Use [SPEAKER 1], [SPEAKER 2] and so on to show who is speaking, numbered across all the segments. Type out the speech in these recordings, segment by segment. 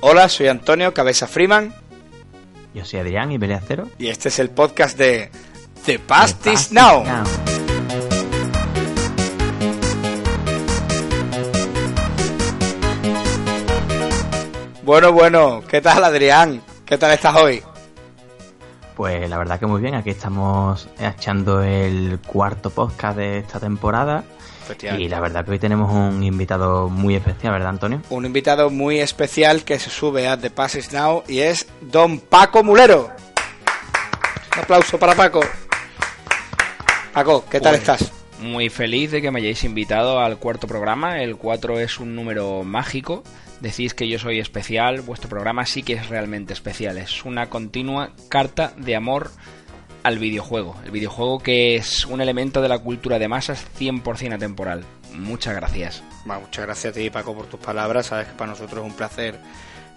[SPEAKER 1] Hola, soy Antonio Cabeza Freeman.
[SPEAKER 2] Yo soy Adrián y Cero.
[SPEAKER 1] Y este es el podcast de The Past, is now. Bueno, bueno, ¿qué tal Adrián? ¿Qué tal estás hoy?
[SPEAKER 2] Pues la verdad que muy bien, aquí estamos echando el cuarto podcast de esta temporada. Y la verdad que hoy tenemos un invitado muy especial, ¿verdad, Antonio?
[SPEAKER 1] Un invitado muy especial que se sube a The Passes Now y es Don Paco Mulero. Un aplauso para Paco. Paco, ¿qué tal pues, estás?
[SPEAKER 3] Muy feliz de que me hayáis invitado al cuarto programa. El 4 es un número mágico decís que yo soy especial, vuestro programa sí que es realmente especial. Es una continua carta de amor al videojuego. El videojuego que es un elemento de la cultura de masas 100% atemporal. Muchas gracias.
[SPEAKER 1] muchas gracias a ti, Paco, por tus palabras. Sabes que para nosotros es un placer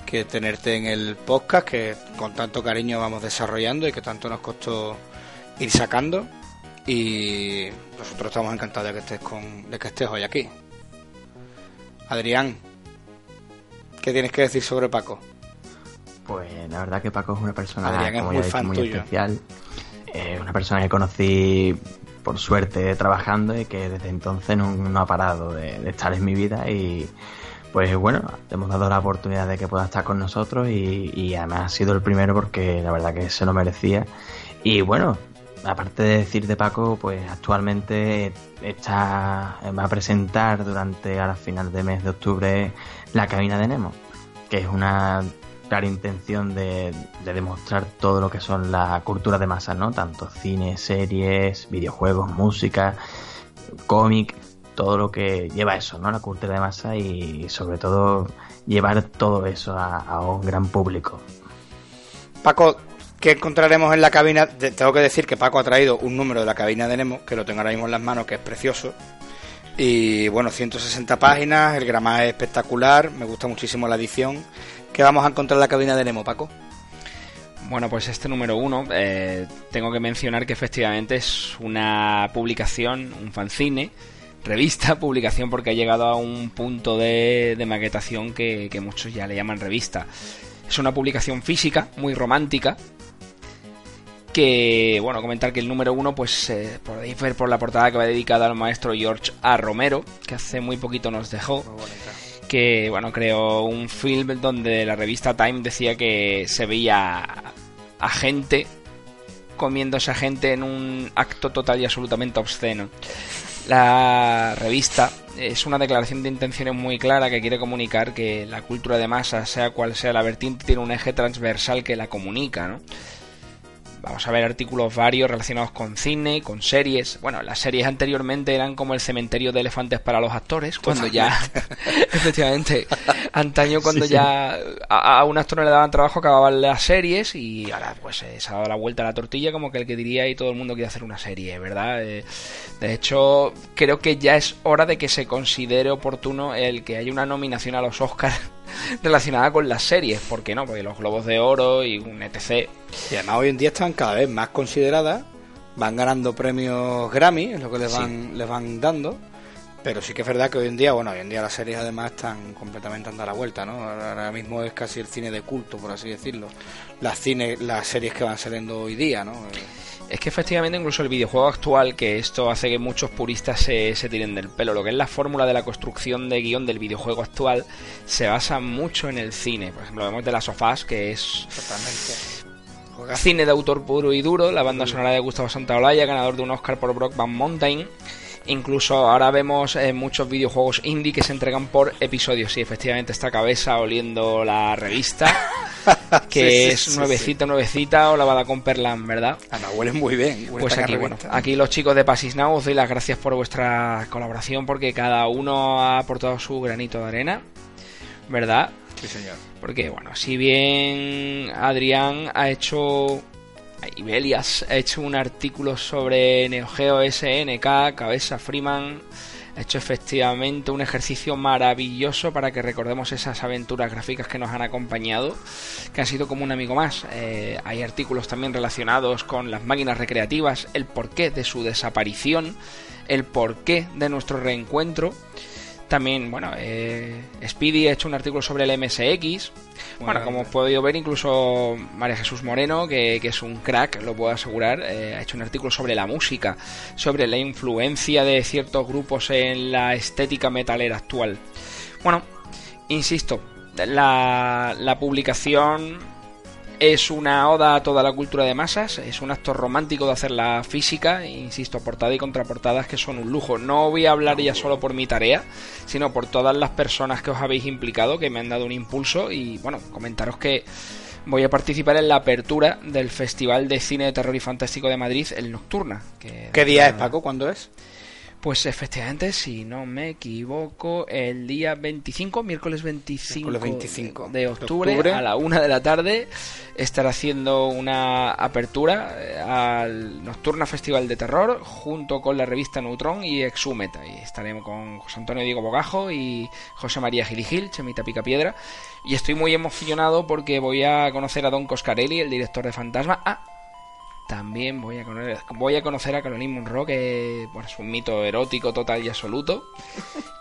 [SPEAKER 1] que tenerte en el podcast, que con tanto cariño vamos desarrollando y que tanto nos costó ir sacando. Y nosotros estamos encantados de que estés, con, de que estés hoy aquí. Adrián, ¿Qué tienes que decir sobre Paco?
[SPEAKER 2] Pues la verdad que Paco es una persona muy, especial. Eh, una persona que conocí por suerte trabajando y que desde entonces no, ha parado de, estar en mi vida y pues bueno, te hemos dado la oportunidad de que pueda estar con nosotros y, y, además ha sido el primero porque la verdad que se lo merecía. Y bueno, aparte de decir de Paco, pues actualmente está va a presentar durante a final de mes de octubre la cabina de Nemo, que es una clara intención de, demostrar todo lo que son la cultura de masa, ¿no? Tanto cine, series, videojuegos, música, cómic, todo lo que lleva eso, ¿no? La cultura de masa y sobre todo llevar todo eso a, un gran público.
[SPEAKER 1] Paco, ¿qué encontraremos en la cabina? Tengo que decir que Paco ha traído un número de la cabina de Nemo, que lo tengo ahora mismo en las manos, que es precioso. Y bueno, 160 páginas, el gramaje es espectacular, me gusta muchísimo la edición. ¿Qué vamos a encontrar en la cabina de Nemo, Paco?
[SPEAKER 3] Bueno, pues este número uno, eh, tengo que mencionar que efectivamente es una publicación, un fanzine, revista, publicación porque ha llegado a un punto de, maquetación que, que muchos ya le llaman revista. Es una publicación física, muy romántica, que bueno comentar que el número uno pues eh, podéis ver por la portada que va dedicada al maestro George A. Romero que hace muy poquito nos dejó que bueno creó un film donde la revista Time decía que se veía a gente comiéndose a gente en un acto total y absolutamente obsceno la revista es una declaración de intenciones muy clara que quiere comunicar que la cultura de masa, sea cual sea la vertiente, tiene un eje transversal que la comunica, ¿no? Vamos a ver artículos varios relacionados con cine, con series. Bueno, las series anteriormente eran como el cementerio de elefantes para los actores, cuando ya, efectivamente, antaño cuando ya a, un actor no le daban trabajo acababan las series y ahora pues se ha dado la vuelta a la tortilla como que el que diría y todo el mundo quiere hacer una serie, ¿verdad? Eh, de hecho, creo que ya es hora de que se considere oportuno el que haya una nominación a los Oscars relacionada con las series, ¿por qué no? Porque los Globos de Oro y un etc.
[SPEAKER 1] Y además hoy en día están cada vez más consideradas, van ganando premios Grammy, es lo que les van, les van dando. Pero sí que es verdad que hoy en día, bueno, hoy en día las series además están completamente dando la vuelta, ¿no? Ahora mismo es casi el cine de culto, por así decirlo. Las cine, las series que van saliendo hoy día, ¿no?
[SPEAKER 3] Es que efectivamente incluso el videojuego actual, que esto hace que muchos puristas se, se tiren del pelo, lo que es la fórmula de la construcción de guion del videojuego actual, se basa mucho en el cine. Por ejemplo, vemos de las sofás, que es... Totalmente. Cine de autor puro y duro, la banda sonora de Gustavo Santaolalla, ganador de un Oscar por Brockman Mountain, Incluso ahora vemos eh, muchos videojuegos indie que se entregan por episodios. Sí, efectivamente, esta cabeza oliendo la revista, que es nuevecita, nuevecita o lavada con perlán, ¿verdad?
[SPEAKER 1] Ana, huele muy bien.
[SPEAKER 3] Pues aquí, bueno, aquí los chicos de Pasis Now os doy las gracias por vuestra colaboración porque cada uno ha aportado su granito de arena, ¿verdad?
[SPEAKER 1] Sí, señor.
[SPEAKER 3] Porque, bueno, si bien Adrián ha hecho Ibelias ha hecho un artículo sobre Neo Geo SNK, Cabeza Freeman. Ha hecho efectivamente un ejercicio maravilloso para que recordemos esas aventuras gráficas que nos han acompañado, que han sido como un amigo más. Eh, hay artículos también relacionados con las máquinas recreativas, el porqué de su desaparición, el porqué de nuestro reencuentro. También, bueno, eh, Speedy ha hecho un artículo sobre el MSX. Bueno, como he podido ver, incluso María Jesús Moreno, que, es un crack, lo puedo asegurar, eh, ha hecho un artículo sobre la música, sobre la influencia de ciertos grupos en la estética metalera actual. Bueno, insisto, la, la publicación es una oda a toda la cultura de masas, es un acto romántico de hacer la física, insisto, portada y contraportadas que son un lujo. No voy a hablar ya solo por mi tarea, sino por todas las personas que os habéis implicado, que me han dado un impulso y bueno, comentaros que voy a participar en la apertura del Festival de Cine de Terror y Fantástico de Madrid, el Nocturna.
[SPEAKER 1] ¿Qué día es, Paco? ¿Cuándo es?
[SPEAKER 3] Pues efectivamente, si no me equivoco, el día 25, miércoles 25, de, octubre, a la una de la tarde, estará haciendo una apertura eh, al Nocturna Festival de Terror junto con la revista Neutron y Exhumet. Y estaremos con José Antonio Diego Bogajo y José María Giligil, Chemita Pica Piedra. Y estoy muy emocionado porque voy a conocer a Don Coscarelli, el director de Fantasma. Ah, también voy a conocer, voy a, conocer a Caroline Munro, que es un mito erótico total y absoluto.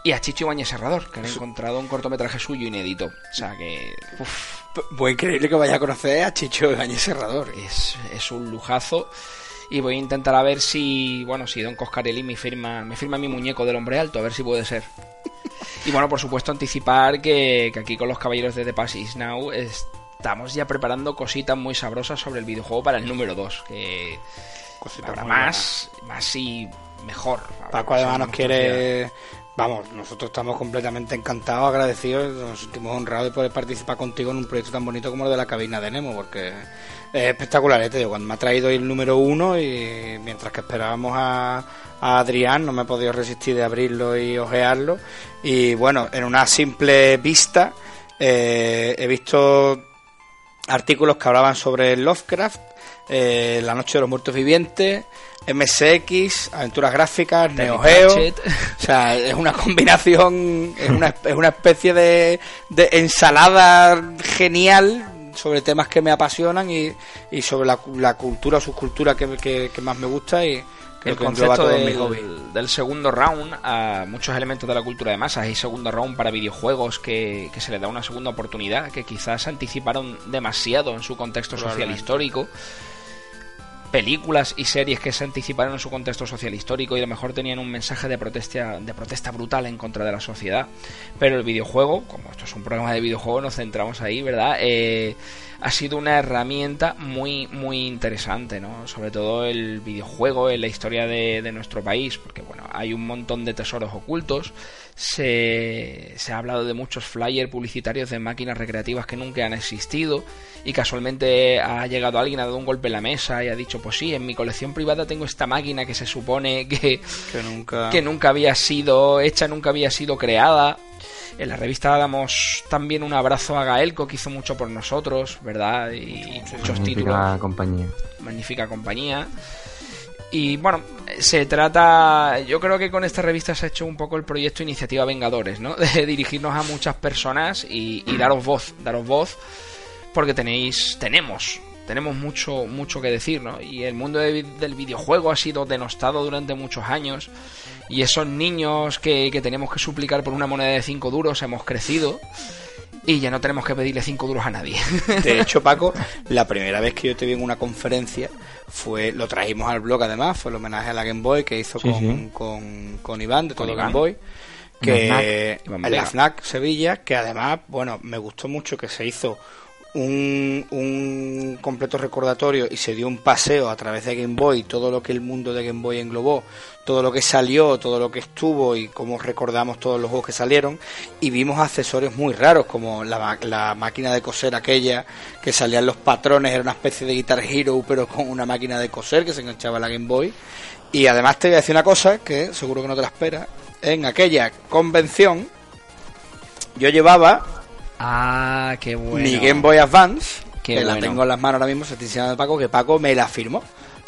[SPEAKER 3] Y a Chicho Ibañez Serrador, que han encontrado un cortometraje suyo inédito. O sea que.
[SPEAKER 1] Uf. Muy increíble que vaya a conocer a Chicho Ibañez Serrador.
[SPEAKER 3] Es, es un lujazo. Y voy a intentar a ver si. Bueno, si Don Coscarelli me firma, me firma mi muñeco del hombre alto, a ver si puede ser. Y bueno, por supuesto, anticipar que, que aquí con los caballeros de The Pass Now es, estamos ya preparando cositas muy sabrosas sobre el videojuego para el número 2. Que para más, más y mejor.
[SPEAKER 1] Paco además nos quiere... Vamos, nosotros estamos completamente encantados, agradecidos, nos sentimos honrados de poder participar contigo en un proyecto tan bonito como el de la cabina de Nemo, porque es espectacular, ¿eh? te digo, cuando me ha traído el número uno y mientras que esperábamos a, a Adrián no me he podido resistir de abrirlo y ojearlo y bueno, en una simple vista eh, he visto artículos que hablaban sobre Lovecraft, eh, La Noche de los Muertos Vivientes, MSX, aventuras gráficas, Neo Geo. O sea, es una combinación, es una, es una especie de, de ensalada genial sobre temas que me apasionan y, y sobre la, la cultura, subcultura que, que, que más me gusta y,
[SPEAKER 3] el concepto del, segundo round a muchos elementos de la cultura de masas. Y segundo round para videojuegos que, que se le da una segunda oportunidad que quizás anticiparon demasiado en su contexto social histórico películas y series que se anticiparon en su contexto social histórico y a lo mejor tenían un mensaje de protesta, de protesta brutal en contra de la sociedad. Pero el videojuego, como esto es un programa de videojuego, nos centramos ahí, ¿verdad? Eh, ha sido una herramienta muy, muy interesante, ¿no? Sobre todo el videojuego en la historia de, de nuestro país, porque bueno, hay un montón de tesoros ocultos se, se ha hablado de muchos flyers publicitarios de máquinas recreativas que nunca han existido y casualmente ha llegado alguien, ha dado un golpe en la mesa y ha dicho, pues sí, en mi colección privada tengo esta máquina que se supone que,
[SPEAKER 1] que, nunca...
[SPEAKER 3] que nunca había sido hecha, nunca había sido creada. En la revista damos también un abrazo a Gaelco, que hizo mucho por nosotros, ¿verdad? Y muchos
[SPEAKER 2] Magnífica compañía.
[SPEAKER 3] Magnífica compañía. Y bueno, se trata, yo creo que con esta revista se ha hecho un poco el proyecto Iniciativa Vengadores, ¿no? De dirigirnos a muchas personas y, daros voz, daros voz, porque tenéis, tenemos, tenemos mucho, mucho que decir, ¿no? Y el mundo del videojuego ha sido denostado durante muchos años y esos niños que, que tenemos que suplicar por una moneda de 5 duros hemos crecido y ya no tenemos que pedirle 5 duros a nadie.
[SPEAKER 1] De hecho, Paco, la primera vez que yo te vi en una conferencia fue lo trajimos al blog además, fue el homenaje a la Game Boy que hizo con, Con, con, Iván de todo Game Boy que en la FNAC Sevilla, que además, bueno, me gustó mucho que se hizo un, completo recordatorio y se dio un paseo a través de Game Boy, todo lo que el mundo de Game Boy englobó, todo lo que salió, todo lo que estuvo y cómo recordamos todos los juegos que salieron y vimos accesorios muy raros como la, la máquina de coser aquella que salían los patrones, era una especie de Guitar Hero pero con una máquina de coser que se enganchaba a la Game Boy. Y además te voy a decir una cosa que seguro que no te la esperas, en aquella convención yo llevaba
[SPEAKER 3] Ah, qué bueno.
[SPEAKER 1] Mi Game Boy Advance, que la tengo en las manos ahora mismo, se de Paco, que Paco me la firmó.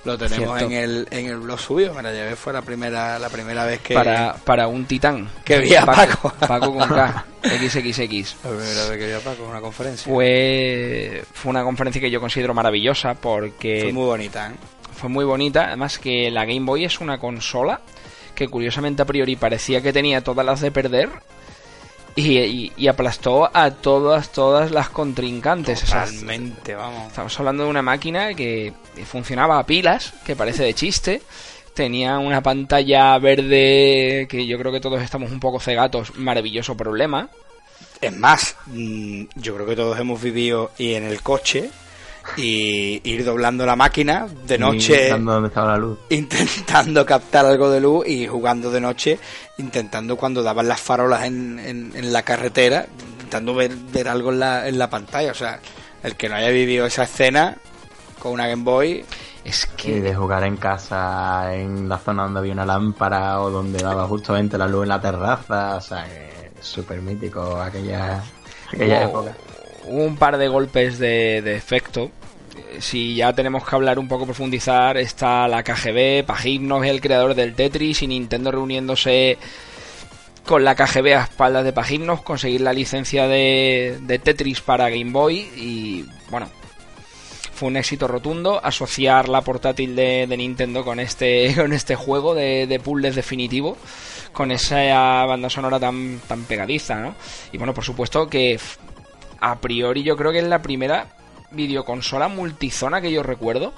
[SPEAKER 1] Lo tenemos en el, en el blog subido, me la llevé, fue la primera, la primera vez que...
[SPEAKER 3] Para, para un titán.
[SPEAKER 1] Que vi a Paco.
[SPEAKER 3] Paco, con K, XXX.
[SPEAKER 1] La primera vez que vi a Paco en una conferencia.
[SPEAKER 3] Fue, fue una conferencia que yo considero maravillosa porque...
[SPEAKER 1] Fue muy bonita, ¿eh?
[SPEAKER 3] Fue muy bonita, además que la Game Boy es una consola que curiosamente a priori parecía que tenía todas las de perder y, aplastó a todas, todas las contrincantes.
[SPEAKER 1] Totalmente, vamos.
[SPEAKER 3] Estamos hablando de una máquina que funcionaba a pilas, que parece de chiste. Tenía una pantalla verde que yo creo que todos estamos un poco cegatos. Maravilloso problema.
[SPEAKER 1] Es más, mm, yo creo que todos hemos vivido y en el coche y ir doblando la máquina de noche
[SPEAKER 2] la luz.
[SPEAKER 1] intentando captar algo de luz y jugando de noche intentando cuando daban las farolas en, en, la carretera intentando ver, ver algo en la, en la pantalla. O sea el que no haya vivido esa escena con una Game Boy
[SPEAKER 2] es que de jugar en casa en la zona donde había una lámpara o donde daba justamente la luz en la terraza o sea súper mítico aquella, aquella época
[SPEAKER 3] un par de golpes de, efecto. Si ya tenemos que hablar un poco, profundizar, está la KGB, Pagimnos el creador del Tetris y Nintendo reuniéndose con la KGB a espaldas de Pagimnos, conseguir la licencia de, Tetris para Game Boy y bueno, fue un éxito rotundo asociar la portátil de, Nintendo con este, con este juego de, de puzzles definitivo con esa banda sonora tan, tan pegadiza, ¿no? Y bueno, por supuesto que a priori yo creo que es la primera videoconsola multizona que yo recuerdo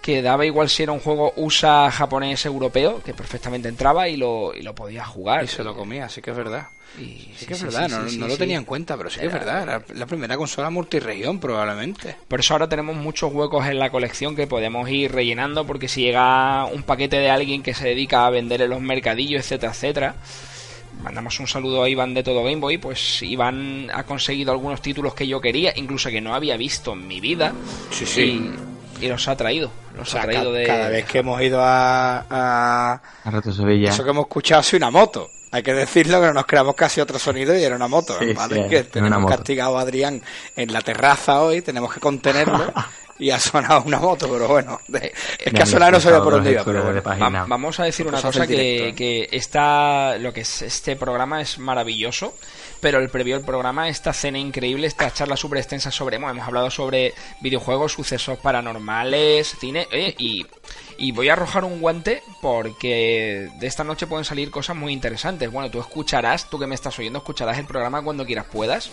[SPEAKER 3] que daba igual si era un juego USA, japonés, europeo, que perfectamente entraba y lo, y lo podía jugar.
[SPEAKER 1] Y se lo comía, sí que es verdad. Y, sí, que es verdad, no, lo tenía en cuenta, pero sí que es verdad, era la primera consola multiregión probablemente.
[SPEAKER 3] Por eso ahora tenemos muchos huecos en la colección que podemos ir rellenando, porque si llega un paquete de alguien que se dedica a vender en los mercadillos, etcétera, etcétera, mandamos un saludo a Iván de Todo Game Boy, pues Iván ha conseguido algunos títulos que yo quería, incluso que no había visto en mi vida.
[SPEAKER 1] Sí, sí.
[SPEAKER 3] Y, los ha traído. Los ha traído de...
[SPEAKER 1] Cada vez que hemos ido a... A,
[SPEAKER 2] a Sevilla.
[SPEAKER 1] Eso que hemos escuchado es una moto. Hay que decirlo que no nos creamos casi otro sonido y era una moto. ¿vale? que tenemos castigado a Adrián en la terraza hoy, tenemos que contenerlo y ha sonado una moto, pero bueno, es que ha sonado no sabía por dónde iba. Pero
[SPEAKER 3] vamos a decir una cosa que, que está, lo que es este programa es maravilloso, pero el previo del programa, esta cena increíble, esta charla súper extensa sobre, hemos hablado sobre videojuegos, sucesos paranormales, cine, y, y voy a arrojar un guante porque de esta noche pueden salir cosas muy interesantes. Bueno, tú escucharás, tú que me estás oyendo, escucharás el programa cuando quieras puedas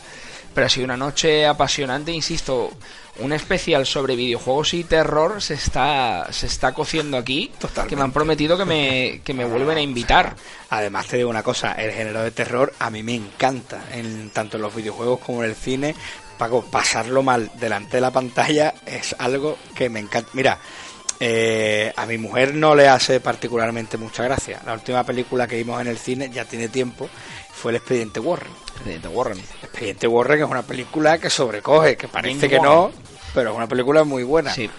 [SPEAKER 3] pero ha sido una noche apasionante, insisto. Un especial sobre videojuegos y terror se está, se está cociendo aquí. Que me han prometido que me, que me vuelven a invitar.
[SPEAKER 1] Además, te digo una cosa: el género de terror a mí me encanta, en, tanto en los videojuegos como en el cine. Paco, pasarlo mal delante de la pantalla es algo que me encanta. Mira, eh, a mi mujer no le hace particularmente mucha gracia. La última película que vimos en el cine ya tiene tiempo fue El Expediente Warren.
[SPEAKER 3] Expediente Warren.
[SPEAKER 1] Expediente Warren es una película que sobrecoge, que parece que no, pero es una película muy buena.
[SPEAKER 3] Sí.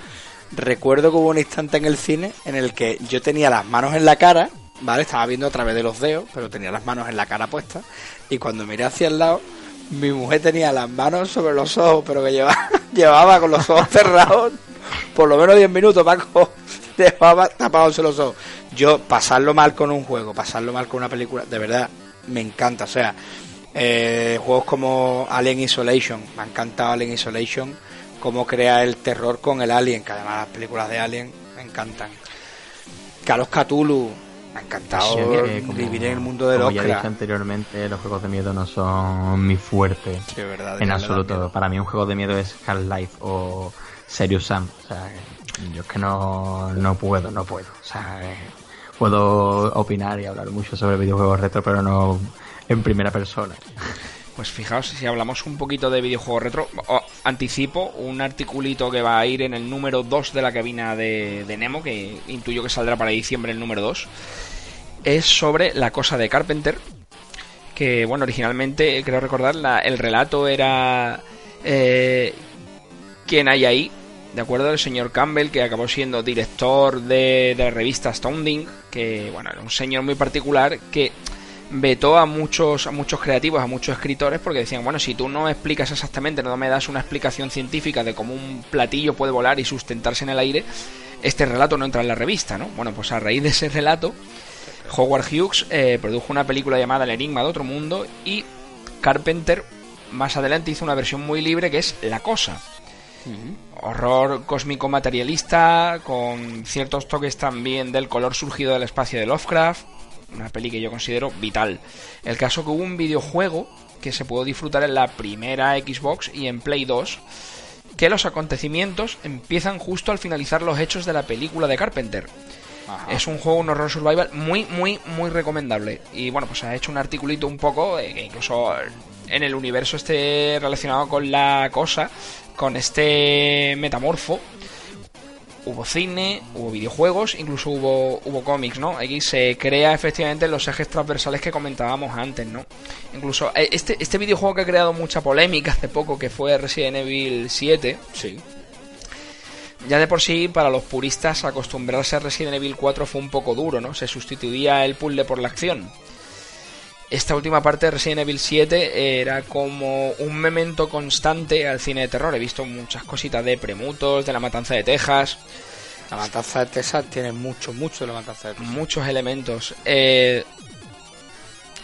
[SPEAKER 1] Recuerdo que hubo un instante en el cine en el que yo tenía las manos en la cara, ¿vale? Estaba viendo a través de los dedos, pero tenía las manos en la cara puestas. Y cuando miré hacia el lado, mi mujer tenía las manos sobre los ojos, pero que llevaba, llevaba con los ojos cerrados por lo menos 10 minutos, Paco, llevaba tapados los ojos. Yo, pasarlo mal con un juego, pasarlo mal con una película, de verdad, me encanta. O sea, eh, juegos como Alien Isolation, me ha encantado Alien Isolation, cómo crea el terror con el Alien, que además las películas de Alien me encantan. Carlos Cthulhu, me ha encantado vivir en el mundo de
[SPEAKER 2] Como ya dije anteriormente, los juegos de miedo no son mi fuerte en absoluto. Para mí un juego de miedo es Half-Life o Serious Sam. O sea, yo es que no, no puedo, no puedo. O sea, eh, puedo opinar y hablar mucho sobre videojuegos retro, pero no en primera persona.
[SPEAKER 3] Pues fijaos, si hablamos un poquito de videojuegos retro, anticipo un articulito que va a ir en el número 2 de la cabina de, Nemo, que intuyo que saldrá para diciembre el número 2. Es sobre la cosa de Carpenter, que bueno, originalmente, creo recordar, el relato era... Eh, ¿Quién hay ahí? ¿De acuerdo? El señor Campbell, que acabó siendo director de, de la revista Astounding, que bueno, era un señor muy particular que vetó a muchos, a muchos creativos, a muchos escritores, porque decían, bueno, si tú no explicas exactamente, no me das una explicación científica de cómo un platillo puede volar y sustentarse en el aire, este relato no entra en la revista, ¿no? Bueno, pues a raíz de ese relato, Howard Hughes eh, produjo una película llamada El Enigma de Otro Mundo y Carpenter más adelante hizo una versión muy libre que es La Cosa. Horror cósmico materialista, con ciertos toques también del color surgido del espacio de Lovecraft, una peli que yo considero vital. El caso que hubo un videojuego que se pudo disfrutar en la primera Xbox y en Play 2, que los acontecimientos empiezan justo al finalizar los hechos de la película de Carpenter. Es un juego, un horror survival muy, muy, muy recomendable. Y bueno, pues ha hecho un articulito un poco, eh, que incluso en el universo esté relacionado con la cosa, con este metamorfo. Hubo cine, hubo videojuegos, incluso hubo, hubo cómics, ¿no? Aquí se crea efectivamente los ejes transversales que comentábamos antes, ¿no? Incluso eh, este, este videojuego que ha creado mucha polémica hace poco, que fue Resident Evil 7,
[SPEAKER 1] sí
[SPEAKER 3] ya de por sí, para los puristas, acostumbrarse a Resident Evil 4 fue un poco duro, ¿no? Se sustituía el puzzle por la acción. Esta última parte de Resident Evil 7 era como un memento constante al cine de terror. He visto muchas cositas de Premutos, de la Matanza de Texas.
[SPEAKER 1] La Matanza de Texas tiene mucho, mucho de la Matanza de Texas.
[SPEAKER 3] Muchos elementos. Eh,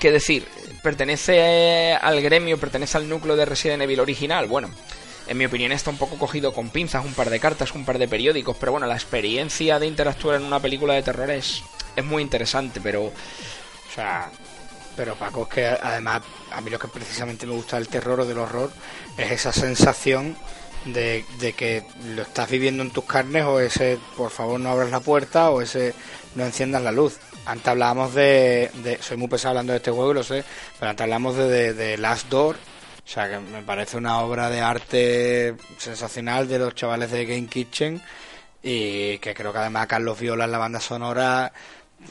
[SPEAKER 3] ¿Qué decir? ¿Pertenece al gremio, pertenece al núcleo de Resident Evil original? Bueno, en mi opinión está un poco cogido con pinzas, un par de cartas, un par de periódicos, pero bueno, la experiencia de interactuar en una película de terror es, es muy interesante, pero...
[SPEAKER 1] O sea, pero Paco, es que además a mí lo que precisamente me gusta del terror o del horror es esa sensación de, de, que lo estás viviendo en tus carnes o ese por favor no abras la puerta o ese no enciendas la luz. Antes hablábamos de, de soy muy pesado hablando de este juego y lo sé, pero antes hablamos de, de Last Door o sea, que me parece una obra de arte sensacional de los chavales de Game Kitchen y que creo que además Carlos Viola en la banda sonora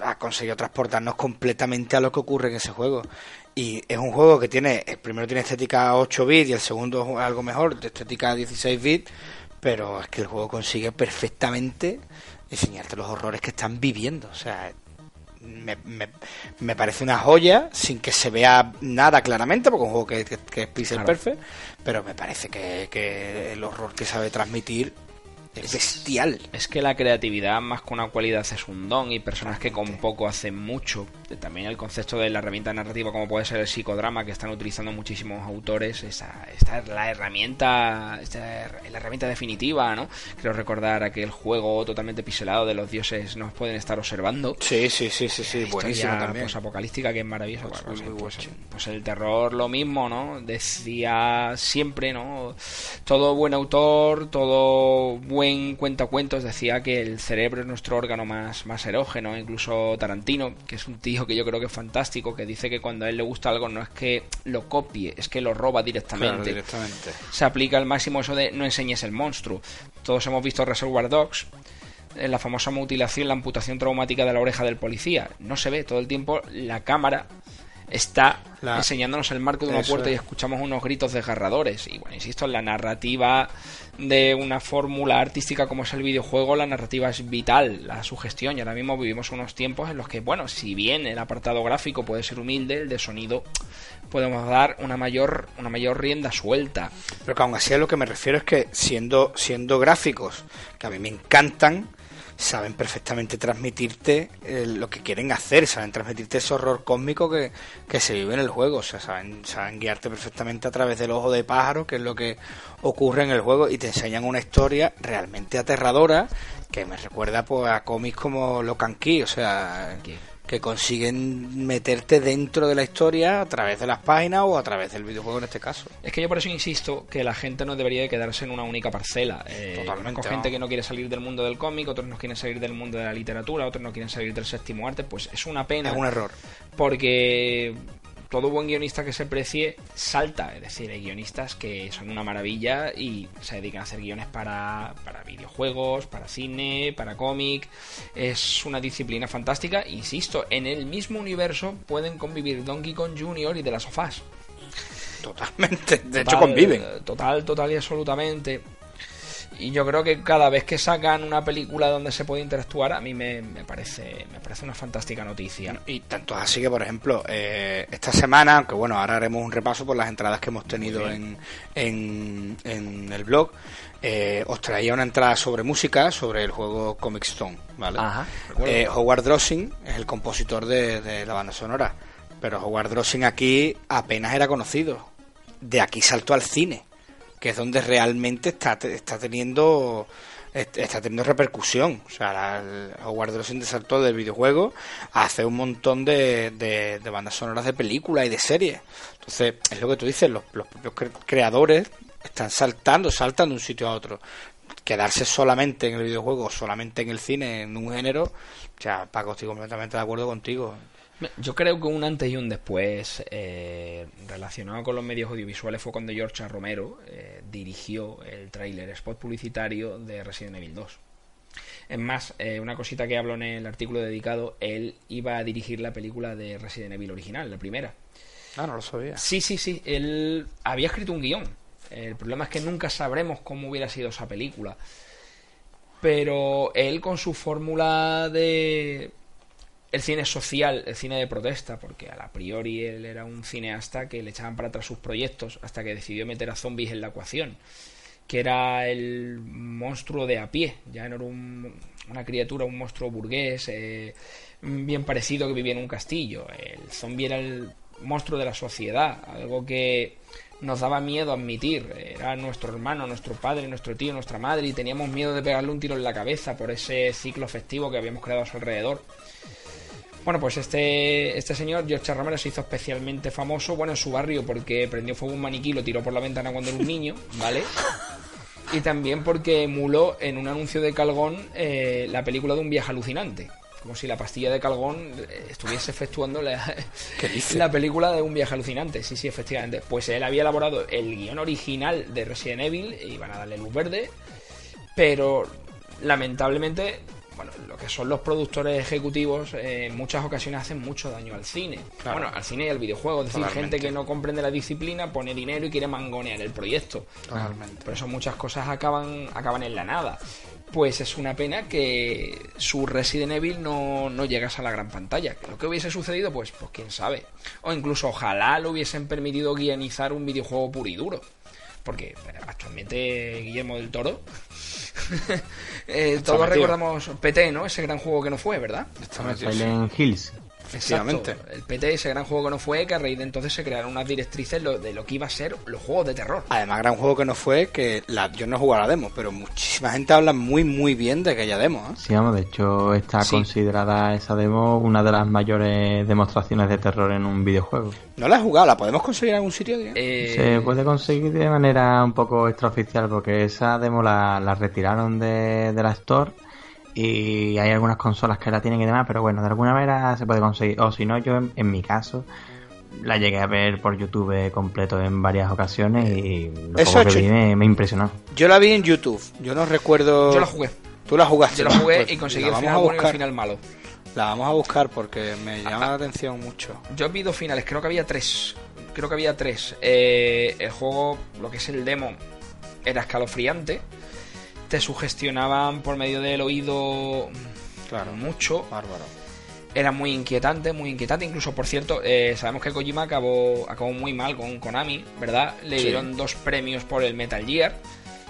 [SPEAKER 1] ha conseguido transportarnos completamente a lo que ocurre en ese juego. Y es un juego que tiene, el primero tiene estética 8 bits y el segundo es algo mejor, de estética 16 bits, pero es que el juego consigue perfectamente enseñarte los horrores que están viviendo. O sea, me, me, parece una joya sin que se vea nada claramente, porque es un juego que, que, es pixel perfect, pero me parece que, que el horror que sabe transmitir es bestial.
[SPEAKER 3] Es que la creatividad, más que una cualidad, es un don y personas que con poco hacen mucho. También el concepto de la herramienta narrativa, como puede ser el psicodrama, que están utilizando muchísimos autores. Esta, esta es la herramienta, esta es la herramienta definitiva, ¿no? Creo recordar aquel juego totalmente pixelado de los dioses nos pueden estar observando.
[SPEAKER 1] Sí, sí, sí, sí, sí, buenísimo también.
[SPEAKER 3] Pues apocalíptica que es maravilloso. Pues, pues, pues, el terror lo mismo, ¿no? Decía siempre, ¿no? Todo buen autor, todo buen buen cuentacuentos decía que el cerebro es nuestro órgano más, más erógeno, incluso Tarantino, que es un tío que yo creo que es fantástico, que dice que cuando a él le gusta algo no es que lo copie, es que lo roba directamente.
[SPEAKER 1] directamente.
[SPEAKER 3] Se aplica al máximo eso de no enseñes el monstruo. Todos hemos visto Reservoir Dogs, en la famosa mutilación, la amputación traumática de la oreja del policía. No se ve todo el tiempo la cámara está enseñándonos el marco de una puerta y escuchamos unos gritos desgarradores. Y bueno, insisto, en la narrativa de una fórmula artística como es el videojuego, la narrativa es vital, la sugestión. Y ahora mismo vivimos unos tiempos en los que, bueno, si bien el apartado gráfico puede ser humilde, el de sonido podemos dar una mayor, una mayor rienda suelta.
[SPEAKER 1] Pero que aún así a lo que me refiero es que siendo, siendo gráficos, que a mí me encantan, saben perfectamente transmitirte eh, lo que quieren hacer, saben transmitirte ese horror cósmico que, se vive en el juego, o sea, saben, saben guiarte perfectamente a través del ojo de pájaro, que es lo que ocurre en el juego, y te enseñan una historia realmente aterradora que me recuerda pues, a cómics como Locan Key, o sea, que consiguen meterte dentro de la historia a través de las páginas o a través del videojuego en este caso.
[SPEAKER 3] Es que yo por eso insisto que la gente no debería de quedarse en una única parcela. Eh, Totalmente. Con gente que no quiere salir del mundo del cómic, otros no quieren salir del mundo de la literatura, otros no quieren salir del séptimo arte, pues es una pena.
[SPEAKER 1] Es un error.
[SPEAKER 3] Porque todo buen guionista que se precie salta. Es decir, hay guionistas que son una maravilla y se dedican a hacer guiones para, para videojuegos, para cine, para cómic. Es una disciplina fantástica. Insisto, en el mismo universo pueden convivir Donkey Kong Jr. y de las sofás.
[SPEAKER 1] Totalmente, de hecho conviven.
[SPEAKER 3] Total, total y absolutamente. Y yo creo que cada vez que sacan una película donde se puede interactuar, a mí me, parece me parece una fantástica noticia.
[SPEAKER 1] Y tanto así que, por ejemplo, eh, esta semana, aunque bueno, ahora haremos un repaso por las entradas que hemos tenido en, en, el blog, eh, os traía una entrada sobre música, sobre el juego Comic Stone, ¿vale? Eh, Howard Drossing es el compositor de, de la banda sonora, pero Howard Drossing aquí apenas era conocido. De aquí saltó al cine que es donde realmente está, está teniendo está teniendo repercusión. O sea, el Howard Rosen saltó del videojuego hace un montón de, de, bandas sonoras de películas y de series. Entonces, es lo que tú dices, los, los propios creadores están saltando, saltan de un sitio a otro. Quedarse solamente en el videojuego, solamente en el cine, en un género, o sea, Paco, estoy completamente de acuerdo contigo.
[SPEAKER 3] Yo creo que un antes y un después eh, relacionado con los medios audiovisuales fue cuando George Romero eh, dirigió el tráiler spot publicitario de Resident Evil 2. Es más, eh, una cosita que hablo en el artículo dedicado, él iba a dirigir la película de Resident Evil original, la primera.
[SPEAKER 1] Ah, no lo sabía.
[SPEAKER 3] Sí, sí, sí. Él había escrito un guion. El problema es que nunca sabremos cómo hubiera sido esa película. Pero él con su fórmula de el cine social, el cine de protesta, porque a la priori él era un cineasta que le echaban para atrás sus proyectos hasta que decidió meter a zombies en la ecuación, que era el monstruo de a pie, ya no era una criatura, un monstruo burgués, eh, bien parecido que vivía en un castillo. El zombie era el monstruo de la sociedad, algo que nos daba miedo admitir. Era nuestro hermano, nuestro padre, nuestro tío, nuestra madre, y teníamos miedo de pegarle un tiro en la cabeza por ese ciclo festivo que habíamos creado a su alrededor. Bueno, pues este, este señor, George Romero, se hizo especialmente famoso, bueno, en su barrio porque prendió fuego un maniquí y lo tiró por la ventana cuando era un niño, ¿vale? Y también porque emuló en un anuncio de Calgón eh, la película de un viaje alucinante. Como si la pastilla de Calgón eh, estuviese efectuando la, la película de un viaje alucinante. Sí, sí, efectivamente. Pues él había elaborado el guion original de Resident Evil y iban a darle luz verde. Pero lamentablemente bueno, lo que son los productores ejecutivos eh, en muchas ocasiones hacen mucho daño al cine. Bueno, al cine y al videojuego. Es decir, gente que no comprende la disciplina, pone dinero y quiere mangonear el proyecto. Totalmente. Por eso muchas cosas acaban, acaban en la nada. Pues es una pena que su Resident Evil no, no llegase a la gran pantalla. Lo que hubiese sucedido, pues, pues quién sabe. O incluso ojalá lo hubiesen permitido guionizar un videojuego puro y duro. Porque actualmente Guillermo del Toro eh, todos recordamos PT, ¿no? Ese gran juego que no fue, ¿verdad?
[SPEAKER 2] Silent Hills.
[SPEAKER 3] Efectivamente. El PT, ese gran juego que no fue, que a raíz de entonces se crearon unas directrices de lo que iba a ser los juegos de terror.
[SPEAKER 1] Además, gran juego que no fue, que la, yo no he jugado la demo, pero muchísima gente habla muy, muy bien de aquella demo. ¿eh?
[SPEAKER 2] Sí, vamos, de hecho está considerada esa demo una de las mayores demostraciones de terror en un videojuego.
[SPEAKER 1] ¿No la he jugado? ¿La podemos conseguir en algún sitio?
[SPEAKER 2] Eh... Se puede conseguir de manera un poco extraoficial, porque esa demo la, la retiraron de, de la Store y hay algunas consolas que la tienen y demás, pero bueno, de alguna manera se puede conseguir. O si no, yo en, mi caso la llegué a ver por YouTube completo en varias ocasiones y lo Eso que vi me, impresionó.
[SPEAKER 1] Yo la vi en YouTube, yo no recuerdo...
[SPEAKER 3] Yo la jugué.
[SPEAKER 1] ¿Tú la jugaste?
[SPEAKER 3] Yo la jugué pues y conseguí el final bueno y el final malo.
[SPEAKER 1] La vamos a buscar porque me llama la atención mucho.
[SPEAKER 3] Yo vi dos finales, creo que había tres. Creo que había tres. Eh, el juego, lo que es el demo, era escalofriante te sugestionaban por medio del oído claro, mucho.
[SPEAKER 1] Bárbaro.
[SPEAKER 3] Era muy inquietante, muy inquietante. Incluso, por cierto, eh, sabemos que Kojima acabó, acabó muy mal con Konami, ¿verdad? Le dieron dos premios por el Metal Gear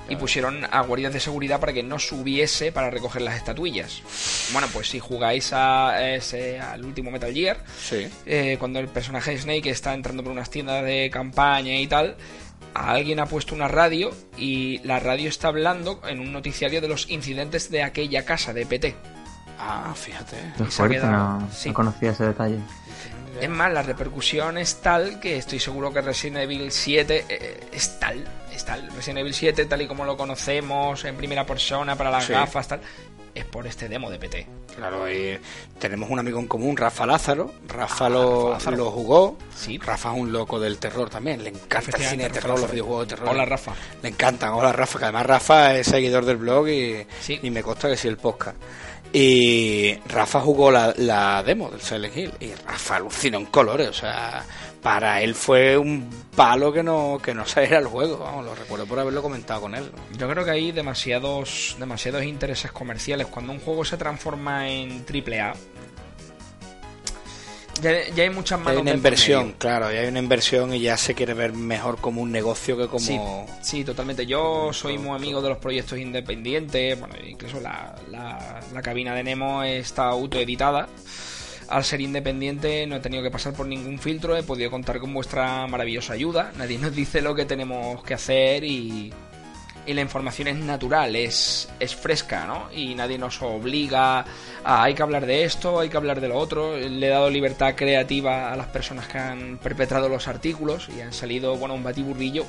[SPEAKER 3] y pusieron a guardias de seguridad para que no subiese para recoger las estatuillas. Bueno, pues si jugáis a ese, al último Metal Gear, eh, cuando el personaje de Snake está entrando por unas tiendas de campaña y tal, alguien ha puesto una radio y la radio está hablando en un noticiario de los incidentes de aquella casa de PT.
[SPEAKER 1] Ah, fíjate.
[SPEAKER 2] no, conocía ese detalle.
[SPEAKER 3] Es más, la repercusión es tal que estoy seguro que Resident Evil 7 eh, es tal, es tal. Resident Evil 7, tal y como lo conocemos en primera persona para las gafas, tal, es por este demo de PT.
[SPEAKER 1] Claro, tenemos un amigo en común, Rafa Lázaro. Rafa, ah, lo, lo, jugó.
[SPEAKER 3] Sí.
[SPEAKER 1] Rafa es un loco del terror también. Le encanta el cine de terror, los videojuegos de terror.
[SPEAKER 3] Hola, Rafa.
[SPEAKER 1] Le encantan. Hola, Rafa. Que además Rafa es seguidor del blog y, y me consta que sí el podcast. Y Rafa jugó la, la demo del Silent Hill y Rafa alucinó en colores, o sea, para él fue un palo que no que no era el juego, vamos, lo recuerdo por haberlo comentado con él.
[SPEAKER 3] Yo creo que hay demasiados demasiados intereses comerciales cuando un juego se transforma en triple A. Ya, hay muchas manos.
[SPEAKER 1] Hay una inversión, claro, ya hay una inversión y ya se quiere ver mejor como un negocio que como.
[SPEAKER 3] Sí, totalmente. Yo soy muy amigo de los proyectos independientes. Bueno, incluso la, la cabina de Nemo está autoeditada al ser independiente no he tenido que pasar por ningún filtro, he podido contar con vuestra maravillosa ayuda. Nadie nos dice lo que tenemos que hacer y, la información es natural, es, es fresca, ¿no? Y nadie nos obliga a hay que hablar de esto, hay que hablar de lo otro. Le he dado libertad creativa a las personas que han perpetrado los artículos y han salido, bueno, un batiburrillo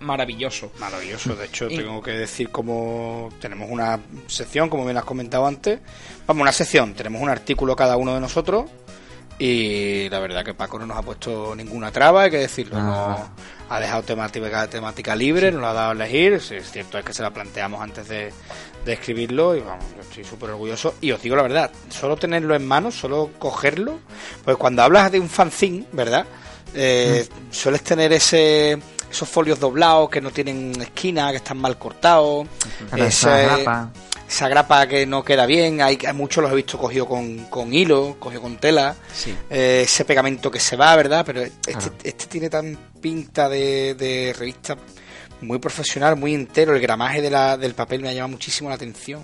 [SPEAKER 3] maravilloso.
[SPEAKER 1] Maravilloso, de hecho tengo que decir como tenemos una sección, como bien has comentado antes, vamos, una sección, tenemos un artículo cada uno de nosotros y la verdad que Paco no nos ha puesto ninguna traba, hay que decirlo, no ha dejado temática, temática libre, nos lo ha dado a elegir, es cierto es que se la planteamos antes de, escribirlo y vamos, yo estoy súper orgulloso y os digo la verdad, solo tenerlo en manos, solo cogerlo, pues cuando hablas de un fanzine, ¿verdad? Eh, mm. Sueles tener ese esos folios doblados que no tienen esquina, que están mal cortados, esa grapa. que no queda bien, hay, muchos los he visto cogido con, hilo, cogido con tela, eh, ese pegamento que se va, ¿verdad? Pero este, este tiene tan pinta de, de, revista muy profesional, muy entero, el gramaje de la, del papel me ha llamado muchísimo la atención.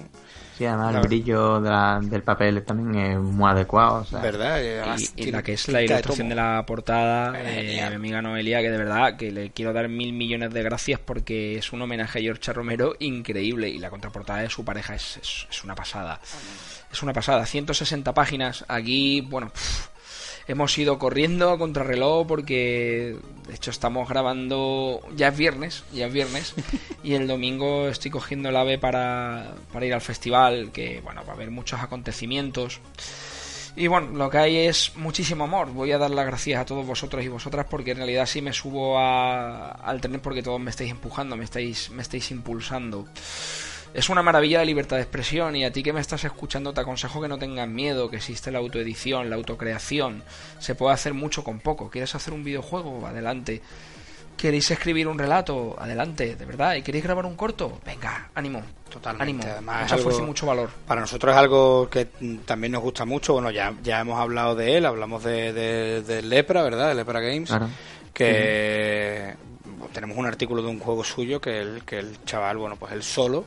[SPEAKER 2] Sí, además el brillo del papel también es muy adecuado.
[SPEAKER 1] ¿Verdad?
[SPEAKER 3] Y, la que es la ilustración de, la portada, eh, mi amiga Noelia, que de verdad que le quiero dar mil millones de gracias porque es un homenaje a George Romero increíble y la contraportada de su pareja es, es, una pasada. Es una pasada. 160 páginas. Aquí, bueno, hemos ido corriendo a contrarreloj porque de hecho estamos grabando ya es viernes ya es viernes y el domingo estoy cogiendo el ave para, para ir al festival que bueno va a haber muchos acontecimientos y bueno, lo que hay es muchísimo amor. Voy a dar las gracias a todos vosotros y vosotras porque en realidad sí me subo a, al tren porque todos me estáis empujando, me estáis, me estáis impulsando. Es una maravilla la libertad de expresión y a ti que me estás escuchando te aconsejo que no tengas miedo, que existe la autoedición, la autocreación. Se puede hacer mucho con poco. ¿Quieres hacer un videojuego? Adelante. ¿Queréis escribir un relato? Adelante, de verdad. ¿Y queréis grabar un corto? Venga, ánimo.
[SPEAKER 1] Totalmente.
[SPEAKER 3] Ánimo. Además, es mucho valor.
[SPEAKER 1] Para nosotros es algo que también nos gusta mucho. Bueno, ya, ya hemos hablado de él, hablamos de, de, Lepra, ¿verdad? De Lepra Games. Que tenemos un artículo de un juego suyo que el, que el chaval, bueno, pues él solo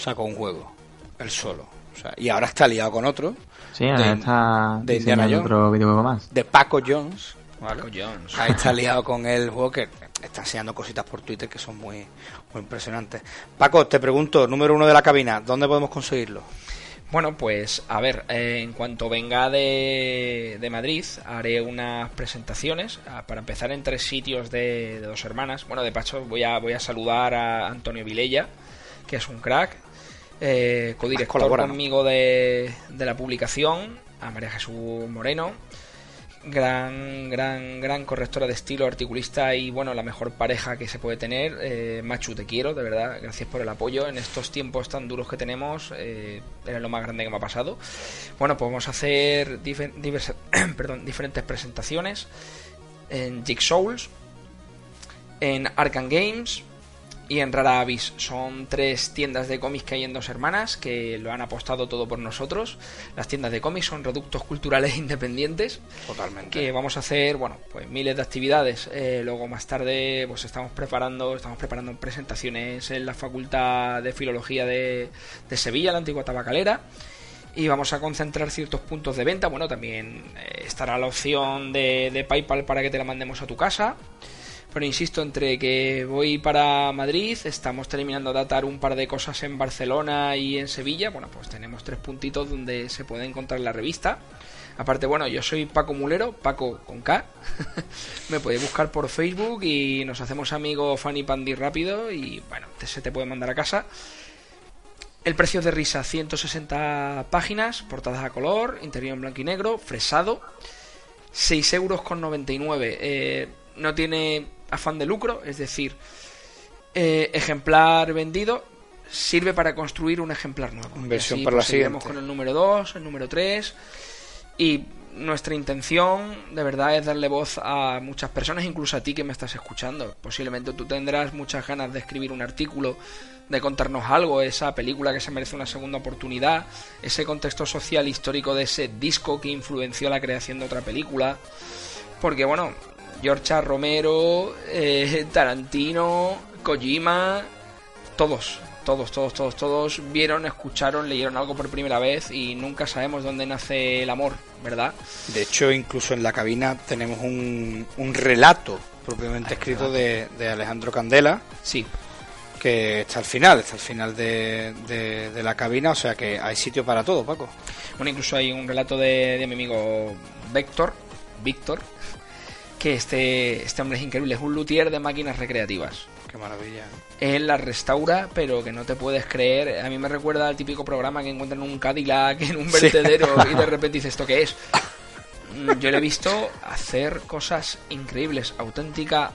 [SPEAKER 1] sacó un juego, él solo. O sea, y ahora está liado con otro.
[SPEAKER 2] Sí, de, está de Indiana Jones. Otro videojuego más.
[SPEAKER 1] De Paco Jones. Paco Jones. Ahí está liado con el juego que está enseñando cositas por Twitter que son muy, muy impresionantes. Paco, te pregunto, número uno de la cabina, ¿dónde podemos conseguirlo?
[SPEAKER 3] Bueno, pues a ver, eh, en cuanto venga de, de, Madrid, haré unas presentaciones. Ah, para empezar en tres sitios de, de, dos hermanas. Bueno, de paso voy a, voy a saludar a Antonio Vilella, que es un crack, eh, codirector conmigo de, de la publicación, a María Jesús Moreno, gran, gran, gran correctora de estilo, articulista y bueno, la mejor pareja que se puede tener. Eh, Machu, te quiero, de verdad, gracias por el apoyo. En estos tiempos tan duros que tenemos, eh, era lo más grande que me ha pasado. Bueno, pues vamos a hacer perdón, diferentes presentaciones en Souls en Arkham Games, y en Rara Avis. Son tres tiendas de cómics que hay en dos hermanas que lo han apostado todo por nosotros. Las tiendas de cómics son reductos culturales independientes.
[SPEAKER 1] Totalmente.
[SPEAKER 3] Que vamos a hacer, bueno, pues miles de actividades. Eh, luego más tarde, pues estamos preparando, estamos preparando presentaciones en la Facultad de Filología de, de Sevilla, la antigua tabacalera y vamos a concentrar ciertos puntos de venta. Bueno, también eh, estará la opción de, de, PayPal para que te la mandemos a tu casa. Pero insisto, entre que voy para Madrid, estamos terminando de atar un par de cosas en Barcelona y en Sevilla. Bueno, pues tenemos tres puntitos donde se puede encontrar la revista. Aparte, bueno, yo soy Paco Mulero, Paco con K. Me podéis buscar por Facebook y nos hacemos amigos Fanny Pandy rápido y bueno, se te puede mandar a casa. El precio de risa, 160 páginas, portadas a color, interior en blanco y negro, fresado, 6 euros con 99. Eh, no tiene afán de lucro, es decir, eh, ejemplar vendido sirve para construir un ejemplar nuevo.
[SPEAKER 1] Inversión para la siguiente.
[SPEAKER 3] con el número 2, el número 3 y nuestra intención de verdad es darle voz a muchas personas, incluso a ti que me estás escuchando. Posiblemente tú tendrás muchas ganas de escribir un artículo, de contarnos algo, esa película que se merece una segunda oportunidad, ese contexto social histórico de ese disco que influenció la creación de otra película. Porque bueno, George Romero, eh, Tarantino, Kojima, todos, todos, todos, todos, todos vieron, escucharon, leyeron algo por primera vez y nunca sabemos dónde nace el amor, ¿verdad?
[SPEAKER 1] De hecho, incluso en la cabina tenemos un, un relato propiamente escrito de, de, Alejandro Candela.
[SPEAKER 3] Sí.
[SPEAKER 1] que está al final, está al final de, de, la cabina, o sea que hay sitio para todo, Paco.
[SPEAKER 3] Bueno, incluso hay un relato de, de mi amigo Víctor, Víctor, que este, este hombre es increíble, es un luthier de máquinas recreativas.
[SPEAKER 1] Qué maravilla.
[SPEAKER 3] Él la restaura, pero que no te puedes creer. A mí me recuerda al típico programa que encuentran un Cadillac en un vertedero y de repente dices, ¿esto qué es? Mm, yo le he visto hacer cosas increíbles, auténtica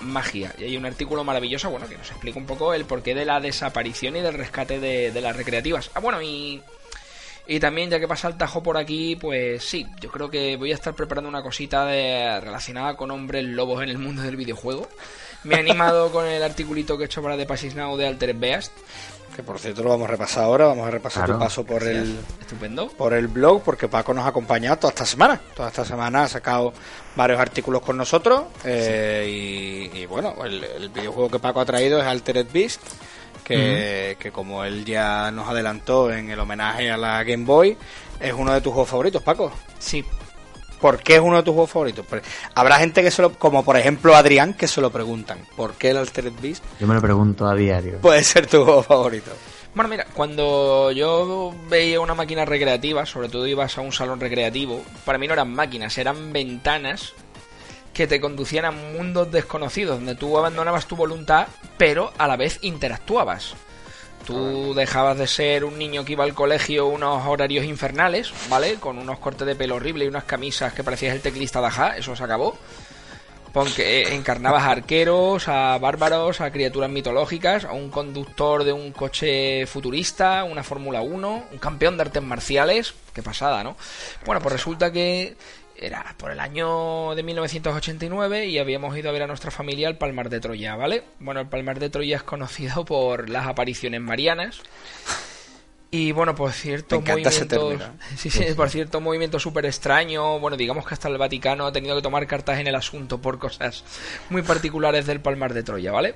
[SPEAKER 3] magia. Y hay un artículo maravilloso, bueno, que nos explica un poco el porqué de la desaparición y del rescate de, las recreativas. Ah, bueno, y... Y también, ya que pasa el tajo por aquí, pues sí, yo creo que voy a estar preparando una cosita de, relacionada con hombres lobos en el mundo del videojuego. Me he animado con el articulito que he hecho para The Passis Now de Altered Beast.
[SPEAKER 1] Que por cierto lo vamos a repasar ahora, vamos a repasar tu paso por el
[SPEAKER 3] estupendo.
[SPEAKER 1] por el blog, porque Paco nos ha acompañado toda esta semana, toda esta semana ha sacado varios artículos con nosotros eh, y, bueno, el, videojuego que Paco ha traído es Altered Beast, que, que como él ya nos adelantó en el homenaje a la Game Boy, es uno de tus juegos favoritos, Paco.
[SPEAKER 3] Sí,
[SPEAKER 1] ¿Por qué es uno de tus juegos favoritos? Pues, habrá gente que se lo, como por ejemplo Adrián, que se lo preguntan. ¿Por qué el Altered Beast?
[SPEAKER 2] Yo me lo pregunto a diario.
[SPEAKER 1] Puede ser tu juego favorito.
[SPEAKER 3] Bueno, mira, cuando yo veía una máquina recreativa, sobre todo ibas a un salón recreativo, para mí no eran máquinas, eran ventanas que te conducían a mundos desconocidos, donde tú abandonabas tu voluntad, pero a la vez interactuabas. Tú dejabas de ser un niño que iba al colegio unos horarios infernales, ¿vale? Con unos cortes de pelo horribles y unas camisas que parecías el teclista de Aja, eso se acabó. Porque encarnabas a arqueros, a bárbaros, a criaturas mitológicas, a un conductor de un coche futurista, una Fórmula 1, un campeón de artes marciales. Qué pasada, ¿no? Bueno, pues resulta que era por el año de 1989 y habíamos ido a ver a nuestra familia al Palmar de Troya, ¿vale? Bueno, el Palmar de Troya es conocido por las apariciones marianas. Y bueno, por cierto, movimientos. Sí, sí, por cierto, movimiento súper extraño. Bueno, digamos que hasta el Vaticano ha tenido que tomar cartas en el asunto por cosas muy particulares del Palmar de Troya, ¿vale?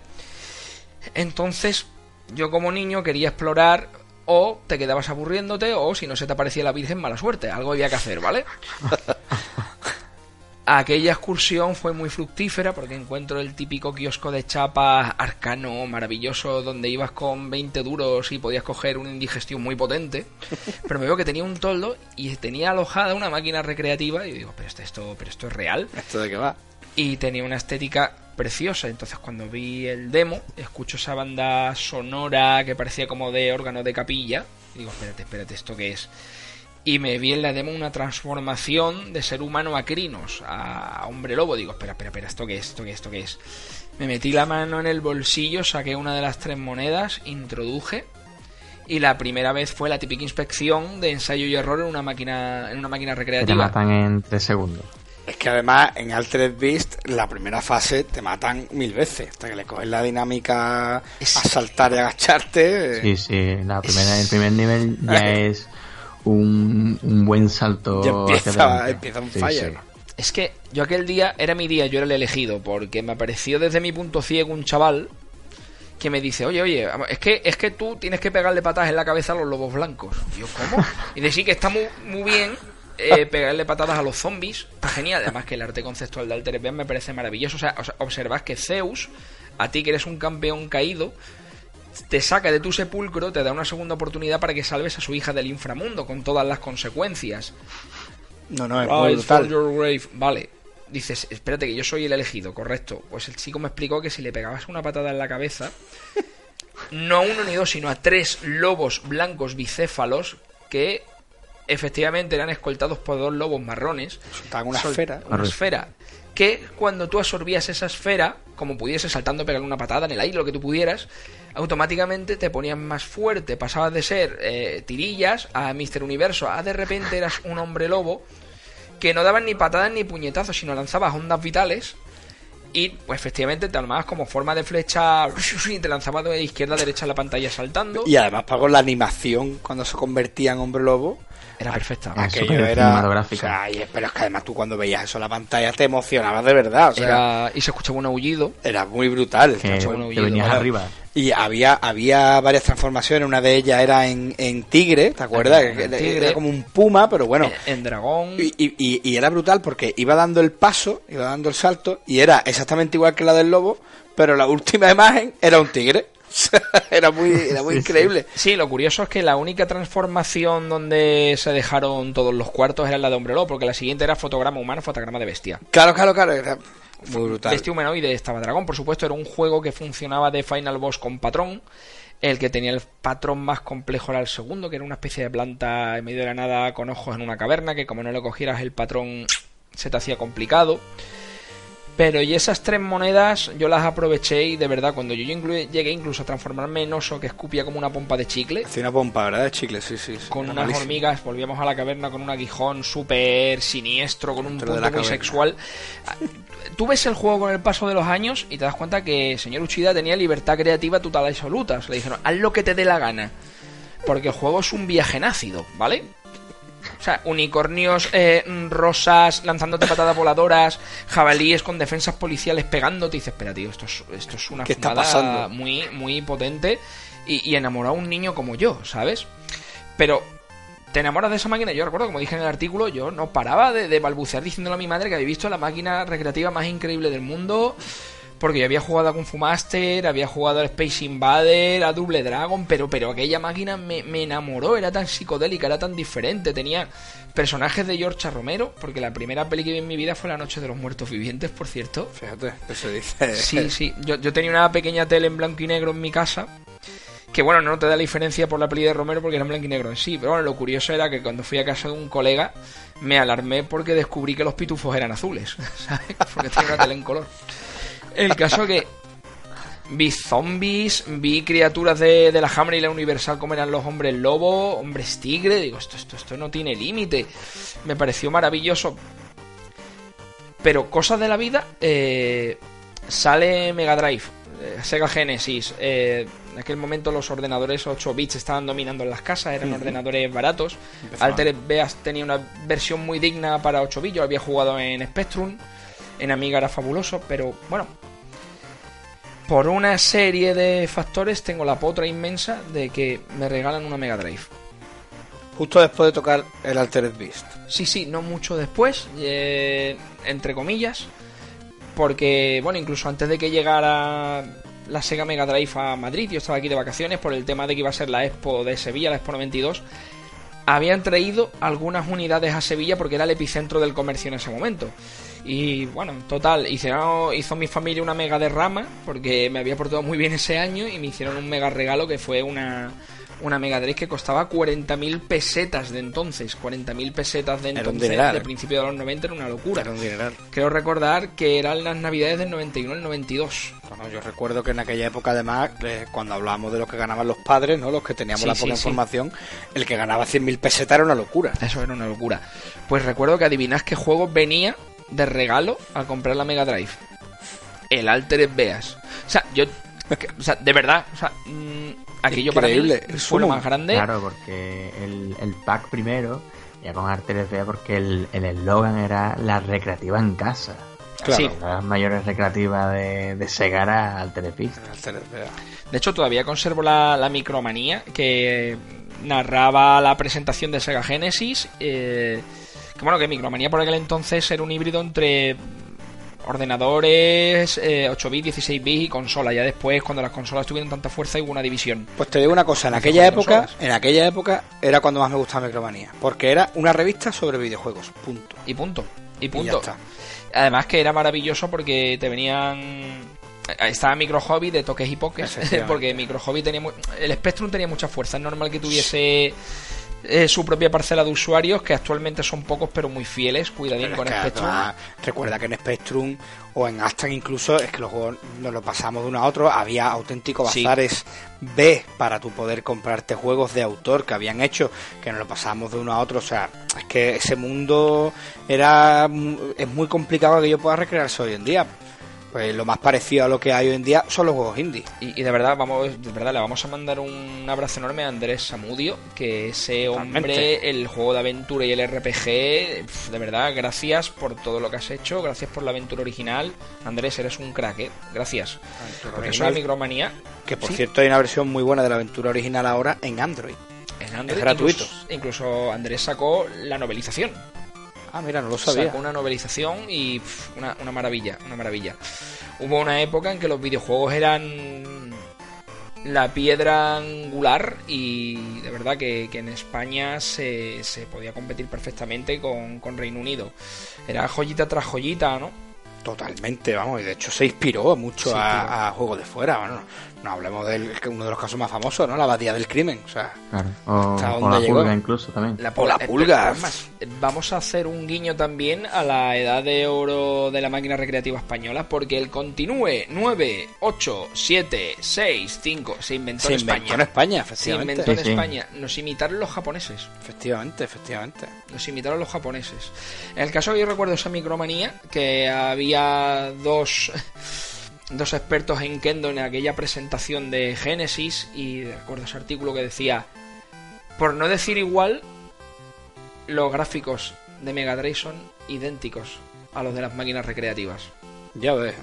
[SPEAKER 3] Entonces, yo como niño quería explorar o te quedabas aburriéndote o si no se te aparecía la Virgen, mala suerte. Algo había que hacer, ¿vale? Aquella excursión fue muy fructífera porque encuentro el típico kiosco de chapas arcano, maravilloso, donde ibas con 20 duros y podías coger una indigestión muy potente. Pero me veo que tenía un toldo y tenía alojada una máquina recreativa y digo, pero esto, pero esto es real.
[SPEAKER 1] ¿Esto de qué va?
[SPEAKER 3] Y tenía una estética preciosa. Entonces cuando vi el demo, escucho esa banda sonora que parecía como de órgano de capilla. Y digo, espérate, espérate, ¿esto qué es? Y me vi en la demo una transformación de ser humano a crinos, a hombre lobo. Digo, espera, espera, espera, ¿esto qué es? ¿Esto qué es? ¿Esto qué es? Me metí la mano en el bolsillo, saqué una de las tres monedas, introduje. Y la primera vez fue la típica inspección de ensayo y error en una máquina, en una máquina recreativa.
[SPEAKER 2] te matan en tres segundos.
[SPEAKER 1] Es que además en Altered Beast la primera fase te matan mil veces, hasta que le coges la dinámica a saltar y agacharte.
[SPEAKER 2] Sí, sí, la primera, el primer nivel ya es un, buen salto.
[SPEAKER 1] Ya empieza, empieza un fire.
[SPEAKER 3] Es que yo aquel día era mi día, yo era el elegido, porque me apareció desde mi punto ciego un chaval que me dice, oye, oye, es que, es que tú tienes que pegarle patas en la cabeza a los lobos blancos. Y yo, ¿cómo? Y decir que está muy, muy bien eh, pegarle patadas a los zombies está genial. Además que el arte conceptual de Alter Beast me parece maravilloso. O sea, observas que Zeus, a ti que eres un campeón caído, te saca de tu sepulcro, te da una segunda oportunidad para que salves a su hija del inframundo con todas las consecuencias.
[SPEAKER 1] No, no, es grave.
[SPEAKER 3] Vale. Dices, espérate que yo soy el elegido, correcto. Pues el chico me explicó que si le pegabas una patada en la cabeza, no a uno ni dos, sino a tres lobos blancos bicéfalos que efectivamente eran escoltados por dos lobos marrones.
[SPEAKER 1] Soltaban una esfera.
[SPEAKER 3] Una esfera. Que cuando tú absorbías esa esfera, como pudiese saltando pegarle una patada en el aire, lo que tú pudieras, automáticamente te ponías más fuerte. Pasabas de ser eh, tirillas a Mister Universo, a de repente eras un hombre lobo que no daban ni patadas ni puñetazos, sino lanzabas ondas vitales y pues efectivamente te armabas como forma de flecha y te lanzabas de izquierda a derecha en la pantalla saltando.
[SPEAKER 1] Y además pagó la animación cuando se convertía en hombre lobo
[SPEAKER 3] era perfecta.
[SPEAKER 1] Aquello era. O sea, pero es que además tú cuando veías eso en la pantalla te emocionabas de verdad. O sea,
[SPEAKER 3] y se escuchaba un aullido.
[SPEAKER 1] Era muy brutal.
[SPEAKER 2] Que, venías arriba.
[SPEAKER 1] Y había, había varias transformaciones. Una de ellas era en, en tigre, ¿te acuerdas? Era como un puma, pero bueno.
[SPEAKER 3] En, dragón.
[SPEAKER 1] Y, y, y, era brutal porque iba dando el paso, iba dando el salto, y era exactamente igual que la del lobo, pero la última imagen era un tigre. Era muy, era muy increíble.
[SPEAKER 3] Sí. lo curioso es que la única transformación donde se dejaron todos los cuartos era la de hombre lobo, porque la siguiente era fotograma humano, fotograma de bestia.
[SPEAKER 1] Claro, claro, claro. Era muy brutal.
[SPEAKER 3] Bestia humanoide estaba dragón, por supuesto, era un juego que funcionaba de Final Boss con patrón. El que tenía el patrón más complejo era el segundo, que era una especie de planta en medio de la nada con ojos en una caverna, que como no le cogieras el patrón se te hacía complicado. Pero y esas tres monedas yo las aproveché y de verdad cuando yo llegué incluso a transformarme en oso que escupía como una pompa de chicle.
[SPEAKER 1] Hacía una pompa, ¿verdad? De chicle, sí, sí.
[SPEAKER 3] con unas hormigas, volvíamos a la caverna con un aguijón súper siniestro, con un punto muy sexual. Tú ves el juego con el paso de los años y te das cuenta que señor Uchida tenía libertad creativa total y absoluta. le dijeron, haz lo que te dé la gana. Porque el juego es un viaje nácido, ¿vale? O sea, unicornios eh, rosas lanzándote patadas voladoras, jabalíes con defensas policiales pegándote. Y dices, espera, tío, esto es, esto es una ¿Qué está muy, muy potente y, y enamorado a un niño como yo, ¿sabes? Pero te enamoras de esa máquina. Yo recuerdo, como dije en el artículo, yo no paraba de, de balbucear diciéndole a mi madre que había visto la máquina recreativa más increíble del mundo porque yo había jugado a Kung Fu Master, había jugado a Space Invader, a Double Dragon, pero, pero aquella máquina me, enamoró, era tan psicodélica, era tan diferente, tenía personajes de George Romero, porque la primera peli que vi en mi vida fue La Noche de los Muertos Vivientes, por cierto.
[SPEAKER 1] Fíjate, eso dice.
[SPEAKER 3] Sí, sí, yo, yo tenía una pequeña tele en blanco y negro en mi casa, que bueno, no te da la diferencia por la peli de Romero porque era en blanco y negro en sí, pero bueno, lo curioso era que cuando fui a casa de un colega me alarmé porque descubrí que los pitufos eran azules, ¿sabes? Porque tenía una tele en color. El caso que vi zombies, vi criaturas de, la Hammer y la Universal como eran los hombres lobo, hombres tigre. Digo, esto, esto, esto no tiene límite. Me pareció maravilloso. Pero cosas de la vida, eh, sale Mega Drive, eh, Sega Genesis. Eh, en aquel momento los ordenadores 8 bits estaban dominando en las casas, eran ordenadores baratos. Alter Beas tenía una versión muy digna para 8 bits, yo había jugado en Spectrum. En Amiga era fabuloso, pero bueno, por una serie de factores tengo la potra inmensa de que me regalan una Mega Drive.
[SPEAKER 1] Justo después de tocar el Altered Beast.
[SPEAKER 3] Sí, sí, no mucho después, eh, entre comillas, porque, bueno, incluso antes de que llegara la Sega Mega Drive a Madrid, yo estaba aquí de vacaciones por el tema de que iba a ser la Expo de Sevilla, la Expo 92, habían traído algunas unidades a Sevilla porque era el epicentro del comercio en ese momento. Y bueno, total, hizo, hizo mi familia una mega derrama porque me había portado muy bien ese año y me hicieron un mega regalo que fue una, una Mega Drive que costaba 40.000 pesetas de entonces. 40.000 pesetas de entonces, de principio de los 90, era una locura. Creo recordar que eran las navidades del 91 al 92.
[SPEAKER 1] Bueno, yo recuerdo que en aquella época, además, eh, cuando hablábamos de lo que ganaban los padres, ¿no? los que teníamos la poca información, el que ganaba 100.000 pesetas era una locura.
[SPEAKER 3] Eso era una locura. Pues recuerdo que adivinás qué juego venía de regalo al comprar la Mega Drive. El Altered Beas. O sea, yo o sea, de verdad, o sea, mm, aquello para mí fue lo más grande.
[SPEAKER 2] Claro, porque el, el pack primero, ya con Arte Beas, porque el eslogan era la recreativa en casa. Claro. Sí. Las mayores recreativas de, de Sega era Altered
[SPEAKER 3] De hecho, todavía conservo la, la micromanía que narraba la presentación de Sega Genesis. Eh, que bueno, que Micromanía por aquel entonces era un híbrido entre ordenadores 8 eh, bits, 16 bits y consola. Ya después, cuando las consolas tuvieron tanta fuerza, hubo una división.
[SPEAKER 1] Pues te digo una cosa, en aquella época, en aquella época era cuando más me gustaba Micromanía, porque era una revista sobre videojuegos, punto.
[SPEAKER 3] Y punto. Y punto. Además que era maravilloso porque te venían estaba Micro Hobby de toques y pokés porque Micro Hobby tenía el Spectrum tenía mucha fuerza es normal que tuviese eh, su propia parcela de usuarios, que actualmente son pocos pero muy fieles, cuidadín con Spectrum.
[SPEAKER 1] recuerda que en Spectrum o en Aston incluso es que los juegos nos lo pasamos de uno a otro, había auténticos bazares B para tu poder comprarte juegos de autor que habían hecho, que nos lo pasamos de uno a otro, o sea, es que ese mundo era es muy complicado que yo pueda recrearse hoy en día pues lo más parecido a lo que hay hoy en día son los juegos indie.
[SPEAKER 3] Y, de verdad, vamos, de verdad, le vamos a mandar un abrazo enorme a Andrés Samudio, que ese hombre, el juego de aventura y el RPG, de verdad, gracias por todo lo que has hecho, gracias por la aventura original. Andrés, eres un crack, ¿eh? gracias. Porque eso es micromanía.
[SPEAKER 1] Que por cierto hay una versión muy buena de la aventura original ahora en Android.
[SPEAKER 3] En Android. Es gratuito. incluso Andrés sacó la novelización.
[SPEAKER 1] Ah, mira, no lo sabía.
[SPEAKER 3] Sacó una novelización y una, maravilla, una maravilla. Hubo una época en que los videojuegos eran la piedra angular y de verdad que, en España se, se, podía competir perfectamente con, con Reino Unido. Era joyita tras joyita, ¿no?
[SPEAKER 1] Totalmente, vamos, y de hecho se inspiró mucho a, a, juegos de fuera. Bueno, no hablemos de uno de los casos más famosos, ¿no? La abadía del crimen. O sea,
[SPEAKER 2] claro. o, la pulga incluso también.
[SPEAKER 1] La, o la pulga.
[SPEAKER 3] vamos a hacer un guiño también a la edad de oro de la máquina recreativa española, porque el continúe 9, 8, 7, 6, 5 se inventó, en, España.
[SPEAKER 1] en España. efectivamente.
[SPEAKER 3] Se inventó en España. Nos imitaron los japoneses.
[SPEAKER 1] Efectivamente, efectivamente.
[SPEAKER 3] Nos imitaron los japoneses. En el caso que yo recuerdo esa micromanía, que había dos dos expertos en Kendo en aquella presentación de Genesis y recuerdo ese artículo que decía, por no decir igual, los gráficos de Mega Drive son idénticos a los de las máquinas recreativas.
[SPEAKER 1] Ya ves.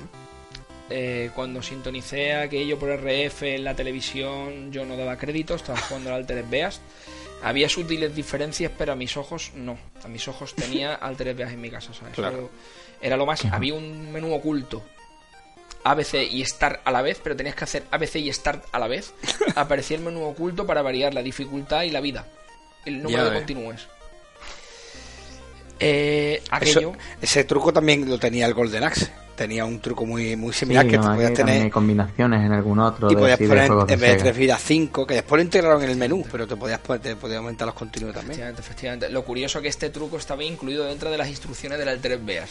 [SPEAKER 3] Eh, cuando sintonicé aquello por RF en la televisión, yo no daba créditos, estaba jugando al Altered Beast. Había sutiles diferencias, pero a mis ojos no. A mis ojos tenía Altered Beast en mi casa, ¿sabes? era lo más. Había un menú oculto ABC y Start a la vez, pero tenías que hacer ABC y Start a la vez, aparecía el menú oculto para variar la dificultad y la vida. El número de continúes. Eh, aquello...
[SPEAKER 1] ese truco también lo tenía el Golden Axe tenía un truco muy muy similar que podías tener
[SPEAKER 2] combinaciones en algún otro
[SPEAKER 1] y podías poner en vez de 3 vidas 5 que después lo integraron en el menú pero te podías te podías aumentar los continuos también.
[SPEAKER 3] Efectivamente, efectivamente. Lo curioso es que este truco estaba incluido dentro de las instrucciones del Alter Beas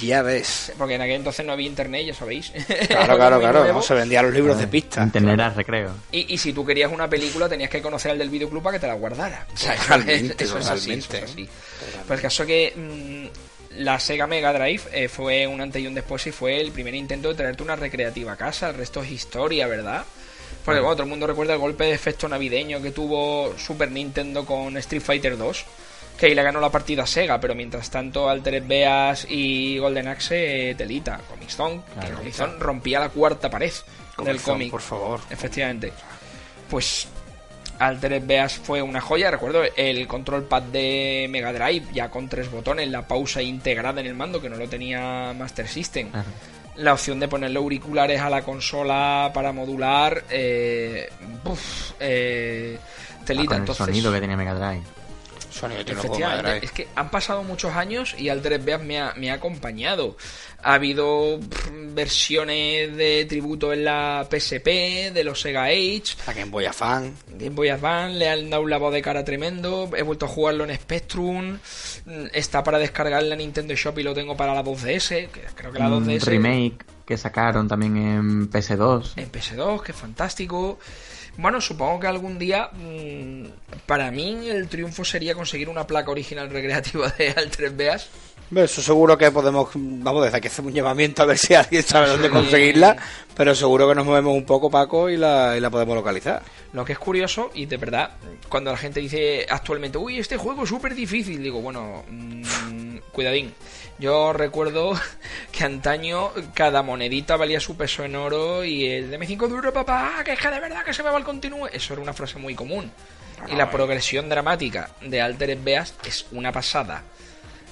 [SPEAKER 1] ya ves.
[SPEAKER 3] Porque en aquel entonces no había internet ya sabéis.
[SPEAKER 1] Claro claro claro no, se vendían los libros de pistas
[SPEAKER 2] internet al recreo.
[SPEAKER 3] Y, y, si tú querías una película tenías que conocer al del videoclub para que te la guardara.
[SPEAKER 1] Totalmente, eso, Es así,
[SPEAKER 3] pues el caso que mm, la Sega Mega Drive eh, fue un antes y un después y fue el primer intento de traerte una recreativa a casa. El resto es historia, ¿verdad? Porque bueno, todo el mundo recuerda el golpe de efecto navideño que tuvo Super Nintendo con Street Fighter 2. Que ahí le ganó la partida a Sega, pero mientras tanto Altered Beas y Golden Axe eh, telita. Comic Zone, que Comic Zone rompía la cuarta pared del cómic.
[SPEAKER 1] Por favor.
[SPEAKER 3] Efectivamente. Pues Altered Beas fue una joya. Recuerdo el control pad de Mega Drive, ya con tres botones, la pausa integrada en el mando, que no lo tenía Master System. La opción de ponerle auriculares a la consola para modular. Eh, eh, telita.
[SPEAKER 2] el sonido que tenía Mega Drive.
[SPEAKER 3] Efectivamente, es que han pasado muchos años y Altered Beast me ha, me ha acompañado. Ha habido versiones de tributo en la PSP, de los Sega Age.
[SPEAKER 1] La Game Boy Advance.
[SPEAKER 3] Game Boy Advance, le han dado un lavado de cara tremendo. He vuelto a jugarlo en Spectrum. Está para descargar en la Nintendo Shop y lo tengo para la 2DS. creo que la 2DS.
[SPEAKER 2] remake que sacaron también en PS2.
[SPEAKER 3] En PS2, que es fantástico. Bueno, supongo que algún día, mm, para mí, el triunfo sería conseguir una placa original recreativa de Altered Beas.
[SPEAKER 1] Eso seguro que podemos, vamos, desde aquí hacemos un llamamiento a ver si alguien sabe dónde conseguirla, pero seguro que nos movemos un poco, Paco, y la, y la podemos localizar.
[SPEAKER 3] Lo que es curioso, y de verdad, cuando la gente dice actualmente, uy, este juego es súper difícil, digo, bueno, mmm, cuidadín. Yo recuerdo que antaño cada monedita valía su peso en oro y el de M5 duro, papá, que es que de verdad que se me va el continúe. Eso era una frase muy común. Y la progresión dramática de Altered Beast es una pasada.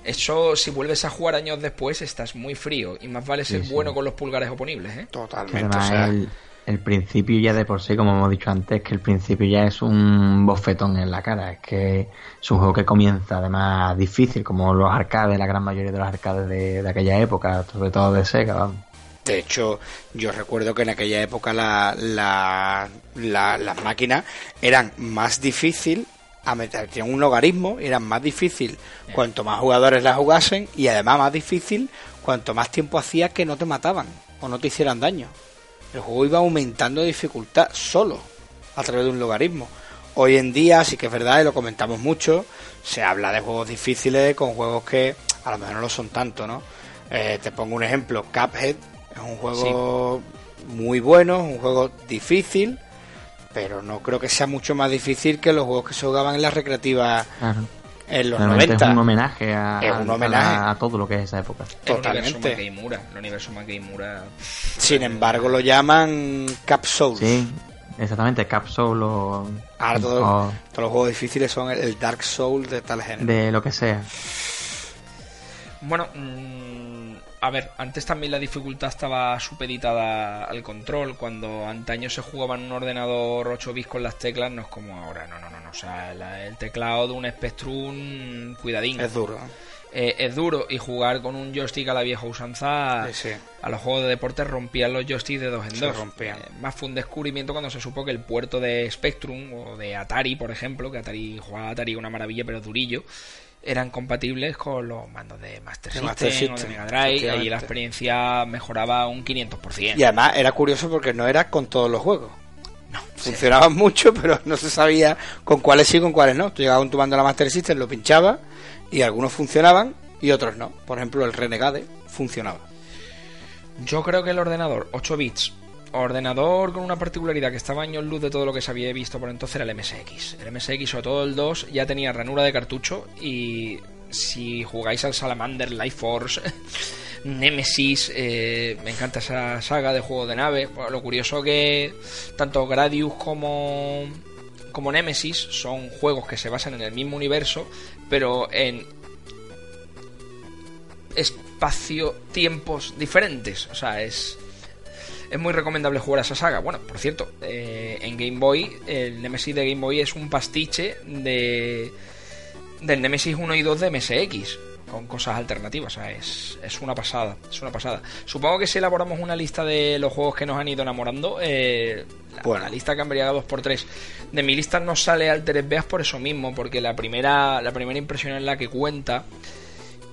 [SPEAKER 3] Eso, si vuelves a jugar años después, estás muy frío. Y más vale ser bueno con los pulgares oponibles, ¿eh?
[SPEAKER 1] Totalmente
[SPEAKER 2] el principio ya de por sí, como hemos dicho antes, que el principio ya es un bofetón en la cara. Es que es un juego que comienza además difícil, como los arcades, la gran mayoría de los arcades de, aquella época, sobre todo de Sega.
[SPEAKER 1] De hecho, yo recuerdo que en aquella época la, la, las máquinas eran más difícil a meter, tenían un logaritmo, eran más difícil cuanto más jugadores la jugasen y además más difícil cuanto más tiempo hacía que no te mataban o no te hicieran daño el juego iba aumentando de dificultad solo a través de un logaritmo. Hoy en día, sí que es verdad, y lo comentamos mucho, se habla de juegos difíciles con juegos que a lo mejor no lo son tanto, ¿no? Eh, te pongo un ejemplo, Cuphead es un juego muy bueno, es un juego difícil, pero no creo que sea mucho más difícil que los juegos que se jugaban en las recreativas en los 90.
[SPEAKER 2] Es un homenaje a, A, todo lo que es esa época.
[SPEAKER 3] Totalmente. El universo Mura.
[SPEAKER 1] Sin embargo, lo llaman Capsule.
[SPEAKER 2] Sí, exactamente, Capsule o.
[SPEAKER 1] Ahora todos los juegos difíciles son el Dark Soul de tal género.
[SPEAKER 2] De lo que sea.
[SPEAKER 3] Bueno, mm, a ver, antes también la dificultad estaba supeditada al control. Cuando antaño se jugaba en un ordenador 8 bits con las teclas, no es como ahora. No, no, no. no. O sea, el teclado de un Spectrum, cuidadín.
[SPEAKER 1] Es duro.
[SPEAKER 3] Eh, es duro y jugar con un joystick a la vieja usanza a los juegos de deporte rompían los joysticks de dos en dos.
[SPEAKER 1] Rompían. Eh,
[SPEAKER 3] más fue un descubrimiento cuando se supo que el puerto de Spectrum o de Atari, por ejemplo, que Atari jugaba Atari una maravilla pero durillo, eran compatibles con los mandos de Master, System, o de Mega Drive y la experiencia mejoraba un 500%.
[SPEAKER 1] Y además era curioso porque no era con todos los juegos. No, Funcionaban mucho, pero no se sabía con cuáles sí y con cuáles no. Tú llegabas con tu mando a la Master System, lo pinchabas y algunos funcionaban y otros no. Por ejemplo, el Renegade funcionaba.
[SPEAKER 3] Yo creo que el ordenador 8 bits, ordenador con una particularidad que estaba años luz de todo lo que se había visto por entonces era el MSX. El MSX, sobre todo el 2, ya tenía ranura de cartucho y si jugáis al Salamander, Life Force, Nemesis, eh, me encanta esa saga de juego de nave. lo curioso que tanto Gradius como como Nemesis son juegos que se basan en el mismo universo, pero en espacio-tiempos diferentes. O sea, es, es muy recomendable jugar a esa saga. Bueno, por cierto, eh, en Game Boy, el Nemesis de Game Boy es un pastiche de del Nemesis 1 y 2 de MSX con cosas alternativas. O sea, es, es, una pasada, es una pasada. Supongo que si elaboramos una lista de los juegos que nos han ido enamorando, eh, la, lista cambiaría 2x3. De mi lista no sale Altered Beast por eso mismo, porque la primera, la primera impresión es la que cuenta.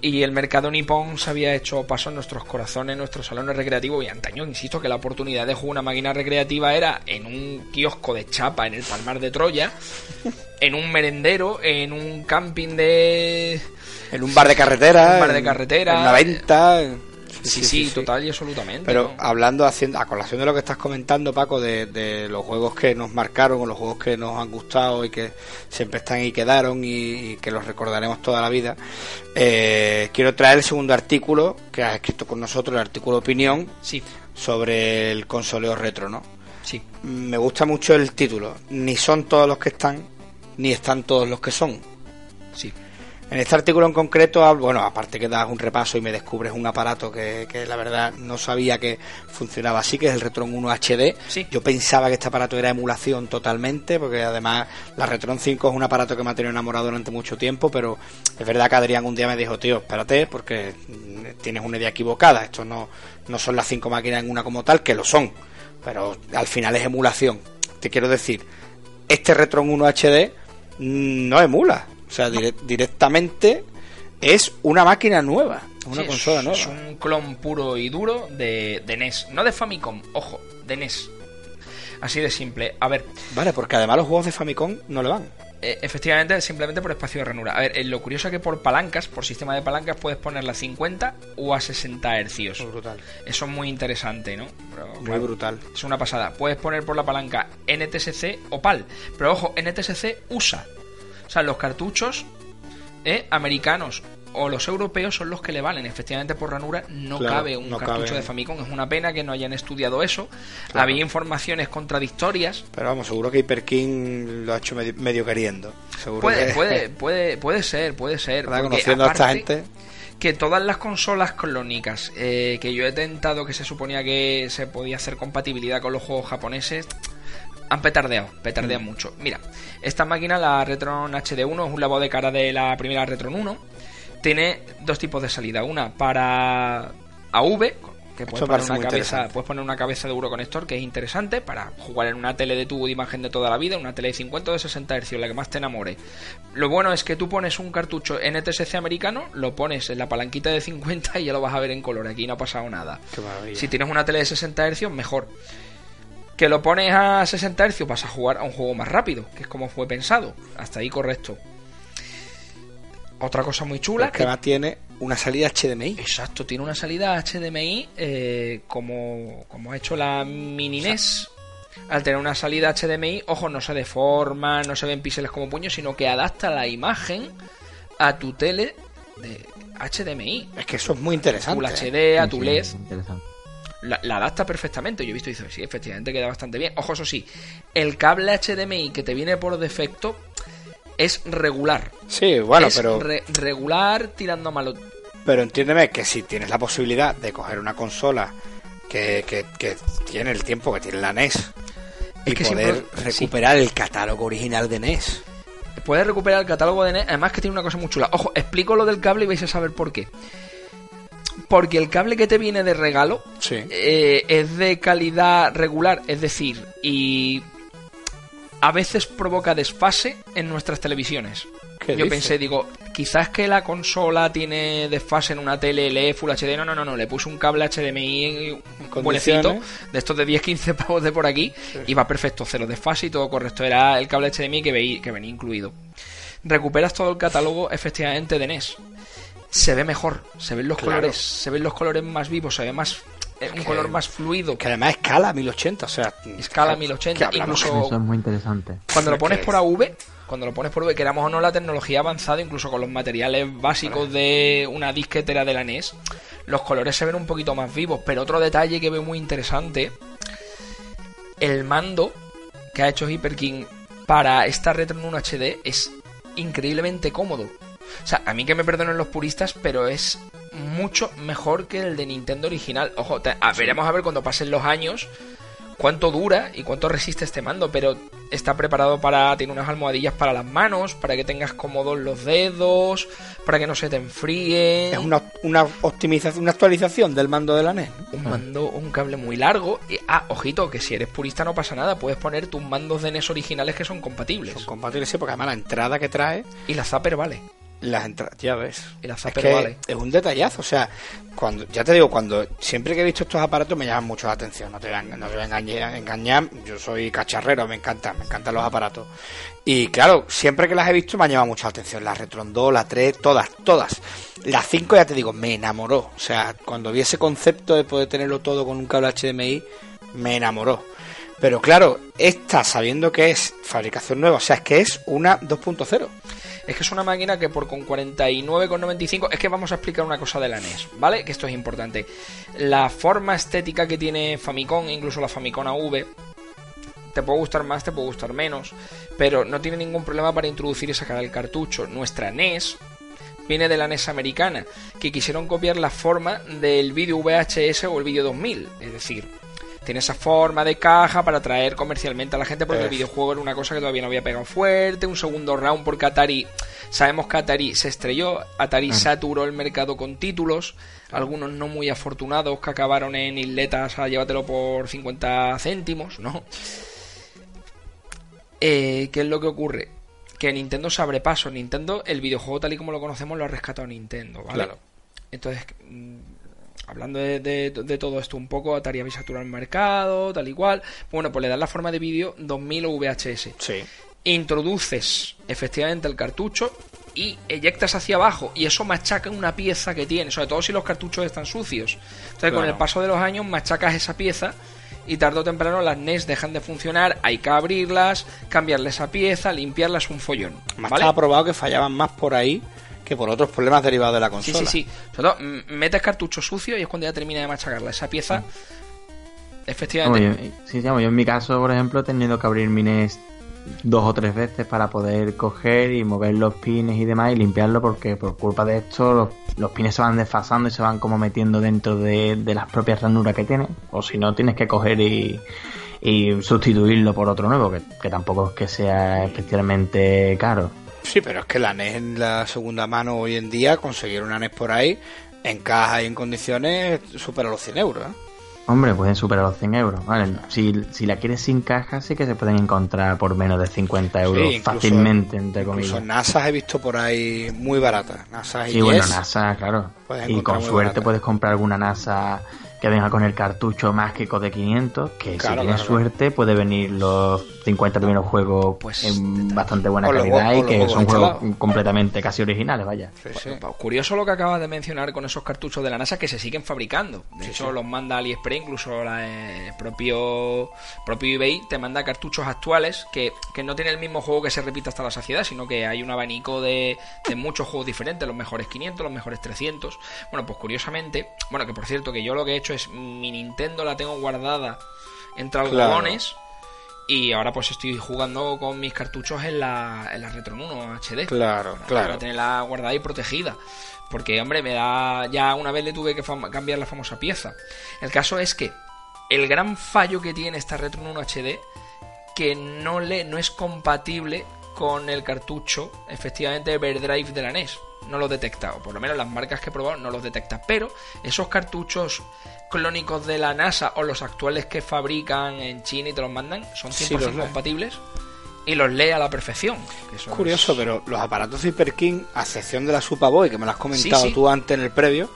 [SPEAKER 3] Y el mercado nipón se había hecho paso en nuestros corazones, en nuestros salones recreativos. Y antaño, insisto, que la oportunidad de jugar una máquina recreativa era en un kiosco de chapa en el Palmar de Troya, en un merendero, en un camping de
[SPEAKER 1] en un bar de carretera.
[SPEAKER 3] Un bar de carretera.
[SPEAKER 1] En la venta.
[SPEAKER 3] Sí, sí, total y absolutamente.
[SPEAKER 1] Pero hablando, haciendo, a colación de lo que estás comentando, Paco, de, los juegos que nos marcaron o los juegos que nos han gustado y que siempre están y quedaron y, que los recordaremos toda la vida, eh, quiero traer el segundo artículo que has escrito con nosotros, el artículo opinión
[SPEAKER 3] sí.
[SPEAKER 1] sobre el consoleo retro, ¿no?
[SPEAKER 3] Sí.
[SPEAKER 1] Me gusta mucho el título. Ni son todos los que están, ni están todos los que son.
[SPEAKER 3] Sí.
[SPEAKER 1] En este artículo en concreto, bueno, aparte que das un repaso y me descubres un aparato que, la verdad no sabía que funcionaba así, que es el Retron 1 HD. Yo pensaba que este aparato era emulación totalmente, porque además la Retron 5 es un aparato que me ha tenido enamorado durante mucho tiempo, pero es verdad que Adrián un día me dijo, tío, espérate, porque tienes una idea equivocada, esto no, no son las cinco máquinas en una como tal, que lo son, pero al final es emulación. Te quiero decir, este Retron 1 HD no emula, o sea, directamente es una máquina nueva, una consola nueva.
[SPEAKER 3] Es un clon puro y duro de, de NES, no de Famicom, ojo, de NES. Así de simple. A ver.
[SPEAKER 1] Vale, porque además los juegos de Famicom no le van.
[SPEAKER 3] Eh, efectivamente, simplemente por espacio de ranura. A ver, eh, lo curioso es que por palancas, por sistema de palancas, puedes ponerla a 50 o a 60 hercios.
[SPEAKER 1] brutal.
[SPEAKER 3] Eso es muy interesante, ¿no?
[SPEAKER 1] muy brutal.
[SPEAKER 3] Es una pasada. Puedes poner por la palanca NTSC o PAL. Pero ojo, NTSC usa o sea, los cartuchos eh, americanos o los europeos son los que le valen. Efectivamente, por ranura no cabe un cartucho de Famicom. Es una pena que no hayan estudiado eso. Había informaciones contradictorias.
[SPEAKER 1] Pero vamos, seguro que Hyperkin lo ha hecho medio, queriendo. Seguro
[SPEAKER 3] puede, puede, puede, puede ser, puede ser.
[SPEAKER 1] Conociendo a esta gente
[SPEAKER 3] que todas las consolas clónicas eh, que yo he tentado que se suponía que se podía hacer compatibilidad con los juegos japoneses han petardeado, petardean mm. mucho. Mira, esta máquina, la Retron HD1, es un lavado de cara de la primera Retron 1. Tiene dos tipos de salida. Una para AV, que puedes poner, una cabeza, puedes poner una cabeza de Euroconector, que es interesante para jugar en una tele de tubo de imagen de toda la vida, una tele de 50 o de 60 Hz, la que más te enamore. Lo bueno es que tú pones un cartucho NTSC americano, lo pones en la palanquita de 50 y ya lo vas a ver en color. Aquí no ha pasado nada. si tienes una tele de 60 Hz, mejor que lo pones a 60 Hz vas a jugar a un juego más rápido, que es como fue pensado. Hasta ahí correcto. Otra cosa muy chula.
[SPEAKER 1] que además tiene una salida HDMI.
[SPEAKER 3] Exacto, tiene una salida HDMI eh, como, como ha hecho la Mini NES. Al tener una salida HDMI, ojo, no se deforma, no se ven píxeles como puños, sino que adapta la imagen a tu tele de HDMI.
[SPEAKER 1] Es que eso es muy interesante.
[SPEAKER 3] Full HD, a tu LED la, adapta perfectamente. Yo he visto y dice, sí, efectivamente queda bastante bien. Ojo, eso sí, el cable HDMI que te viene por defecto es regular.
[SPEAKER 1] Sí, bueno, pero.
[SPEAKER 3] regular tirando a malo.
[SPEAKER 1] pero entiéndeme que si tienes la posibilidad de coger una consola que, que, tiene el tiempo que tiene la NES y poder recuperar el catálogo original de NES.
[SPEAKER 3] Puedes recuperar el catálogo de NES, además que tiene una cosa muy chula. Ojo, explico lo del cable y vais a saber por qué. Porque el cable que te viene de regalo eh, es de calidad regular, es decir, y a veces provoca desfase en nuestras televisiones. Yo pensé, digo, quizás que la consola tiene desfase en una tele lee Full HD. No, no, no, no. Le puse un cable HDMI un buenecito de estos de 10-15 pavos de por aquí y va perfecto, cero desfase y todo correcto. Era el cable HDMI que, que venía incluido. Recuperas todo el catálogo efectivamente de NES. Se ve mejor, se ven los colores, se ven los colores más vivos, se ve más un color más fluido.
[SPEAKER 1] Que además escala 1080, o sea,
[SPEAKER 3] escala 1080, incluso
[SPEAKER 2] eso es muy interesante.
[SPEAKER 3] Cuando lo pones por AV, cuando lo pones por AV, queramos o no la tecnología avanzada, incluso con los materiales básicos de una disquetera de la NES, los colores se ven un poquito más vivos, pero otro detalle que veo muy interesante, el mando que ha hecho Hyper King para esta retro en un HD es increíblemente cómodo. O sea, a mí que me perdonen los puristas, pero es mucho mejor que el de Nintendo original. Ojo, veremos a ver cuando pasen los años cuánto dura y cuánto resiste este mando, pero está preparado para, tiene unas almohadillas para las manos, para que tengas cómodos los dedos, para que no se te enfríe.
[SPEAKER 1] Es una, una optimización, una actualización del mando de la NES.
[SPEAKER 3] Un mando, un cable muy largo. Y, ah, ojito, que si eres purista no pasa nada, puedes poner tus mandos de NES originales que son compatibles.
[SPEAKER 1] Son compatibles, sí, porque además la entrada que trae...
[SPEAKER 3] Y la Zapper vale.
[SPEAKER 1] Las entradas, ya ves.
[SPEAKER 3] es, que
[SPEAKER 1] es un detallazo, o sea, cuando ya te digo, cuando siempre que he visto estos aparatos me llaman mucho la atención, no te voy a, no te voy a engañar, engañar, yo soy cacharrero, me encantan, me encantan los aparatos. Y claro, siempre que las he visto me han llamado mucho la atención, la Retron 2, la 3, todas, todas. La 5 ya te digo, me enamoró, o sea, cuando vi ese concepto de poder tenerlo todo con un cable HDMI, me enamoró. Pero claro, esta sabiendo que es fabricación nueva, o sea, es que es una 2.0
[SPEAKER 3] es que es una máquina que por con 49,95 es que vamos a explicar una cosa de la NES, ¿vale? Que esto es importante. La forma estética que tiene Famicom, incluso la Famicom AV, te puede gustar más, te puede gustar menos, pero no tiene ningún problema para introducir y sacar el cartucho. Nuestra NES viene de la NES americana, que quisieron copiar la forma del vídeo VHS o el vídeo 2000, es decir, tiene esa forma de caja para atraer comercialmente a la gente porque el videojuego era una cosa que todavía no había pegado fuerte, un segundo round porque Atari, sabemos que Atari se estrelló, Atari saturó el mercado con títulos, algunos no muy afortunados que acabaron en isletas a llévatelo por 50 céntimos, ¿no? Eh, ¿Qué es lo que ocurre? Que Nintendo se abre paso. Nintendo, el videojuego tal y como lo conocemos, lo ha rescatado Nintendo, ¿vale? Claro. Entonces, hablando de, todo esto un poco, Atari había saturado el mercado, tal y cual. Bueno, pues le das la forma de vídeo 2000 o VHS.
[SPEAKER 1] Sí.
[SPEAKER 3] Introduces efectivamente el cartucho y eyectas hacia abajo y eso machaca una pieza que tiene, sobre todo si los cartuchos están sucios. Entonces con el paso de los años machacas esa pieza y tarde o temprano las NES dejan de funcionar, hay que abrirlas, cambiarle esa pieza, limpiarlas un follón.
[SPEAKER 1] Más ¿vale? probado que fallaban más por ahí que por otros problemas derivados de la consola.
[SPEAKER 3] Sí, sí, sí. Sobre todo, metes cartucho sucio y es cuando ya termina de machacarla. Esa pieza, ah. efectivamente.
[SPEAKER 2] sí, yo en mi caso, por ejemplo, he tenido que abrir mi NES dos o tres veces para poder coger y mover los pines y demás y limpiarlo porque por culpa de esto los, pines se van desfasando y se van como metiendo dentro de, las propias ranuras que tiene o si no tienes que coger y, sustituirlo por otro nuevo que, que tampoco es que sea especialmente caro
[SPEAKER 1] Sí, pero es que la NES en la segunda mano hoy en día, conseguir una NES por ahí, en caja y en condiciones, supera los 100 euros. ¿eh?
[SPEAKER 2] Hombre, pueden superar los 100 euros. Vale, si, si la quieres sin caja, sí que se pueden encontrar por menos de 50 euros fácilmente, entre comillas. Incluso
[SPEAKER 1] NASA he visto por ahí muy baratas. NASA y
[SPEAKER 2] sí, bueno, NASA, claro. Y con suerte puedes comprar alguna NASA que venga con el cartucho mágico de 500, que si tienes suerte puede venir los 50 primeros juegos pues, en bastante buena calidad y que son juegos completamente casi originales, vaya.
[SPEAKER 3] Pues curioso lo que acabas de mencionar con esos cartuchos de la NASA que se siguen fabricando. De hecho, los manda AliExpress, incluso el eh, propio, propio eBay te manda cartuchos actuales que, que no tienen el mismo juego que se repita hasta la saciedad, sino que hay un abanico de, de muchos juegos diferentes, los mejores 500, los mejores 300. Bueno, pues curiosamente, bueno, que por cierto, que yo lo que he hecho es mi Nintendo la tengo guardada entre algodones Y ahora pues estoy jugando con mis cartuchos en la, en la Retron 1 HD.
[SPEAKER 1] Claro, claro.
[SPEAKER 3] Para tenerla guardada y protegida. Porque, hombre, me da. Ya una vez le tuve que cambiar la famosa pieza. El caso es que el gran fallo que tiene esta Retron 1 HD que no le no es compatible con el cartucho efectivamente Everdrive de la NES. No lo detecta, o por lo menos las marcas que he probado no los detecta. Pero esos cartuchos clónicos de la NASA o los actuales que fabrican en China y te los mandan son 100% compatibles y los lee a la perfección.
[SPEAKER 1] es curioso, pero los aparatos Hyper King, a excepción de la Superboy, que me lo has comentado tú antes en el previo,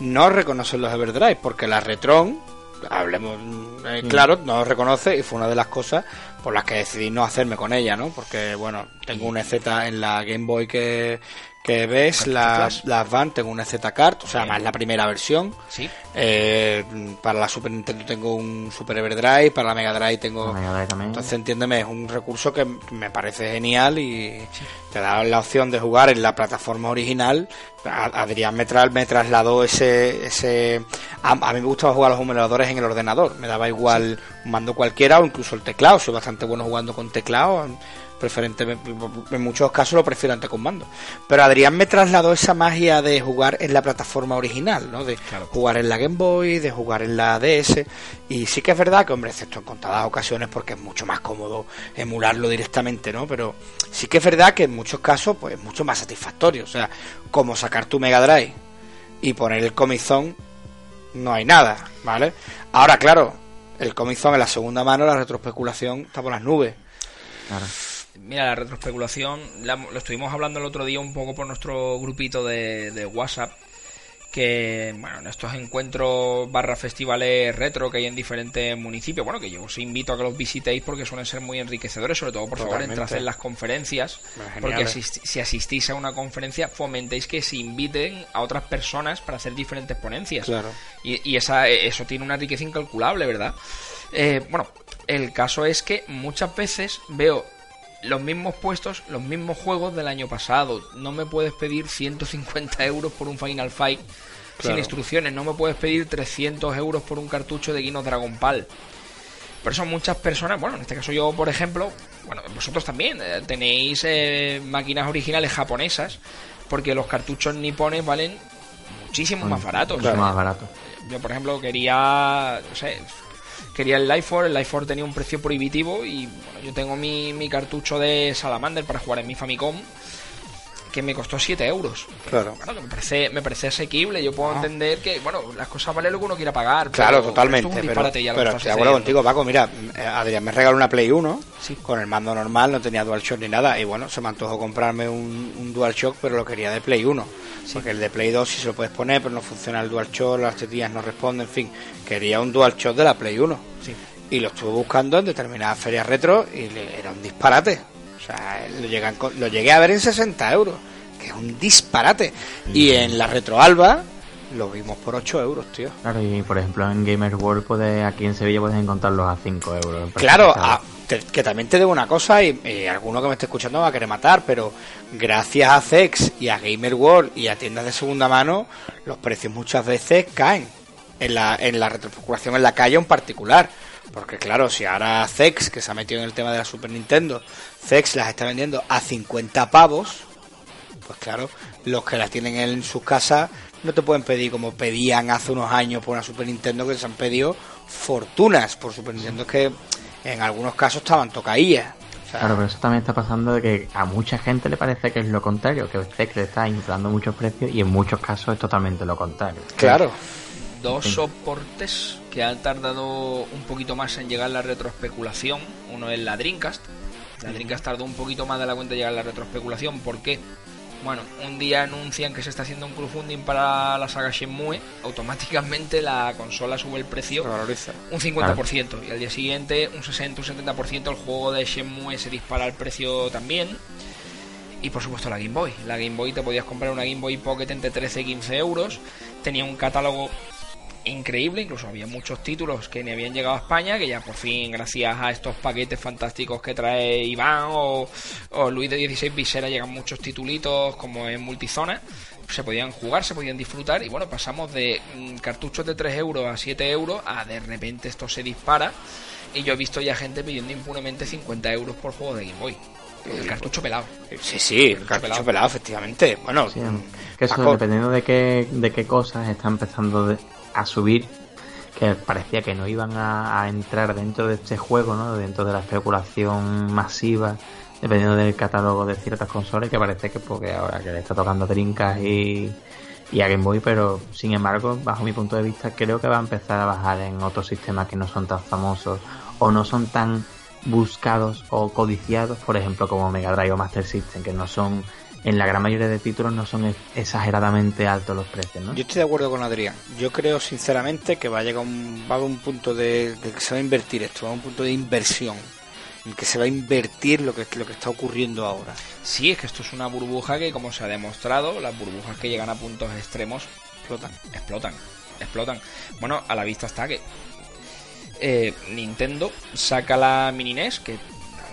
[SPEAKER 1] no reconocen los Everdrive, porque la Retron, hablemos eh, mm. claro, no los reconoce y fue una de las cosas por las que decidí no hacerme con ella, ¿no? Porque, bueno, tengo un EZ en la Game Boy que, que ves las, las Van, tengo un EZ Card, o sea, más la primera versión.
[SPEAKER 3] Sí.
[SPEAKER 1] Eh, para la Super Nintendo tengo un Super Everdrive, para la Mega Drive tengo. Entonces, entiéndeme, es un recurso que me parece genial y te da la opción de jugar en la plataforma original. Adrián me, me trasladó ese. ese a, mí me gustaba jugar los emuladores en el ordenador, me daba igual un mando cualquiera o incluso el teclado, soy bastante bueno jugando con teclado preferentemente en muchos casos lo prefiero ante con mando. Pero Adrián me trasladó esa magia de jugar en la plataforma original no de jugar en la Game Boy de jugar en la DS y sí que es verdad que hombre excepto en contadas ocasiones porque es mucho más cómodo emularlo directamente no pero sí que es verdad que en muchos casos pues es mucho más satisfactorio. O sea como sacar tu Mega Drive y poner el Comic no hay nada vale ahora claro el Comic en la segunda mano la retrospeculación está por las nubes.
[SPEAKER 3] Claro Mira, la retroespeculación, lo estuvimos hablando el otro día un poco por nuestro grupito de, WhatsApp, que, bueno, en estos encuentros barra festivales retro que hay en diferentes municipios, bueno, que yo os invito a que los visitéis porque suelen ser muy enriquecedores, sobre todo, por favor, entrad en las conferencias, porque si asistís a una conferencia, fomentéis que se inviten a otras personas para hacer diferentes ponencias.
[SPEAKER 1] Claro.
[SPEAKER 3] Y, y esa, eso tiene una riqueza incalculable, ¿verdad? Eh, bueno, el caso es que muchas veces veo los mismos puestos, los mismos juegos del año pasado. No me puedes pedir 150 euros por un Final Fight sin instrucciones. No me puedes pedir 300 euros por un cartucho de Guinness Dragon Pal. Por eso muchas personas, bueno, en este caso yo, por ejemplo, bueno, vosotros también eh, tenéis eh, máquinas originales japonesas porque los cartuchos nipones valen muchísimo más baratos.
[SPEAKER 2] Más barato.
[SPEAKER 3] Yo, por ejemplo, quería, no sé, quería el Life 4, el Life 4 tenía un precio prohibitivo y bueno, yo tengo mi, mi cartucho de Salamander para jugar en mi Famicom que me costó 7 euros.
[SPEAKER 1] Claro.
[SPEAKER 3] me parece, me parece asequible. Yo puedo ah. entender que, bueno, las cosas valen lo que uno quiera pagar.
[SPEAKER 1] Claro, totalmente. Pero, pero estoy de acuerdo contigo, Paco. Mira, eh, Adrián me regaló una Play 1
[SPEAKER 3] sí.
[SPEAKER 1] con el mando normal, no tenía DualShock ni nada. Y bueno, se me antojó comprarme un, un DualShock, pero lo quería de Play 1. Porque el de Play 2 sí se lo puedes poner, pero no funciona el DualShock, las tetillas no responden, en fin. Quería un DualShock de la Play 1.
[SPEAKER 3] Sí.
[SPEAKER 1] Y lo estuve buscando en determinadas ferias retro y era un disparate. O sea, lo, lo llegué a ver en 60 euros que es un disparate. Y en la Retroalba lo vimos por 8 euros, tío.
[SPEAKER 2] Claro, y por ejemplo en Gamers World puedes, aquí en Sevilla puedes encontrarlos a 5 euros.
[SPEAKER 1] Claro, que también te debo una cosa y, alguno que me esté escuchando va a querer matar, pero gracias a Zex y a Gamer World y a tiendas de segunda mano, los precios muchas veces caen en la, en la retrospeculación en la calle en particular. Porque claro, si ahora Zex, que se ha metido en el tema de la Super Nintendo, Zex las está vendiendo a 50 pavos, pues claro, los que las tienen en sus casas no te pueden pedir como pedían hace unos años por una Super Nintendo que se han pedido fortunas por Super Nintendo que en algunos casos estaban tocaías.
[SPEAKER 2] claro, pero eso también está pasando de que a mucha gente le parece que es lo contrario, que usted que está inflando muchos precios y en muchos casos es totalmente lo contrario.
[SPEAKER 1] Claro.
[SPEAKER 3] Dos soportes que han tardado un poquito más en llegar a la retroespeculación. Uno es la Dreamcast. La Dreamcast tardó un poquito más de la cuenta en llegar a la retroespeculación. ¿Por qué? bueno, un día anuncian que se está haciendo un crowdfunding para la saga Shenmue, automáticamente la consola sube el precio un 50% y al día siguiente un 60, un 70% el juego de Shenmue se dispara el precio también. Y por supuesto la Game Boy. La Game Boy te podías comprar una Game Boy Pocket entre 13 y 15 euros. Tenía un catálogo increíble, incluso había muchos títulos que ni habían llegado a España, que ya por fin, gracias a estos paquetes fantásticos que trae Iván o, Luis de 16 Visera, llegan muchos titulitos como en multizona, se podían jugar, se podían disfrutar y bueno, pasamos de mm, cartuchos de 3 euros a 7 euros a de repente esto se dispara y yo he visto ya gente pidiendo impunemente 50 euros por juego de Game Boy. El cartucho pelado.
[SPEAKER 1] Sí, sí, el cartucho, pelado. efectivamente. Bueno,
[SPEAKER 2] que eso dependiendo de qué, de qué cosas está empezando a subir, que parecía que no iban a, entrar dentro de este juego, ¿no? Dentro de la especulación masiva, dependiendo del catálogo de ciertas consolas, que parece que porque ahora que le está tocando trincas y, y a Game Boy, pero sin embargo, bajo mi punto de vista, creo que va a empezar a bajar en otros sistemas que no son tan famosos o no son tan buscados o codiciados, por ejemplo, como Mega Drive o Master System, que no son, en la gran mayoría de títulos, no son exageradamente altos los precios, ¿no?
[SPEAKER 1] Yo estoy de acuerdo con Adrián. Yo creo, sinceramente, que va a llegar un, va a un punto de, que se va a invertir esto, va a un punto de inversión en que se va a invertir lo que, lo que está ocurriendo ahora.
[SPEAKER 3] Sí, es que esto es una burbuja que, como se ha demostrado, las burbujas que llegan a puntos extremos
[SPEAKER 1] explotan.
[SPEAKER 3] Explotan, explotan. Bueno, a la vista está que eh, Nintendo saca la Mini NES, que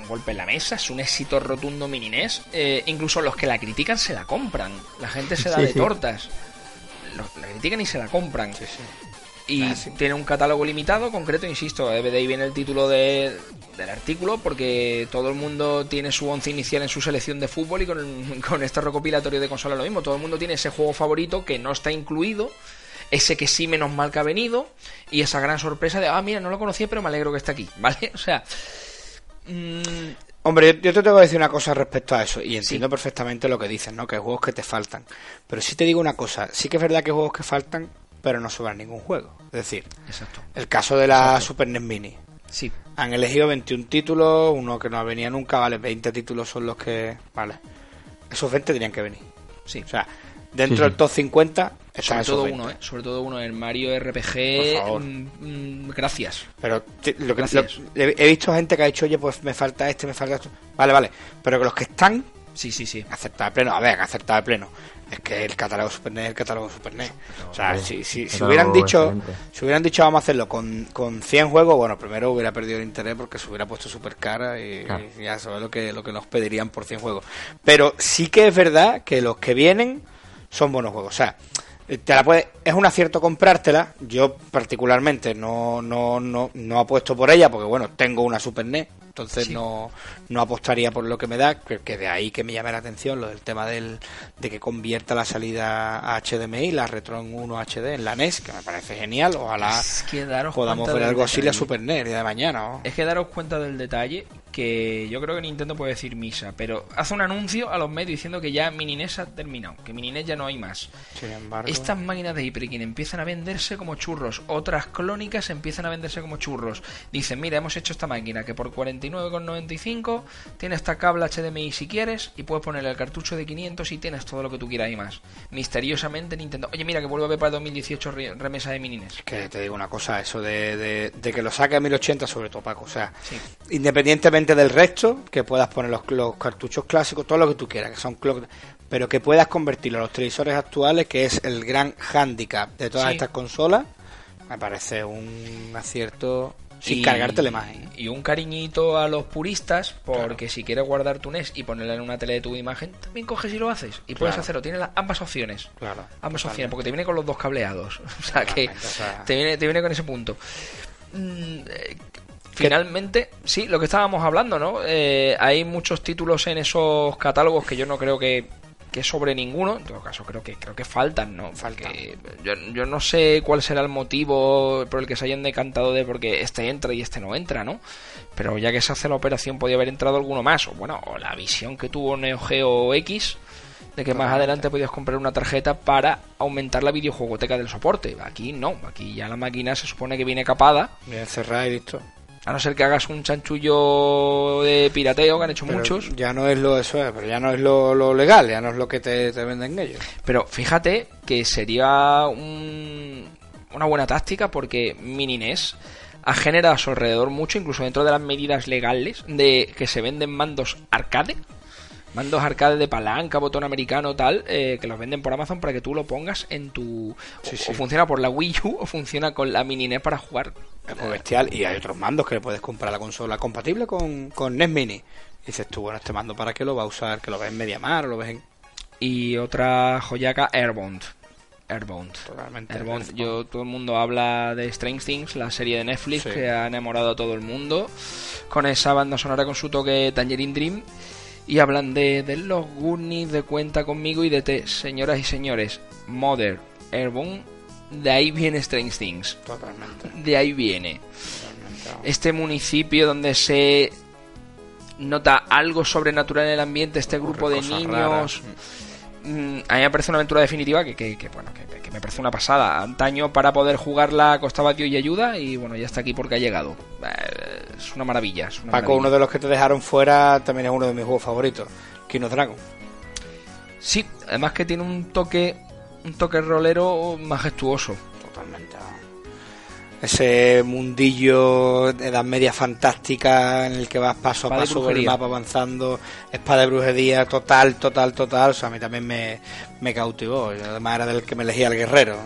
[SPEAKER 3] un golpe en la mesa, es un éxito rotundo Mini NES. Eh, incluso los que la critican se la compran. La gente se da de tortas. Los, la critican y se la compran. Y ah, tiene un catálogo limitado, concreto, insisto, de ahí viene el título de, del artículo, porque todo el mundo tiene su once inicial en su selección de fútbol y con, con este recopilatorio de consola lo mismo. Todo el mundo tiene ese juego favorito que no está incluido ese que sí menos mal que ha venido y esa gran sorpresa de, ah, mira, no lo conocía, pero me alegro que esté aquí, ¿vale? O sea...
[SPEAKER 1] Mm, Hombre, yo, te tengo que decir una cosa respecto a eso, y entiendo perfectamente lo que dices, ¿no? Que hay juegos que te faltan. Pero sí te digo una cosa, sí que es verdad que hay juegos que faltan, pero no sobran ningún juego. Es decir,
[SPEAKER 3] Exacto.
[SPEAKER 1] el caso de la Super NES Mini.
[SPEAKER 3] Sí.
[SPEAKER 1] Han elegido 21 títulos, uno que no venía nunca, vale, 20 títulos son los que... Vale. Esos 20 tenían que venir.
[SPEAKER 3] Sí.
[SPEAKER 1] O sea, dentro del top 50
[SPEAKER 3] sobre todo uno, ¿eh? Sobre todo uno, el Mario RPG. Mm, mm, gracias.
[SPEAKER 1] Pero lo que, he visto gente que ha dicho, oye, pues me falta este, me falta esto. Vale, vale. Pero que los que están.
[SPEAKER 3] Sí, sí, sí.
[SPEAKER 1] Aceptar de pleno. A ver, aceptar de pleno. Es que el catálogo Super NES el catálogo Super NES. o sea, si, si, si, hubieran dicho si hubieran dicho vamos a hacerlo con, con 100 juegos, bueno, primero hubiera perdido el interés porque se hubiera puesto súper cara y, ya sabes lo que, lo que nos pedirían por 100 juegos. Pero sí que es verdad que los que vienen son buenos juegos. O sea, te la puede, es un acierto comprártela. Yo particularmente no, no, no, no apuesto por ella porque bueno, tengo una Super NES entonces no, no apostaría por lo que me da, que, de ahí que me llame la atención lo del tema del, de que convierta la salida a HDMI, la Retron 1 HD en la NES, que me parece genial, ojalá podamos ver algo así la Super NES de mañana.
[SPEAKER 3] Es que daros cuenta del detalle que yo creo que Nintendo puede decir misa, pero hace un anuncio a los medios diciendo que ya Mini NES ha terminado, que Mini NES ya no hay más. Estas máquinas de HyperKin empiezan a venderse como churros, otras clónicas empiezan a venderse como churros. Dicen, mira, hemos hecho esta máquina que por 40 99,95 tiene esta cable HDMI si quieres y puedes ponerle el cartucho de 500 y tienes todo lo que tú quieras y más. Misteriosamente Nintendo... Oye, mira que vuelve a ver para 2018 remesa de minines.
[SPEAKER 1] Que te digo una cosa, eso de, que lo saque a 1080 sobre todo, Paco. O sea, independientemente del resto, que puedas poner los, cartuchos clásicos, todo lo que tú quieras, que son pero que puedas convertirlo a los televisores actuales, que es el gran handicap de todas estas consolas, me parece un acierto sin cargarte la imagen.
[SPEAKER 3] Y un cariñito a los puristas, porque si quieres guardar tu NES y ponerla en una tele de tu imagen, también coges y lo haces. Y puedes hacerlo. Tienes ambas opciones.
[SPEAKER 1] Claro.
[SPEAKER 3] Ambas opciones, porque te viene con los dos cableados. o sea que te, viene, te viene con ese punto. Mm, eh, finalmente, sí, lo que estábamos hablando, ¿no? Eh, hay muchos títulos en esos catálogos que yo no creo que que sobre ninguno, en todo caso creo que creo que faltan, ¿no? yo, yo, no sé cuál será el motivo por el que se hayan decantado de porque este entra y este no entra, ¿no? Pero ya que se hace la operación podía haber entrado alguno más, o bueno, o la visión que tuvo Neo Geo X de que más adelante podías comprar una tarjeta para aumentar la videojuegoteca del soporte. Aquí no, aquí ya la máquina se supone que viene capada.
[SPEAKER 1] Viene cerrada y listo.
[SPEAKER 3] A no ser que hagas un chanchullo de pirateo que han hecho muchos.
[SPEAKER 1] Ya no es lo eso, pero ya no es lo, legal, ya no es lo que te, venden ellos.
[SPEAKER 3] Pero fíjate que sería una buena táctica porque Mini NES ha generado a su alrededor mucho, incluso dentro de las medidas legales, de que se venden mandos arcade mandos arcade de palanca, botón americano, tal, eh, que los venden por Amazon para que tú lo pongas en tu. o, funciona por la Wii U o funciona con la Mini NES para jugar.
[SPEAKER 1] Es muy bestial. Y hay otros mandos que le puedes comprar a la consola compatible con, con NES Mini. dices tú, bueno, este mando para qué lo va a usar, que lo ves en MediaMar o lo ves en.
[SPEAKER 3] y otra joyaca Airbound. Airbound. Totalmente. Airbound. Yo, todo el mundo habla de Strange Things, la serie de Netflix que ha enamorado a todo el mundo con esa banda sonora con su toque Tangerine Dream. Y hablan de, de los Goonies, de Cuenta conmigo y de T. Señoras y señores, Mother, Airbound, de ahí viene Strange Things.
[SPEAKER 1] Totalmente.
[SPEAKER 3] De ahí viene. Este municipio donde se nota algo sobrenatural en el ambiente, este grupo de niños. Mm, a mí me parece una aventura definitiva que, que, bueno, que, me parece una pasada. Antaño para poder jugarla costaba Dios y ayuda y bueno, ya está aquí porque ha llegado. Eh, es una maravilla.
[SPEAKER 1] Paco, uno de los que te dejaron fuera también es uno de mis juegos favoritos, Kino Dragon.
[SPEAKER 3] Sí, además que tiene un toque, un toque rolero majestuoso.
[SPEAKER 1] Ese mundillo de edad media fantástica en el que vas paso a paso por el mapa avanzando, espada de brujería, total, total, total. O sea, a mí también me, me cautivó. además era del que me elegía el guerrero,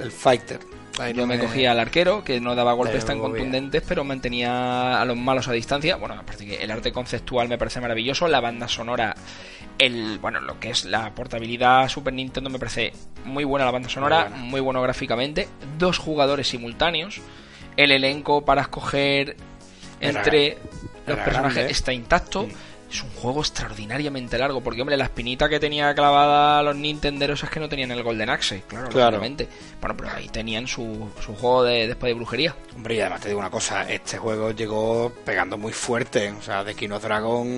[SPEAKER 1] el fighter.
[SPEAKER 3] Yo me... cogía al arquero, que no daba golpes tan contundentes, pero mantenía a los malos a distancia. Bueno, aparte que el arte conceptual me parece maravilloso, la banda sonora, el bueno, lo que es la portabilidad Super Nintendo me parece muy buena la banda sonora, muy, bueno gráficamente, dos jugadores simultáneos, el elenco para escoger entre los personajes está intacto es un juego extraordinariamente largo, porque, hombre, la espinita que tenía clavada los Nintenderos es que no tenían el Golden Axe, claro, claramente. Bueno, pero ahí tenían su, su juego de, de brujería.
[SPEAKER 1] Hombre, y además te digo una cosa, este juego llegó pegando muy fuerte, o sea, de Kino Dragon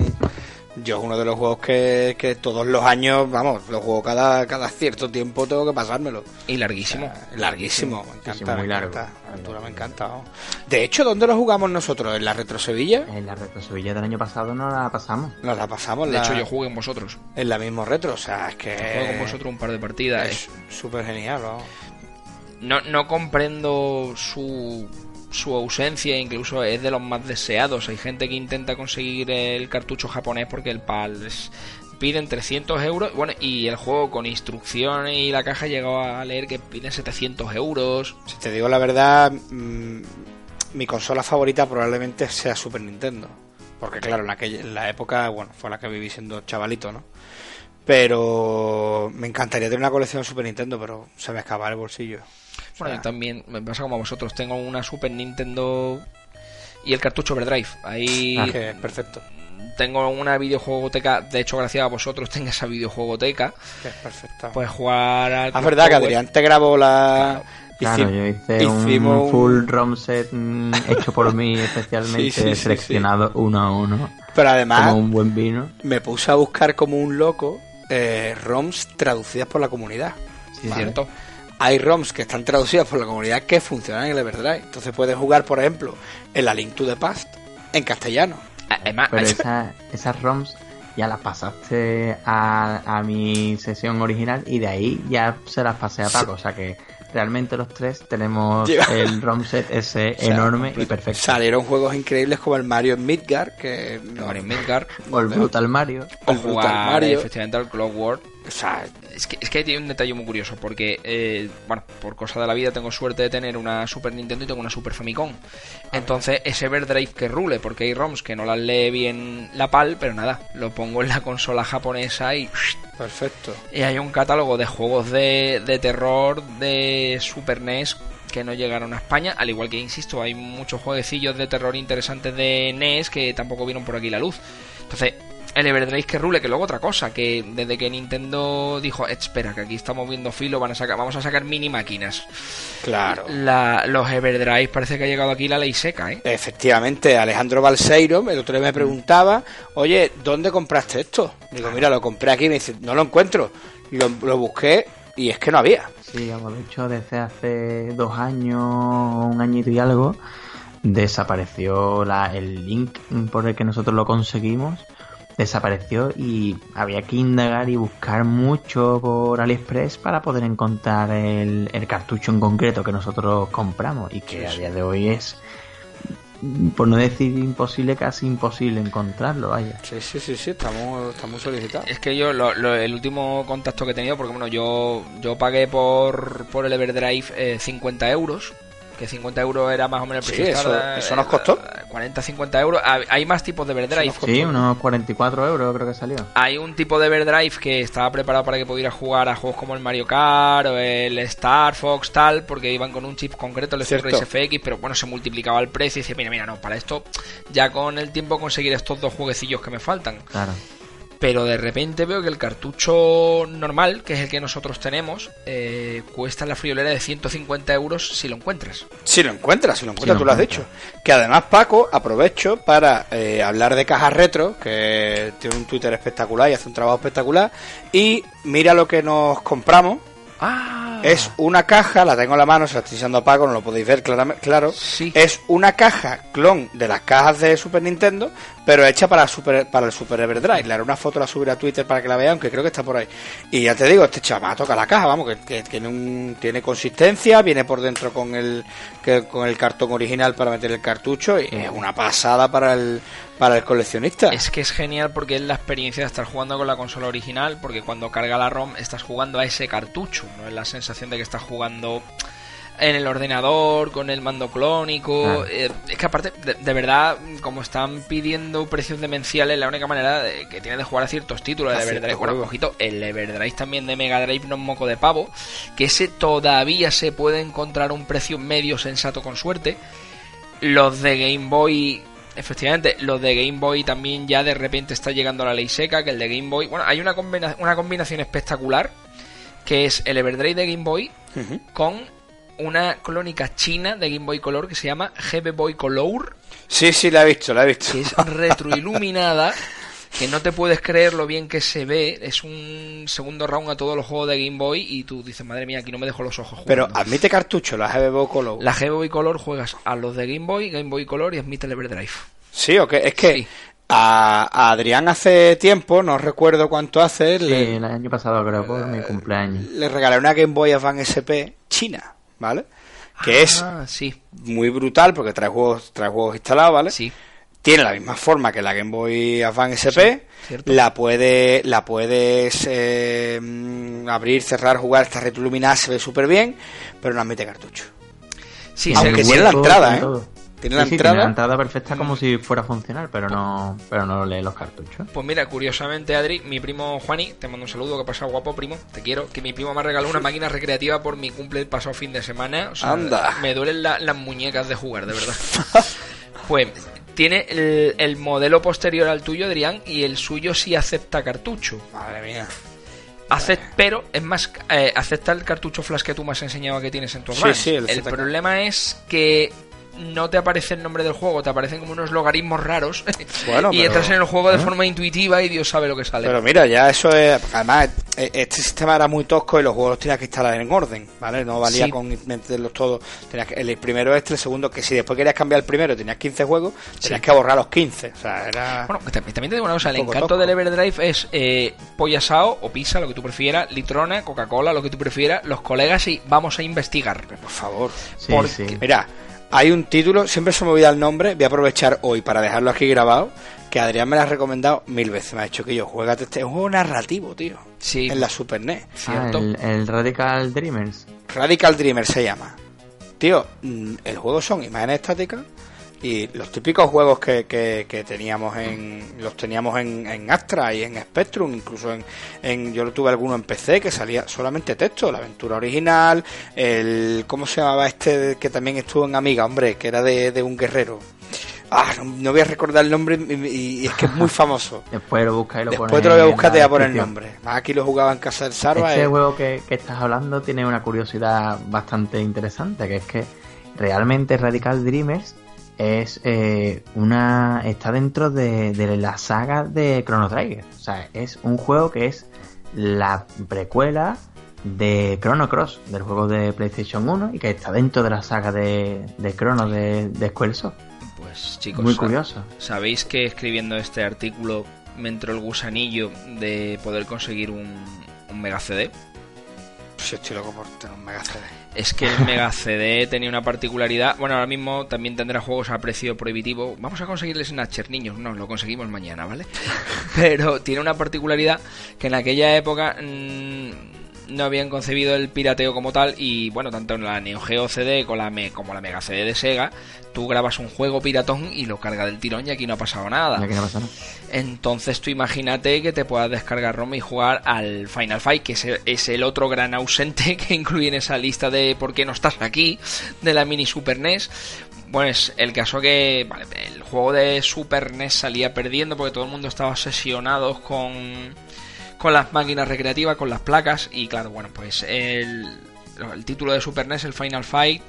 [SPEAKER 1] yo es uno de los juegos que, que, todos los años, vamos, lo juego cada, cada cierto tiempo, tengo que pasármelo.
[SPEAKER 3] Y larguísimo.
[SPEAKER 1] larguísimo, me encanta. Muy largo. me encanta. De hecho, ¿dónde lo jugamos nosotros? ¿En la Retro Sevilla?
[SPEAKER 2] En la Retro Sevilla del año pasado no la pasamos.
[SPEAKER 1] Nos la pasamos.
[SPEAKER 3] De hecho, yo jugué con vosotros.
[SPEAKER 1] En la misma Retro, o sea, es que...
[SPEAKER 3] Juego con vosotros un par de partidas.
[SPEAKER 1] Es súper genial,
[SPEAKER 3] No, no comprendo su su ausencia incluso es de los más deseados. Hay gente que intenta conseguir el cartucho japonés porque el PAL piden 300 euros. Bueno, y el juego con instrucciones y la caja llegó a leer que piden 700 euros.
[SPEAKER 1] Si te digo la verdad, mm, mi consola favorita probablemente sea Super Nintendo. Porque claro, en, aquella, en la época, bueno, fue la que viví siendo chavalito, ¿no? Pero me encantaría tener una colección de Super Nintendo, pero se me escapa el bolsillo.
[SPEAKER 3] Bueno, yo también me pasa como a vosotros. Tengo una Super Nintendo y el cartucho Overdrive. Ahí.
[SPEAKER 1] Ah, que perfecto.
[SPEAKER 3] Tengo una videojuegoteca. De hecho, gracias a vosotros tengo esa videojuegoteca.
[SPEAKER 1] Que es perfecta.
[SPEAKER 3] Puedes jugar al.
[SPEAKER 1] Ah, verdad que Adrián te grabó la.
[SPEAKER 2] Claro, yo hice un full ROM set mm, hecho por mí especialmente seleccionado uno a uno.
[SPEAKER 1] Pero además,
[SPEAKER 2] como un buen vino.
[SPEAKER 1] Me puse a buscar como un loco eh, ROMs traducidas por la comunidad.
[SPEAKER 3] Sí, cierto
[SPEAKER 1] hay ROMs que están traducidas por la comunidad que funcionan en el Everdrive. Entonces puedes jugar, por ejemplo, en la Link to the Past en castellano.
[SPEAKER 2] Pero esas ROMs ya las pasaste a, a, mi sesión original y de ahí ya se las pasé a Paco. O sea que realmente los tres tenemos el ROM set ese enorme y perfecto.
[SPEAKER 1] Salieron juegos increíbles como el Mario en Midgar, que
[SPEAKER 3] Mario Midgar,
[SPEAKER 2] o el Brutal Mario,
[SPEAKER 3] o el Brutal Mario, efectivamente el Clockwork. O sea, es que, es que tiene un detalle muy curioso, porque, eh, bueno, por cosa de la vida tengo suerte de tener una Super Nintendo y tengo una Super Famicom. Entonces, ese Everdrive que rule, porque hay ROMs que no las lee bien la PAL, pero nada, lo pongo en la consola japonesa y...
[SPEAKER 1] Perfecto.
[SPEAKER 3] Y hay un catálogo de juegos de, de terror de Super NES que no llegaron a España, al igual que, insisto, hay muchos jueguecillos de terror interesantes de NES que tampoco vieron por aquí la luz. Entonces, el Everdrive que rule, que luego otra cosa, que desde que Nintendo dijo, espera, que aquí estamos viendo filo, van a sacar, vamos a sacar mini máquinas.
[SPEAKER 1] Claro.
[SPEAKER 3] los Everdrive parece que ha llegado aquí la ley seca, ¿eh?
[SPEAKER 1] Efectivamente, Alejandro Balseiro, el otro día me preguntaba, oye, ¿dónde compraste esto? Digo, mira, lo compré aquí, me dice, no lo encuentro. Lo, lo busqué y es que no había.
[SPEAKER 2] Sí, hemos dicho desde hace dos años, un añito y algo, desapareció la, el link por el que nosotros lo conseguimos desapareció y había que indagar y buscar mucho por AliExpress para poder encontrar el, cartucho en concreto que nosotros compramos y que a día de hoy es por no decir imposible, casi imposible encontrarlo, vaya.
[SPEAKER 1] Sí, sí, sí, sí, estamos, estamos solicitados.
[SPEAKER 3] Es que yo, el último contacto que he tenido, porque bueno, yo, yo pagué por, por el Everdrive 50 eh, euros, que 50 euros era más o menos
[SPEAKER 1] el precio. eso, eso nos costó.
[SPEAKER 3] 40, 50 euros. Hay más tipos de Everdrive.
[SPEAKER 2] Sí, unos 44 euros creo que salió.
[SPEAKER 3] Hay un tipo de Everdrive que estaba preparado para que pudiera jugar a juegos como el Mario Kart o el Star Fox, tal, porque iban con un chip concreto, el FX, pero bueno, se multiplicaba el precio y dice, mira, mira, no, para esto ya con el tiempo conseguir estos dos jueguecillos que me faltan.
[SPEAKER 2] Claro
[SPEAKER 3] pero de repente veo que el cartucho normal, que es el que nosotros tenemos, eh, cuesta la friolera de 150 euros si lo encuentras.
[SPEAKER 1] Si lo encuentras, si lo encuentras, tú lo has dicho. Que además, Paco, aprovecho para eh, hablar de cajas retro, que tiene un Twitter espectacular y hace un trabajo espectacular. Y mira lo que nos compramos.
[SPEAKER 3] Ah.
[SPEAKER 1] Es una caja, la tengo en la mano, se la estoy diciendo a Paco, no lo podéis ver claramente, claro.
[SPEAKER 3] Sí.
[SPEAKER 1] Es una caja clon de las cajas de Super Nintendo, pero hecha para, super, para el Super Everdrive. Le haré una foto, la subiré a Twitter para que la vean, aunque creo que está por ahí. Y ya te digo, este chaval toca la caja, vamos, que, tiene, un, tiene consistencia, viene por dentro con el, que, con el cartón original para meter el cartucho y es una pasada para el, para el coleccionista.
[SPEAKER 3] Es que es genial porque es la experiencia de estar jugando con la consola original, porque cuando carga la ROM estás jugando a ese cartucho, no es la sensación de que estás jugando en el ordenador, con el mando clónico. Eh, es que aparte, de, verdad, como están pidiendo precios demenciales, la única manera de, que tiene de jugar a ciertos títulos de Everdrive. Bueno, ojito, el Everdrive también de Mega Drive no es moco de pavo, que ese todavía se puede encontrar un precio medio sensato con suerte. Los de Game Boy Efectivamente, los de Game Boy también ya de repente está llegando a la ley seca, que el de Game Boy... Bueno, hay una, una combinación espectacular, que es el Everdrive de Game Boy con una clónica china de Game Boy Color que se llama GB Boy Color.
[SPEAKER 1] Sí, sí, la he visto, la he visto.
[SPEAKER 3] Que es retroiluminada, que no te puedes creer lo bien que se ve. Es un segundo round a todos los juegos de Game Boy y tú dices, madre mía, aquí no me dejo los ojos.
[SPEAKER 1] Pero admite cartucho la GB Boy Color.
[SPEAKER 3] La GB Boy Color juegas a los de Game Boy, Game Boy Color y admite el Everdrive.
[SPEAKER 1] Sí, o es que a, Adrián hace tiempo, no recuerdo cuánto hace.
[SPEAKER 2] Sí, el año pasado creo, por mi cumpleaños.
[SPEAKER 1] Le regalé una Game Boy Advance SP china. ¿vale? Que es
[SPEAKER 3] ah, sí.
[SPEAKER 1] muy brutal porque trae juegos, trae juegos instalados, ¿vale?
[SPEAKER 3] Sí.
[SPEAKER 1] Tiene la misma forma que la Game Boy Advance SP. la puede, la puedes eh, abrir, cerrar, jugar, está retroiluminada, se ve súper bien, pero no admite cartucho.
[SPEAKER 3] Sí,
[SPEAKER 1] Aunque tiene la entrada, ¿eh? Tiene la,
[SPEAKER 2] entrada. perfecta como si fuera a funcionar, pero no, pero no lee los cartuchos.
[SPEAKER 3] Pues mira, curiosamente, Adri, mi primo Juani, te mando un saludo, que pasa guapo, primo, te quiero, que mi primo me ha regalado una máquina recreativa por mi cumple el pasado fin de semana.
[SPEAKER 1] Anda.
[SPEAKER 3] Me duelen las muñecas de jugar, de verdad. pues tiene el, modelo posterior al tuyo, Adrián, y el suyo sí acepta cartucho.
[SPEAKER 1] Madre mía.
[SPEAKER 3] pero es más, eh, acepta el cartucho flash que tú me has enseñado que tienes en tu
[SPEAKER 1] sí, sí,
[SPEAKER 3] el problema es que no te aparece el nombre del juego, te aparecen como unos logaritmos raros. y entras en el juego de forma intuitiva y Dios sabe lo que sale.
[SPEAKER 1] Pero mira, ya eso es. Además, e, este sistema era muy tosco y los juegos los tenías que instalar en orden, ¿vale? No valía con meterlos todos. Tenías que, el primero este, el segundo, que si después querías cambiar el primero tenías 15 juegos, tenías que borrar los 15. O sea, era.
[SPEAKER 3] Bueno, también te digo una cosa: el encanto del Everdrive es eh, Sao o pizza, lo que tú prefieras, Litrona, Coca-Cola, lo que tú prefieras, los colegas y vamos a investigar.
[SPEAKER 1] Por favor. porque, Mira hay un título, siempre se me olvida el nombre, voy a aprovechar hoy para dejarlo aquí grabado, que Adrián me lo ha recomendado mil veces. Me ha dicho que yo juega este juego narrativo, tío.
[SPEAKER 3] Sí.
[SPEAKER 1] En la Super NES.
[SPEAKER 2] Ah, el, Radical Dreamers.
[SPEAKER 1] Radical Dreamers se llama. Tío, mm, el juego son imágenes estáticas y los típicos juegos que, que, teníamos en los teníamos en, en, Astra y en Spectrum incluso en, en yo tuve alguno en PC que salía solamente texto la aventura original el cómo se llamaba este que también estuvo en Amiga hombre que era de, de un guerrero Ah, no, voy a recordar el nombre y, es que es muy famoso.
[SPEAKER 2] Después lo buscas y lo
[SPEAKER 1] Después te lo voy a buscar te voy a poner el nombre. Más aquí lo jugaba en casa del Sarva.
[SPEAKER 2] Este juego que, que, estás hablando tiene una curiosidad bastante interesante, que es que realmente Radical Dreamers es eh, una está dentro de, la saga de Chrono Trigger. O sea, es un juego que es la precuela de Chrono Cross, del juego de PlayStation 1, y que está dentro de la saga de, de Chrono de, de Squaresoft.
[SPEAKER 3] Pues chicos,
[SPEAKER 2] muy curioso.
[SPEAKER 3] ¿Sabéis que escribiendo este artículo me entró el gusanillo de poder conseguir un, un Mega CD?
[SPEAKER 1] Pues estoy loco por tener un Mega CD
[SPEAKER 3] es que el Mega CD tenía una particularidad. Bueno, ahora mismo también tendrá juegos a precio prohibitivo. Vamos a conseguirles Snatcher, niños. No, lo conseguimos mañana, ¿vale? Pero tiene una particularidad que en aquella época. Mm, no habían concebido el pirateo como tal y bueno, tanto en la Neo Geo CD como la, como la Mega CD de Sega, tú grabas un juego piratón y lo carga del tirón y aquí no ha pasado nada. Entonces tú imagínate que te puedas descargar ROM y jugar al Final Fight, que es el, otro gran ausente que incluye en esa lista de por qué no estás aquí de la mini Super NES. Bueno, es el caso que el juego de Super NES salía perdiendo porque todo el mundo estaba obsesionado con con las máquinas recreativas, con las placas y claro, bueno, pues el, el título de Super NES, el Final Fight,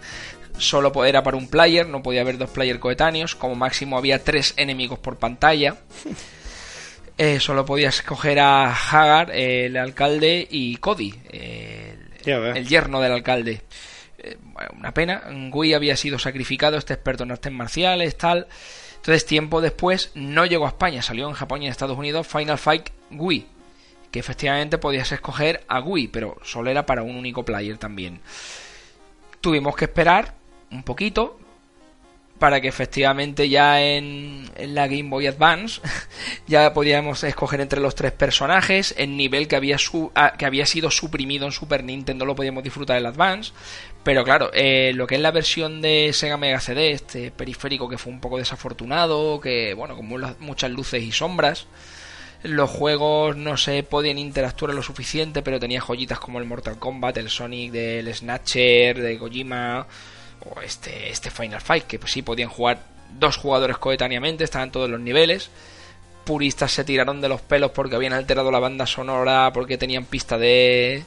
[SPEAKER 3] solo era para un player, no podía haber dos players coetáneos, como máximo había tres enemigos por pantalla. Eh, solo podías escoger a Hagar, el alcalde, y Cody, el, yerno del alcalde. Eh, una pena, Wii había sido sacrificado, este experto en artes marciales, tal. Entonces, tiempo después, no llegó a España, salió en Japón y en Estados Unidos Final Fight Wii, que efectivamente podías escoger a Wii, pero solo era para un único player también. Tuvimos que esperar un poquito para que efectivamente ya en, la Game Boy Advance ya podíamos escoger entre los tres personajes el nivel que había, ah, que había sido suprimido en Super Nintendo lo podíamos disfrutar en el Advance pero claro eh, lo que es la versión de Sega Mega CD este periférico que fue un poco desafortunado que bueno con muchas luces y sombras los juegos no se podían interactuar lo suficiente, pero tenía joyitas como el Mortal Kombat, el Sonic del Snatcher, de Kojima, o este, este Final Fight, que pues sí podían jugar dos jugadores coetáneamente, estaban todos los niveles. Puristas se tiraron de los pelos porque habían alterado la banda sonora, porque tenían pista de,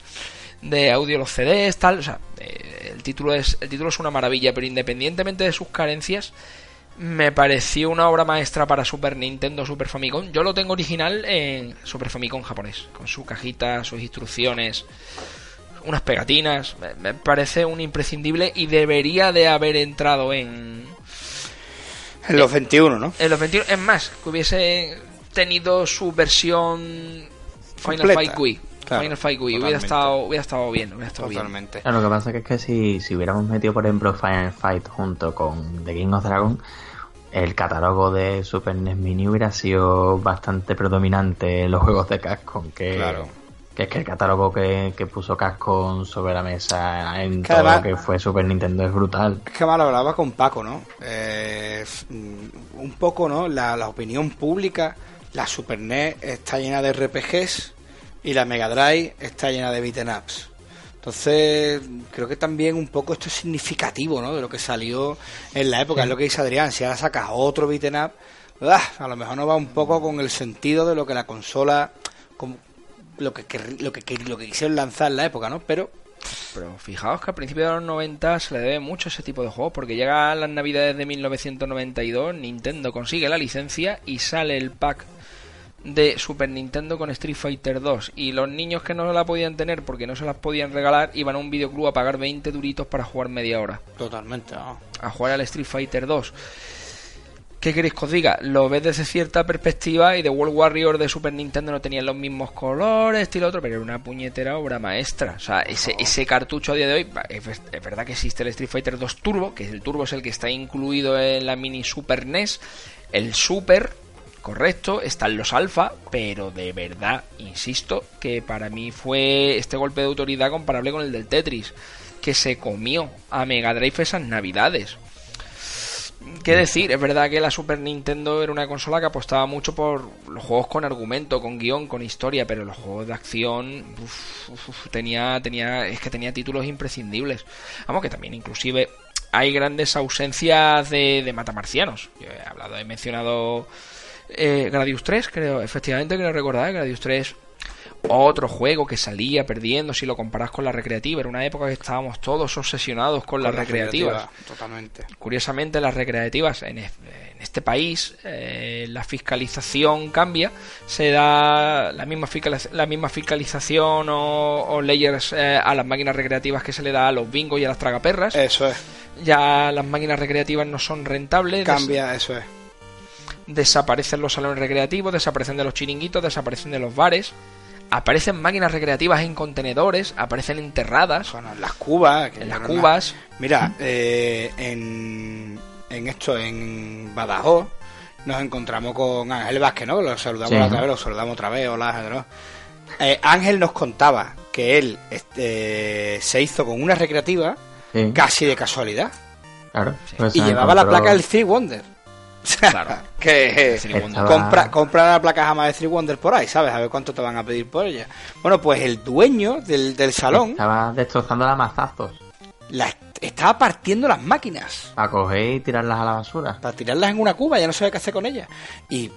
[SPEAKER 3] de audio los CDs, tal. O sea, eh, el, título es, el título es una maravilla, pero independientemente de sus carencias, me pareció una obra maestra para Super Nintendo, Super Famicom. Yo lo tengo original en Super Famicom japonés, con su cajita, sus instrucciones, unas pegatinas. Me, parece un imprescindible y debería de haber entrado en...
[SPEAKER 1] En los 21, ¿no?
[SPEAKER 3] En los 21. Es más, que hubiese tenido su versión Final Fight Wii. Final Fight Wii hubiera estado, hubiera estado bien, hubiera estado
[SPEAKER 2] totalmente. Bien. lo que pasa es que si, si hubiéramos metido, por ejemplo, Final Fight junto con The King of Dragon, el catálogo de Super NES Mini hubiera sido bastante predominante en los juegos de Capcom que, que es que el catálogo que, puso Capcom sobre la mesa en todo lo que fue Super Nintendo es brutal.
[SPEAKER 1] Es que mal hablaba con Paco, ¿no? Eh, mm, un poco, ¿no? La, la opinión pública, la Super NES está llena de RPGs y la Mega Drive está llena de beaten ups. Entonces, creo que también un poco esto es significativo, ¿no? De lo que salió en la época, es lo que dice Adrián, si ahora sacas otro beaten up, ¡ah! a lo mejor no va un poco con el sentido de lo que la consola, lo que, lo que, lo que quisieron lanzar en la época, ¿no? Pero
[SPEAKER 3] pero fijaos que a principios de los 90 se le debe mucho ese tipo de juegos, porque llega a las navidades de 1992, Nintendo consigue la licencia y sale el pack de Super Nintendo con Street Fighter 2 y los niños que no la podían tener porque no se las podían regalar iban a un videoclub a pagar 20 duritos para jugar media hora.
[SPEAKER 1] Totalmente.
[SPEAKER 3] A jugar al Street Fighter 2. ¿Qué queréis que os diga? Lo ves desde cierta perspectiva y de World Warrior de Super Nintendo no tenían los mismos colores, estilo otro, pero era una puñetera obra maestra. O sea, ese, ese cartucho a día de hoy, es, es, verdad que existe el Street Fighter 2 Turbo, que el Turbo es el que está incluido en la mini Super NES. El Super correcto, están los alfa, pero de verdad, insisto, que para mí fue este golpe de autoridad comparable con el del Tetris, que se comió a Mega Drive esas navidades. ¿Qué decir? Es verdad que la Super Nintendo era una consola que apostaba mucho por los juegos con argumento, con guion, con historia, pero los juegos de acción tenía, tenía, es que tenía títulos imprescindibles. Vamos, que también inclusive hay grandes ausencias de, de matamarcianos. Yo he hablado, he mencionado eh, Gradius 3, creo, efectivamente que recordar, Gradius 3 otro juego que salía perdiendo si lo comparas con la recreativa. Era una época que estábamos todos obsesionados con, las recreativas.
[SPEAKER 1] totalmente.
[SPEAKER 3] Curiosamente, las recreativas en, este país, eh, la fiscalización cambia. Se da la misma, la misma fiscalización o, leyes eh, a las máquinas recreativas que se le da a los bingos y a las tragaperras.
[SPEAKER 1] Eso es.
[SPEAKER 3] Ya las máquinas recreativas no son rentables.
[SPEAKER 1] Cambia, eso es
[SPEAKER 3] desaparecen los salones recreativos, desaparecen de los chiringuitos, desaparecen de los bares. Aparecen máquinas recreativas en contenedores, aparecen enterradas.
[SPEAKER 1] Bueno, en las cubas.
[SPEAKER 3] En las cubas.
[SPEAKER 1] Mira, eh, en, en esto, en Badajoz, nos encontramos con Ángel Vázquez, ¿no? Lo saludamos otra vez, lo saludamos otra vez, hola Ángel, eh, Ángel nos contaba que él este, se hizo con una recreativa casi de casualidad.
[SPEAKER 2] Claro.
[SPEAKER 1] Pues y llevaba la placa del Three Wonder. claro. que compra, compra la placa jamás de Three Wonder por ahí, ¿sabes? A ver cuánto te van a pedir por ella. Bueno, pues el dueño del, del salón.
[SPEAKER 2] Estaba destrozando la mazazos.
[SPEAKER 1] La estaba partiendo las máquinas.
[SPEAKER 2] Para coger y tirarlas a la basura.
[SPEAKER 1] Para tirarlas en una cuba, ya no sabía qué hacer con ellas. Y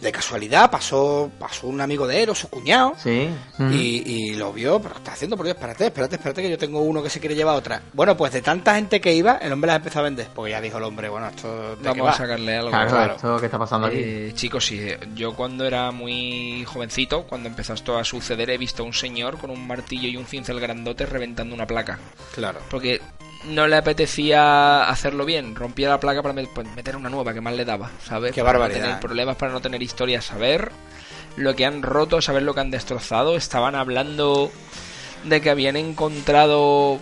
[SPEAKER 1] de casualidad pasó pasó un amigo de él o su cuñado
[SPEAKER 2] sí.
[SPEAKER 1] y, lo vio, pero está haciendo por Dios, espérate, espérate, espérate que yo tengo uno que se quiere llevar otra. Bueno, pues de tanta gente que iba, el hombre las empezó a vender, porque ya dijo el hombre, bueno, esto
[SPEAKER 3] vamos a sacarle algo.
[SPEAKER 2] Claro, esto que está pasando aquí.
[SPEAKER 3] Eh, chicos, sí, yo cuando era muy jovencito, cuando empezó esto a suceder, he visto a un señor con un martillo y un cincel grandote reventando una placa.
[SPEAKER 1] Claro.
[SPEAKER 3] Porque no le apetecía hacerlo bien, rompía la placa para pues, meter una nueva que más le daba, ¿sabes?
[SPEAKER 1] Qué barbaridad.
[SPEAKER 3] tener problemas para no tener historia, saber lo que han roto, saber lo que han destrozado. Estaban hablando de que habían encontrado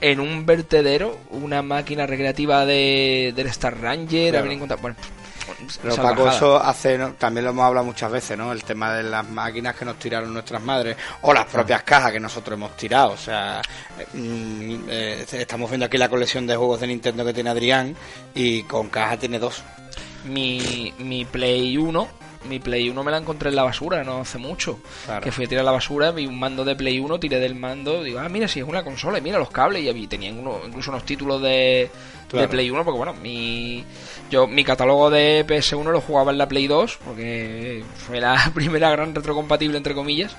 [SPEAKER 3] en un vertedero una máquina recreativa de, del Star Ranger, habían encontrado, bueno,
[SPEAKER 1] pero Paco, eso hace, también lo hemos hablado muchas veces, ¿no? El tema de las máquinas que nos tiraron nuestras madres o las propias cajas que nosotros hemos tirado. O sea, mm, eh, estamos viendo aquí la colección de juegos de Nintendo que tiene Adrián y con caja tiene dos.
[SPEAKER 3] Mi, mi Play 1 mi Play 1 me la encontré en la basura no hace mucho. Que fui a tirar la basura, vi un mando de Play 1, tiré del mando, digo, ah, mira, si es una consola, y mira los cables, y tenían uno, incluso unos títulos de, de Play 1, porque bueno, mi yo mi catálogo de PS1 lo jugaba en la Play 2, porque fue la primera gran retrocompatible entre comillas.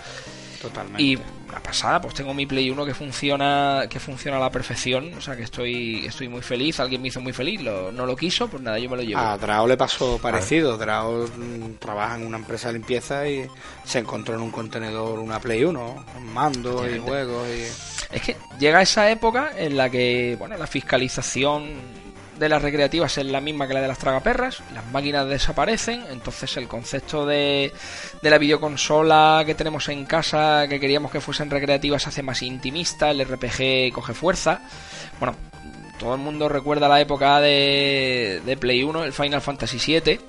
[SPEAKER 1] Totalmente.
[SPEAKER 3] Y la pasada, pues tengo mi Play 1 que funciona que funciona a la perfección, o sea que estoy estoy muy feliz, alguien me hizo muy feliz, no lo quiso, pues nada, yo me lo llevo.
[SPEAKER 1] A Drao le pasó parecido, Drao mm, trabaja en una empresa de limpieza y se encontró en un contenedor una Play 1, mando y juegos y...
[SPEAKER 3] Es que llega esa época en la que, bueno, la fiscalización de las recreativas es la misma que la de las tragaperras, las máquinas desaparecen, entonces el concepto de, de la videoconsola que tenemos en casa, que queríamos que fuesen recreativas, se hace más intimista, el RPG coge fuerza. Bueno, todo el mundo recuerda la época de, de Play 1, el Final Fantasy VII,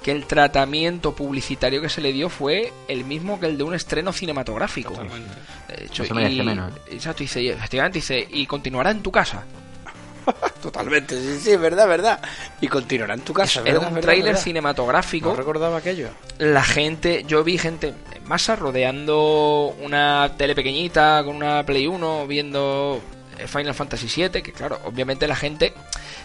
[SPEAKER 3] que el tratamiento publicitario que se le dio fue el mismo que el de un estreno cinematográfico.
[SPEAKER 2] De hecho, y, menos.
[SPEAKER 3] Exacto, dice, efectivamente dice, y continuará en tu casa.
[SPEAKER 1] Totalmente, sí, sí, verdad, verdad. Y continuará en tu casa.
[SPEAKER 3] Era un tráiler cinematográfico.
[SPEAKER 1] No recordaba aquello.
[SPEAKER 3] La gente, yo vi gente en masa rodeando una tele pequeñita con una Play 1 viendo Final Fantasy VII, que claro, obviamente la gente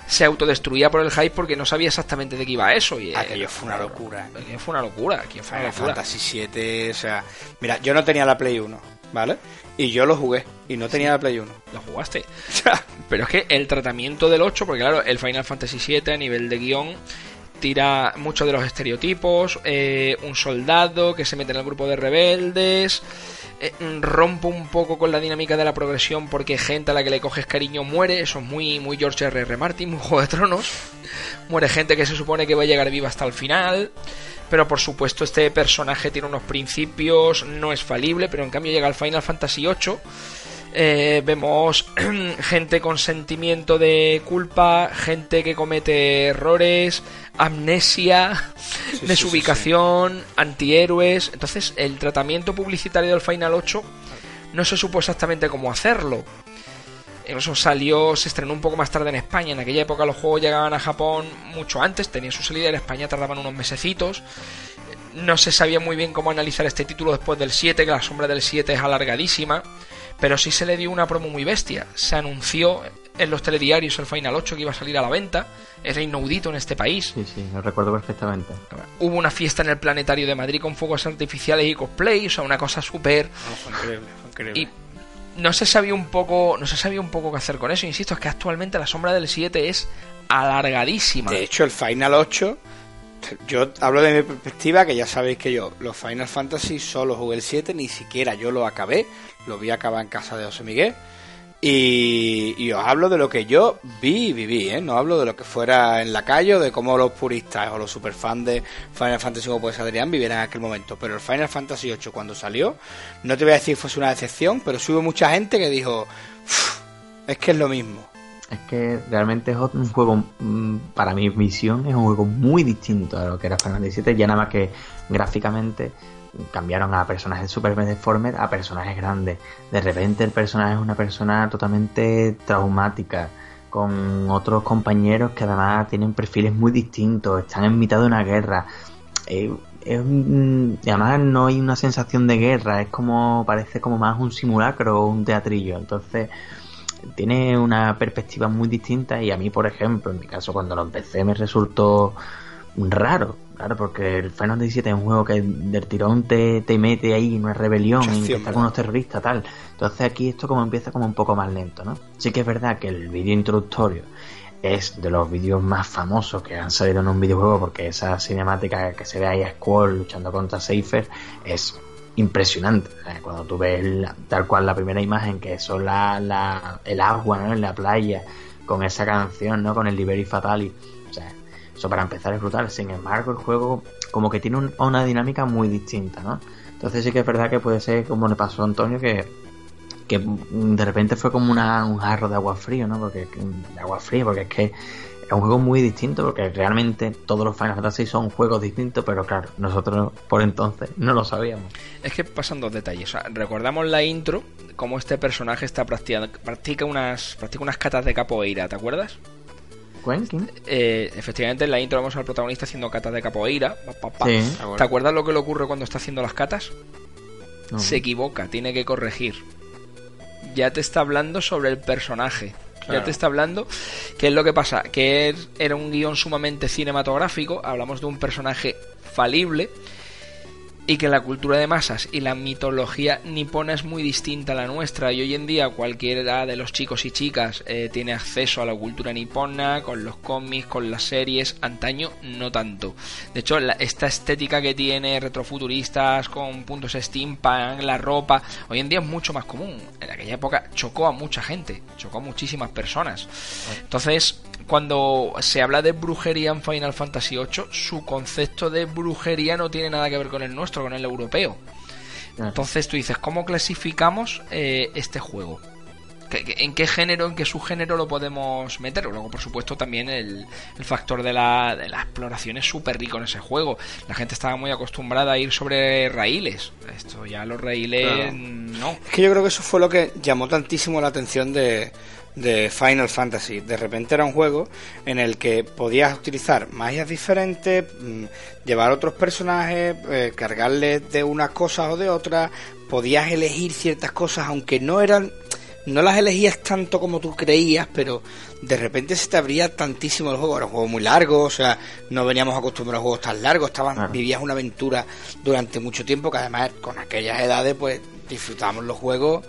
[SPEAKER 3] se autodestruía por el hype porque no sabía exactamente de qué iba eso. Y
[SPEAKER 1] aquello fue una locura.
[SPEAKER 3] Aquello fue una locura. Final
[SPEAKER 1] Fantasy VII, o sea, mira, yo no tenía la Play 1, ¿vale? Y yo lo jugué y no tenía la Play 1.
[SPEAKER 3] Lo jugaste. Pero es que el tratamiento del 8, porque claro, el Final Fantasy VII a nivel de guion tira mucho de los estereotipos, eh, un soldado que se mete en el grupo de rebeldes, eh, rompe un poco con la dinámica de la progresión porque gente a la que le coges cariño muere, eso es muy, muy George R. R. Martin, muy Juego de Tronos, muere gente que se supone que va a llegar viva hasta el final, pero por supuesto este personaje tiene unos principios, no es falible, pero en cambio llega al Final Fantasy VIII. Eh, vemos gente con sentimiento de culpa, gente que comete errores, amnesia, desubicación, antihéroes. Entonces, el tratamiento publicitario del Final 8 no se supo exactamente cómo hacerlo. Eso salió, se estrenó un poco más tarde en España. En aquella época los juegos llegaban a Japón mucho antes, tenían su salida en España, tardaban unos mesecitos. No se sabía muy bien cómo analizar este título después del 7, que la sombra del 7 es alargadísima. Pero sí se le dio una promo muy bestia. Se anunció en los telediarios el Final 8 que iba a salir a la venta. Era inaudito en este país.
[SPEAKER 2] Sí, sí, lo recuerdo perfectamente.
[SPEAKER 3] Hubo una fiesta en el Planetario de Madrid con fuegos artificiales y cosplay, o sea, una cosa súper... Y no se sabía un poco, no se sabía un poco qué hacer con eso. Insisto, es que actualmente la sombra del 7 es alargadísima.
[SPEAKER 1] De hecho, el Final 8, yo hablo de mi perspectiva, que ya sabéis que yo los Final Fantasy solo jugué el 7, ni siquiera yo lo acabé, lo vi acabar en casa de José Miguel. Y, os hablo de lo que yo vi y viví, ¿eh? no hablo de lo que fuera en la calle o de cómo los puristas o los superfans de Final Fantasy como puede ser Adrián vivieran en aquel momento. Pero el Final Fantasy VIII cuando salió, no te voy a decir que fuese una decepción, pero sí hubo mucha gente que dijo, es que es lo mismo.
[SPEAKER 2] Es que realmente es un juego, mm, para mi visión, es un juego muy distinto a lo que era Final Fantasy VII, ya nada más que gráficamente cambiaron a personajes super deformes a personajes grandes. De repente el personaje es una persona totalmente traumática, con otros compañeros que además tienen perfiles muy distintos, están en mitad de una guerra. Eh, además no hay una sensación de guerra, es como parece como más un simulacro o un teatrillo. Entonces tiene una perspectiva muy distinta y a mí, por ejemplo, en mi caso cuando lo empecé me resultó raro, claro, porque el Final Fantasy VII es un juego que del tirón te, te mete ahí en una rebelión, que está con unos terroristas, tal. Entonces aquí esto como empieza como un poco más lento, ¿no? Sí que es verdad que el vídeo introductorio es de los vídeos más famosos que han salido en un videojuego porque esa cinemática que se ve ahí a Squall luchando contra Seifer es impresionante. cuando tú ves tal cual la primera imagen que son la, la, el agua ¿no? en la playa con esa canción, ¿no? con el Liberi Fatali. O sea, eso para empezar es brutal. Sin embargo, el juego como que tiene una dinámica muy distinta, ¿no? Entonces sí que es verdad que puede ser como le pasó a Antonio que que de repente fue como una, un jarro de agua frío, ¿no? Porque de agua fría, porque es que es un juego muy distinto, porque realmente todos los Final Fantasy son juegos distintos, pero claro, nosotros por entonces no lo sabíamos.
[SPEAKER 3] Es que pasan dos detalles. recordamos la intro, cómo este personaje está practicando, practica unas, practica unas catas de capoeira, ¿te acuerdas? Eh, efectivamente, en la intro vamos al protagonista haciendo catas de capoeira. ¿Te acuerdas lo que le ocurre cuando está haciendo las catas? Se equivoca, tiene que corregir ya te está hablando sobre el personaje. Ya te está hablando qué es lo que pasa, que era un guion sumamente cinematográfico, hablamos de un personaje falible y que la cultura de masas y la mitología nipona es muy distinta a la nuestra y hoy en día cualquiera de los chicos y chicas eh, tiene acceso a la cultura nipona con los cómics, con las series, antaño no tanto. De hecho, esta estética que tiene retrofuturistas con puntos steampunk, la ropa, hoy en día es mucho más común. En aquella época chocó a mucha gente, chocó a muchísimas personas. Entonces, cuando se habla de brujería en Final Fantasy VIII, su concepto de brujería no tiene nada que ver con el nuestro, con el europeo. Entonces tú dices, ¿cómo clasificamos eh, este juego? ¿En qué género, en qué subgénero lo podemos meter? Luego, por supuesto, también el, factor de la, de la, exploración es súper rico en ese juego. La gente estaba muy acostumbrada a ir sobre raíles. Esto ya los raíles no.
[SPEAKER 1] Es que yo creo que eso fue lo que llamó tantísimo la atención de, de Final Fantasy. De repente era un juego en el que podías utilizar magias diferentes, mm, llevar otros personajes, eh, cargarles de unas cosas o de otras, podías elegir ciertas cosas aunque no eran no las elegías tanto como tú creías, pero de repente se te abría tantísimo el juego. Era un juego muy largo, o sea, no veníamos acostumbrados a juegos tan largos, estaban, vivías una aventura durante mucho tiempo, que además con aquellas edades, pues disfrutábamos los juegos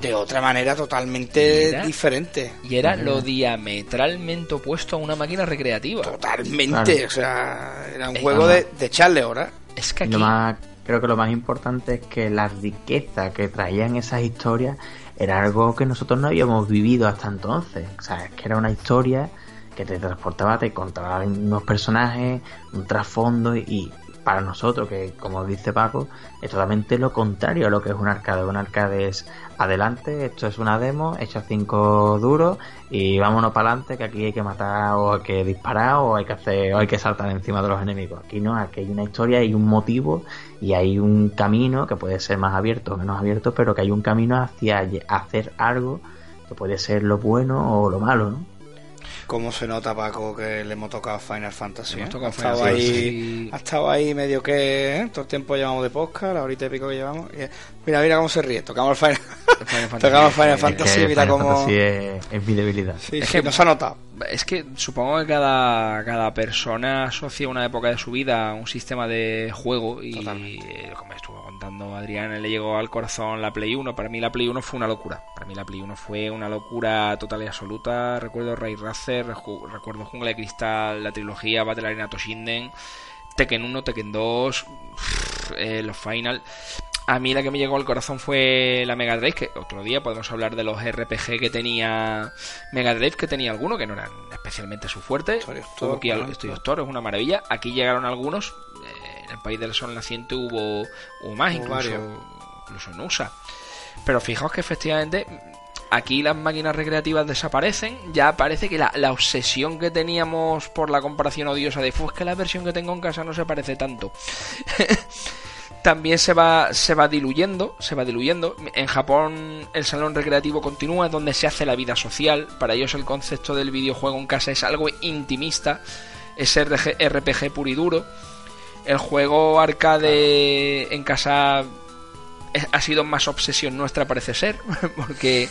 [SPEAKER 1] de otra manera totalmente diferente.
[SPEAKER 3] Y era lo diametralmente opuesto a una máquina recreativa.
[SPEAKER 1] Totalmente, o sea, era un juego de, de echarle hora.
[SPEAKER 2] Es que creo que lo más importante es que la riqueza que traían esas historias era algo que nosotros no habíamos vivido hasta entonces. O sea, es que era una historia que te transportaba, te contaba unos personajes, un trasfondo y para nosotros, que como dice Paco, es totalmente lo contrario a lo que es un arcade. Un arcade es adelante, esto es una demo, echa cinco duros y vámonos para adelante, que aquí hay que matar o hay que disparar o hay que hacer o hay que saltar encima de los enemigos. Aquí no, aquí hay una historia, hay un motivo y hay un camino que puede ser más abierto o menos abierto, pero que hay un camino hacia hacer algo que puede ser lo bueno o lo malo, ¿no?
[SPEAKER 1] Cómo se nota, Paco, que le hemos tocado Final Fantasy. ¿eh? ha, estado ahí, ha estado ahí medio que ¿eh? todo el tiempo llevamos de podcast, la horita y pico que llevamos. mira, mira cómo se ríe. Tocamos Final, Final Tocamos Final Fantasy, mira cómo.
[SPEAKER 2] es, mi debilidad.
[SPEAKER 1] Sí, es que nos ha notado.
[SPEAKER 3] Es que supongo que cada, cada persona asocia una época de su vida a un sistema de juego y, como estuvo contando Adrián, le llegó al corazón la Play 1. Para mí la Play 1 fue una locura. Para mí la Play 1 fue una locura total y absoluta. Recuerdo Ray Racer, recuerdo Jungla de Cristal, la trilogía Battle Arena Toshinden, Tekken 1, Tekken 2, eh, los Final. A mí la que me llegó al corazón fue la Mega Drive, que otro día podemos hablar de los RPG que tenía Mega Drive, que tenía algunos que no eran especialmente su fuerte. Aquí Studios Toro es una maravilla. Aquí llegaron algunos. Eh, en el país del sol naciente hubo, hubo más, incluso, incluso en USA. Pero fijaos que efectivamente aquí las máquinas recreativas desaparecen, ya parece que la, la, obsesión que teníamos por la comparación odiosa de, pues que la versión que tengo en casa no se parece tanto. también se va, se va diluyendo, se va diluyendo. En Japón el salón recreativo continúa, donde se hace la vida social. Para ellos el concepto del videojuego en casa es algo intimista, es RPG puro y duro. El juego arcade en casa ha sido más obsesión nuestra parece ser, porque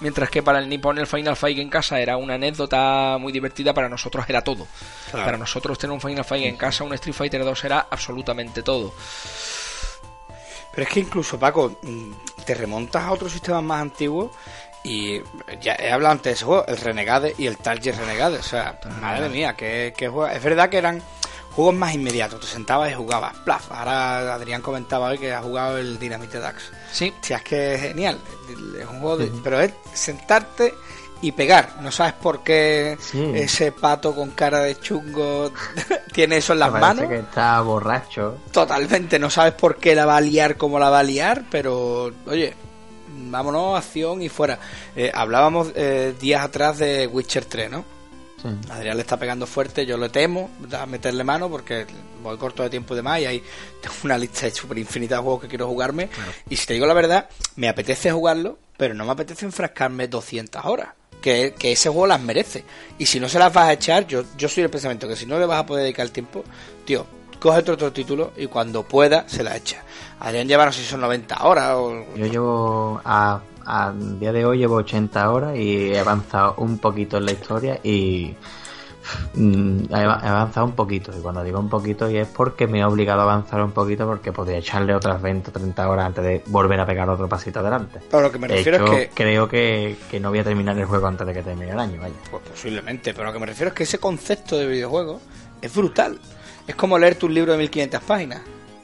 [SPEAKER 3] mientras que para el Nippon el Final Fight en casa era una anécdota muy divertida, para nosotros era todo. Para nosotros tener un Final Fight en casa, un Street Fighter 2 era absolutamente todo.
[SPEAKER 1] Pero es que incluso, Paco, te remontas a otros sistemas más antiguos y ya he hablado antes de ese juego, el Renegade y el Target Renegade. O sea, madre mía, que, que Es verdad que eran juegos más inmediatos. Te sentabas y jugabas. Plaf. Ahora Adrián comentaba hoy que ha jugado el Dynamite Dax.
[SPEAKER 3] Sí.
[SPEAKER 1] Si es que es genial. Es un juego de. Pero es sentarte y pegar. No sabes por qué ese pato con cara de chungo tiene eso en las manos.
[SPEAKER 2] que está borracho.
[SPEAKER 1] Totalmente. No sabes por qué la va a liar como la va a liar, pero oye. Vámonos, acción y fuera. Eh, hablábamos eh, días atrás de Witcher 3, ¿no? Adrián le está pegando fuerte, yo le temo a meterle mano porque voy corto de tiempo y demás y hay tengo una lista de super infinita de juegos que quiero jugarme y si te digo la verdad, me apetece jugarlo, pero no me apetece enfrascarme 200 horas. Que, ese juego las merece. Y si no se las vas a echar, yo, yo soy el pensamiento que si no le vas a poder dedicar el tiempo, tío, coge otro, otro título y cuando pueda se la echa. Adrián lleva no sé si son 90 horas o...
[SPEAKER 2] Yo llevo a a día de hoy llevo 80 horas y he avanzado un poquito en la historia y mm, he avanzado un poquito y cuando digo un poquito y es porque me he obligado a avanzar un poquito porque podría echarle otras 20 o 30 horas antes de volver a pegar otro pasito adelante.
[SPEAKER 1] Pero lo que me refiero es que
[SPEAKER 2] creo que, no voy a terminar el juego antes de que termine el año, vaya.
[SPEAKER 1] Pues posiblemente, pero lo que me refiero es que ese concepto de videojuego es brutal. Es como leer tu libro de 1500 páginas.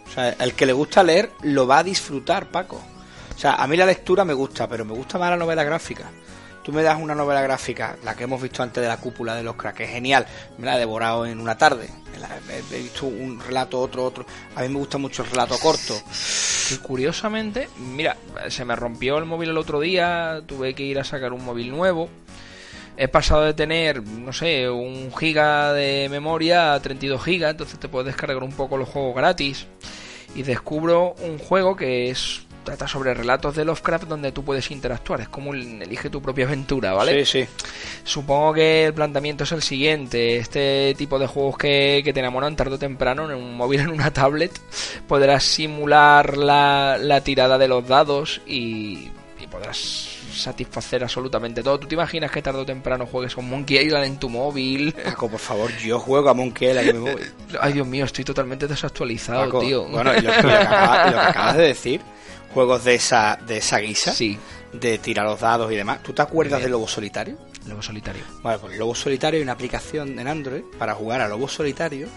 [SPEAKER 1] O sea, el que le gusta leer lo va a disfrutar, Paco. O sea, a mí la lectura me gusta, pero me gusta más la novela gráfica. Tú me das una novela gráfica, la que hemos visto antes de la cúpula de los cracks, que es genial, me la he devorado en una tarde. He visto un relato, otro, otro. A mí me gusta mucho el relato corto.
[SPEAKER 3] Y curiosamente, mira, se me rompió el móvil el otro día, tuve que ir a sacar un móvil nuevo. He pasado de tener, no sé, un giga de memoria a 32 gigas, entonces te puedes descargar un poco los juegos gratis. Y descubro un juego que es trata sobre relatos de Lovecraft donde tú puedes interactuar. Es como un elige tu propia aventura, ¿vale?
[SPEAKER 1] Sí, sí.
[SPEAKER 3] Supongo que el planteamiento es el siguiente. Este tipo de juegos que, que te enamoran tarde o temprano en un móvil, en una tablet, podrás simular la, la tirada de los dados y, y podrás satisfacer absolutamente todo. ¿Tú te imaginas que tarde o temprano juegues con Monkey Island en tu móvil?
[SPEAKER 1] Paco, por favor, yo juego a Monkey Island en mi móvil.
[SPEAKER 3] Ay, Dios mío, estoy totalmente desactualizado, tío.
[SPEAKER 1] Bueno, y lo, que acabas de decir juegos de esa, de esa guisa,
[SPEAKER 3] sí.
[SPEAKER 1] de tirar los dados y demás. ¿Tú te acuerdas de Lobo Solitario?
[SPEAKER 3] Lobo Solitario.
[SPEAKER 1] Bueno, pues Lobo Solitario hay una aplicación en Android para jugar a Lobo Solitario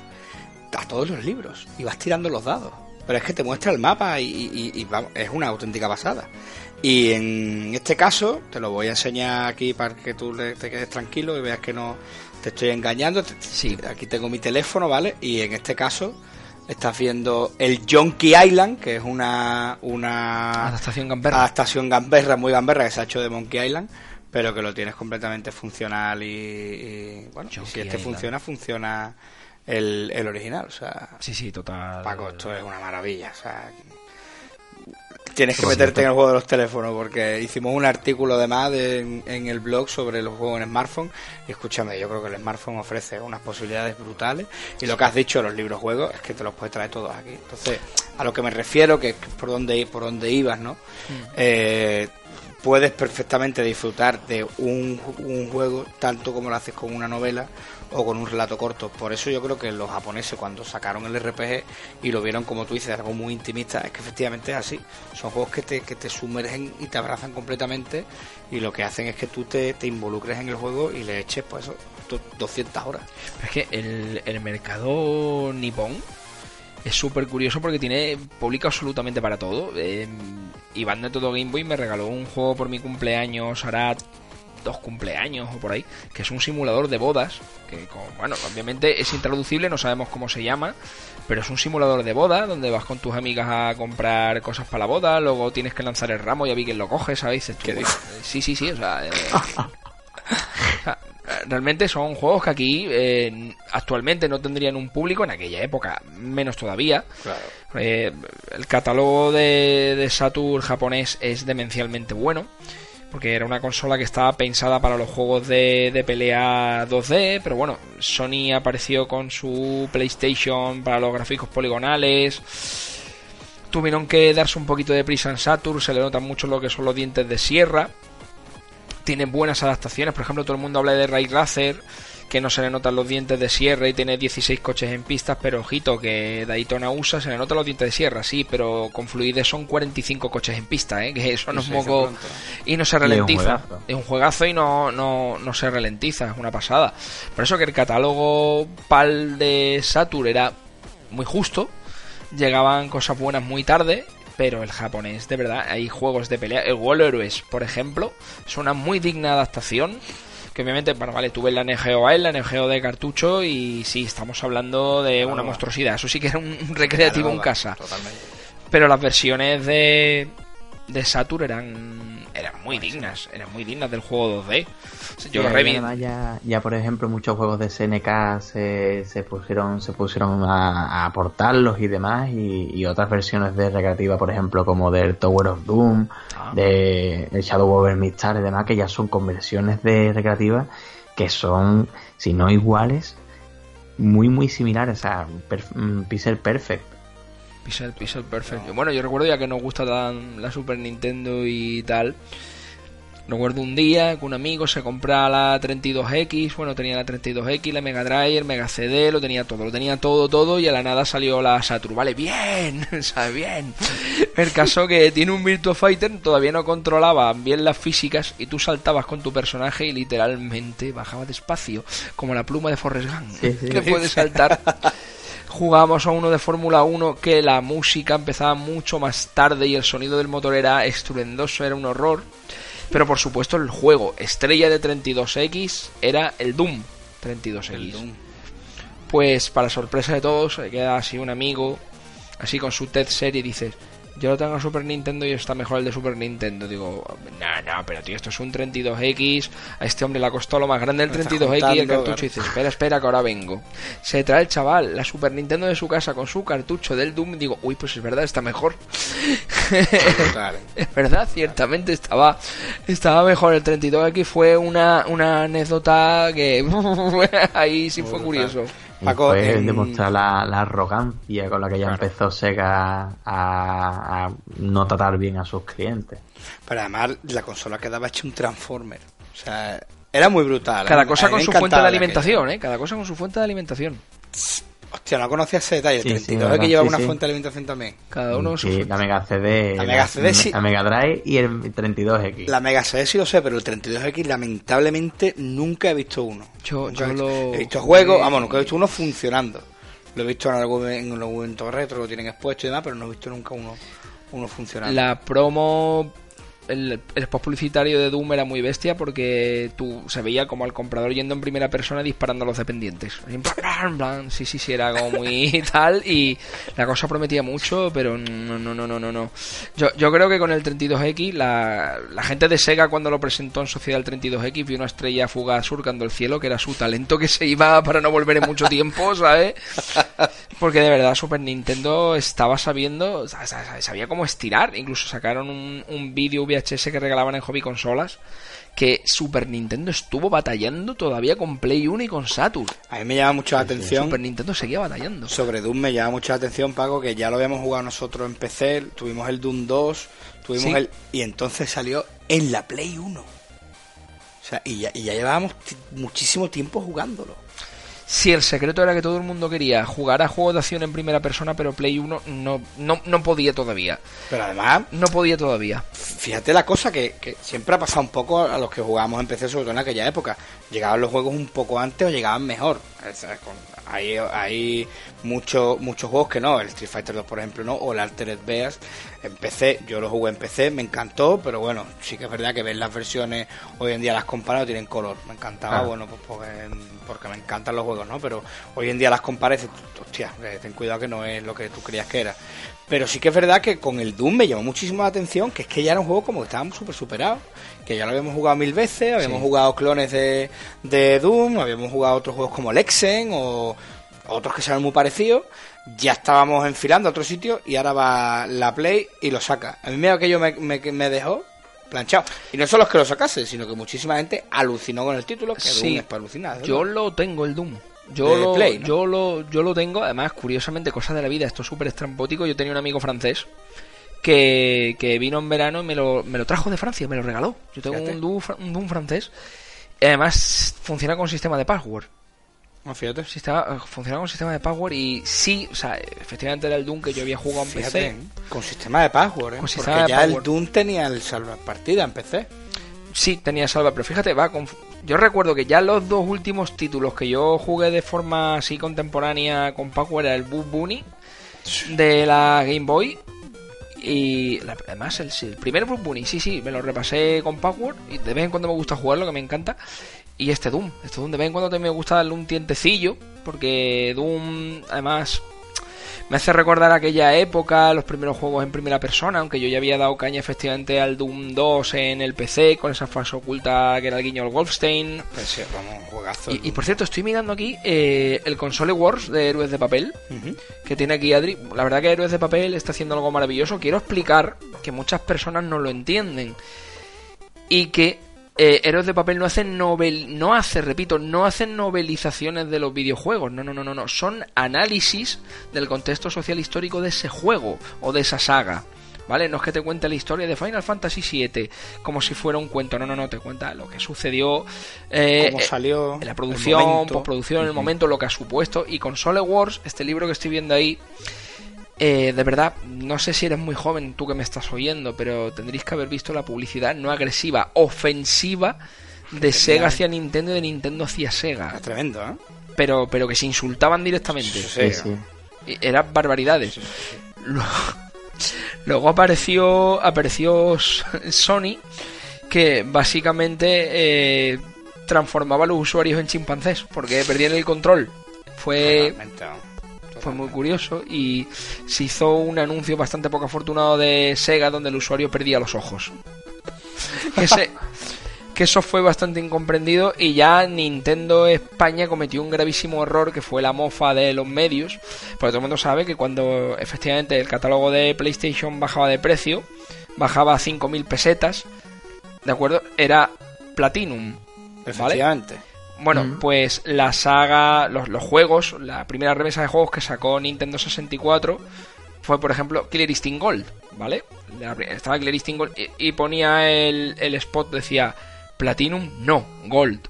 [SPEAKER 1] a todos los libros y vas tirando los dados. Pero es que te muestra el mapa y, es una auténtica pasada. Y en este caso, te lo voy a enseñar aquí para que tú te quedes tranquilo y veas que no te estoy engañando.
[SPEAKER 3] Sí.
[SPEAKER 1] Aquí tengo mi teléfono, ¿vale? Y en este caso Estás viendo el Jonky Island, que es una, una
[SPEAKER 3] adaptación gamberra.
[SPEAKER 1] adaptación gamberra, muy gamberra, que se ha hecho de Monkey Island, pero que lo tienes completamente funcional y, bueno, si este funciona, funciona el, el original. O sea,
[SPEAKER 3] sí, sí, total.
[SPEAKER 1] Paco, esto es una maravilla. O sea, Tienes que meterte en el juego de los teléfonos porque hicimos un artículo de más en, el blog sobre los juegos en smartphone y escúchame, yo creo que el smartphone ofrece unas posibilidades brutales y lo que has dicho los libros juegos es que te los puedes traer todos aquí. Entonces, a lo que me refiero, que es por donde, por donde ibas, ¿no? Mm. Eh, puedes perfectamente disfrutar de un, un juego tanto como lo haces con una novela o con un relato corto. Por eso yo creo que los japoneses cuando sacaron el RPG y lo vieron como tú dices, algo muy intimista, es que efectivamente es así. Son juegos que te, que te sumergen y te abrazan completamente y lo que hacen es que tú te, te involucres en el juego y le eches pues eso, 200 horas.
[SPEAKER 3] es que el, el mercado nipón es súper curioso porque tiene público absolutamente para todo. Eh, Iván de Todo Game Boy me regaló un juego por mi cumpleaños, hará dos cumpleaños o por ahí, que es un simulador de bodas, que bueno, obviamente es intraducible, no sabemos cómo se llama, pero es un simulador de boda donde vas con tus amigas a comprar cosas para la boda, luego tienes que lanzar el ramo y a ver quién lo coge, ¿sabéis? sí, sí, sí, o sea, eh, realmente son juegos que aquí eh, actualmente no tendrían un público, en aquella época menos todavía. Eh, el catálogo de, de Saturn japonés es demencialmente bueno porque era una consola que estaba pensada para los juegos de, de, pelea 2D, pero bueno, Sony apareció con su PlayStation para los gráficos poligonales. Tuvieron que darse un poquito de prisa en Saturn, se le nota mucho lo que son los dientes de sierra. Tiene buenas adaptaciones, por ejemplo, todo el mundo habla de Ray Racer que no se le notan los dientes de sierra y tiene 16 coches en pistas, pero ojito, que Daytona USA se le notan los dientes de sierra, sí, pero con fluidez son 45 coches en pista, ¿eh? que eso no es moco y no se ralentiza. Es un, juegazo y no, no, no se ralentiza, es una pasada. Por eso que el catálogo PAL de Saturn era muy justo, llegaban cosas buenas muy tarde pero el japonés, de verdad, hay juegos de pelea. El World Heroes, por ejemplo, es una muy digna adaptación que obviamente, bueno, vale, tuve la NGO A, la NGO de cartucho y sí, estamos hablando de una monstruosidad. Eso sí que era un recreativo en casa. Pero las versiones de, de Saturn eran muy dignas, eran muy dignas del juego 2D.
[SPEAKER 2] Yo lo ya, ya, por ejemplo, muchos juegos de SNK se, se pusieron se pusieron a, aportarlos y demás, y, otras versiones de recreativa, por ejemplo, como del Tower of Doom, ah. de Shadow Over Midstars y demás, que ya son conversiones de recreativa que son, si no iguales, muy muy similares a mm, Pixel Perfect.
[SPEAKER 3] Pixel, Pixel Perfect. Bueno, yo recuerdo ya que nos gusta la Super Nintendo y tal. Recuerdo un día que un amigo se compra la 32X, bueno, tenía la 32X, la Mega Drive, el Mega CD, lo tenía todo, lo tenía todo, todo, y a la nada salió la Saturn. Vale, bien, sabe bien. El caso que tiene un Virtua Fighter, todavía no controlaba bien las físicas, y tú saltabas con tu personaje y literalmente bajaba despacio, como la pluma de Forrest Gump, que puede saltar. Jugábamos a uno de Fórmula 1 que la música empezaba mucho más tarde y el sonido del motor era estruendoso, era un horror pero por supuesto el juego estrella de 32X era el Doom 32X. Pues para sorpresa de todos, queda así un amigo, así con su TED serie y dices, yo lo tengo en Super Nintendo y está mejor el de Super Nintendo. Digo, no, no, pero tío, esto es un 32X. A este hombre le ha costado lo más grande el 32X y el cartucho. Y dice, espera, espera, que ahora vengo. Se trae el chaval la Super Nintendo de su casa con su cartucho del Doom. Digo, uy, pues es verdad, está mejor. es verdad, ciertamente estaba, estaba mejor. El 32X fue una, una anécdota que ahí sí fue curioso.
[SPEAKER 2] Paco, demostrar la, arrogancia con la que ya empezó Sega a, no tratar bien a sus clientes.
[SPEAKER 1] Pero además la consola quedaba hecha un Transformer. O sea, era muy brutal.
[SPEAKER 3] Cada cosa con su fuente de alimentación, ¿eh? Cada cosa con su fuente de alimentación.
[SPEAKER 1] Hostia, no conocía ese detalle. El 32 que llevaba una fuente de alimentación también.
[SPEAKER 3] Cada uno
[SPEAKER 2] sí, la Mega CD, la Mega, CD, sí. la Mega Drive y el 32X.
[SPEAKER 1] La Mega CD sí lo sé, pero el 32X lamentablemente nunca he visto uno.
[SPEAKER 3] Yo, yo lo...
[SPEAKER 1] He visto juegos, vamos, nunca he visto uno funcionando. Lo he visto en algún en evento retro, lo tienen expuesto y demás, pero no he visto nunca uno, uno funcionando.
[SPEAKER 3] La promo el, el spot publicitario de Doom era muy bestia porque tú se veía como al comprador yendo en primera persona disparando a los dependientes. Sí, sí, sí, era como muy tal y la cosa prometía mucho, pero no, no, no, no, no. Yo, yo creo que con el 32X, la, la gente de Sega cuando lo presentó en Sociedad el 32X vio una estrella fugaz surcando el cielo, que era su talento que se iba para no volver en mucho tiempo, ¿sabes? Porque de verdad Super Nintendo estaba sabiendo, sabía cómo estirar, incluso sacaron un, un vídeo VHS que regalaban en hobby consolas que Super Nintendo estuvo batallando todavía con Play 1 y con Saturn.
[SPEAKER 1] A mí me llama mucho la atención.
[SPEAKER 3] Super Nintendo seguía batallando.
[SPEAKER 1] Sobre Doom me llama mucho la atención, Paco, que ya lo habíamos jugado nosotros en PC, tuvimos el Doom 2, tuvimos el. Y entonces salió en la Play 1. O sea, y ya, y ya llevábamos muchísimo tiempo jugándolo
[SPEAKER 3] si el secreto era que todo el mundo quería jugar a juegos de acción en primera persona, pero Play 1 no, no, no podía todavía.
[SPEAKER 1] Pero además...
[SPEAKER 3] No podía todavía.
[SPEAKER 1] Fíjate la cosa que, siempre ha pasado un poco a los que jugábamos en PC, sobre todo en aquella época. Llegaban los juegos un poco antes o llegaban mejor. hay, hay muchos muchos juegos que no, el Street Fighter 2 por ejemplo no, o el Altered Beast en PC, yo lo jugué en PC, me encantó, pero bueno, sí que es verdad que ver las versiones hoy en día las comparado tienen color, me encantaba, ah. bueno, pues porque, porque, me encantan los juegos, ¿no? Pero hoy en día las comparas y hostia, eh, ten cuidado que no es lo que tú creías que era. Pero sí que es verdad que con el Doom me llamó muchísimo la atención, que es que ya era un juego como que estábamos súper superados, que ya lo habíamos jugado mil veces, habíamos jugado clones de, de Doom, habíamos jugado otros juegos como Lexen o otros que sean muy parecidos, ya estábamos enfilando a otro sitio y ahora va la Play y lo saca. A mí me aquello me, me, me dejó planchado. Y no solo es que lo sacase, sino que muchísima gente alucinó con el título, que Doom es para alucinar.
[SPEAKER 3] Yo lo tengo el Doom. Yo lo, yo lo yo lo tengo, además curiosamente cosas de la vida, esto es súper estrambótico, yo tenía un amigo francés que, que vino en verano y me lo, me lo trajo de Francia, me lo regaló. Yo tengo un Doom, un Doom francés y además funciona con sistema de password.
[SPEAKER 1] Ah, fíjate.
[SPEAKER 3] Sistema, funciona con sistema de password y sí, o sea, efectivamente era el Doom que yo había jugado en PC. ¿eh?
[SPEAKER 1] Con sistema de password, ¿eh? Con Porque ya el Doom tenía el partida en PC.
[SPEAKER 3] Sí, tenía salva, pero fíjate, va con... Yo recuerdo que ya los dos últimos títulos que yo jugué de forma así contemporánea con password era el Boot Bunny de la Game Boy y además el, el primer Boot Bunny, sí, sí, me lo repasé con password y de vez en cuando me gusta jugarlo, que me encanta y este Doom. Este Doom de vez en cuando también me gusta darle un tientecillo, porque Doom, además, me hace recordar aquella época, los primeros juegos en primera persona, aunque yo ya había dado caña efectivamente al Doom 2 en el PC, con esa fase oculta que era el guiño al Wolfstein.
[SPEAKER 1] Pues vamos,
[SPEAKER 3] y, y, por cierto, estoy mirando aquí eh, el Console Wars de Héroes de Papel, que tiene aquí Adri. La verdad que Héroes de Papel está haciendo algo maravilloso. Quiero explicar que muchas personas no lo entienden. Y que eh, Héroes de Papel no hace novel, no hace, repito, no hacen novelizaciones de los videojuegos, no, no, no, no, no, son análisis del contexto social histórico de ese juego o de esa saga. ¿Vale? No es que te cuente la historia de Final Fantasy VII como si fuera un cuento, no, no, no, te cuenta lo que sucedió
[SPEAKER 1] eh, cómo salió,
[SPEAKER 3] en la producción, postproducción, en el momento, lo que ha supuesto. Y con Soul Wars, este libro que estoy viendo ahí, eh, de verdad, no sé si eres muy joven tú que me estás oyendo, pero tendréis que haber visto la publicidad no agresiva, ofensiva de Sega hacia Nintendo y de Nintendo hacia Sega.
[SPEAKER 1] tremendo, ¿eh?
[SPEAKER 3] Pero, pero que se insultaban directamente.
[SPEAKER 1] Sí, sí.
[SPEAKER 3] Eran barbaridades. Luego, apareció, apareció Sony, que básicamente eh, transformaba a los usuarios en chimpancés, porque perdían el control. Fue fue muy curioso y se hizo un anuncio bastante poco afortunado de Sega donde el usuario perdía los ojos. que eso fue bastante incomprendido y ya Nintendo España cometió un gravísimo error que fue la mofa de los medios, porque todo el mundo sabe que cuando efectivamente el catálogo de PlayStation bajaba de precio, bajaba a 5.000 pesetas, ¿de acuerdo? Era Platinum.
[SPEAKER 1] Efectivamente.
[SPEAKER 3] Bueno, pues la saga, los, los, juegos, la primera remesa de juegos que sacó Nintendo 64 fue, por ejemplo, Killer Instinct Gold, ¿vale? Estaba Killer Instinct Gold y, ponía el, el spot, decía Platinum, no, Gold.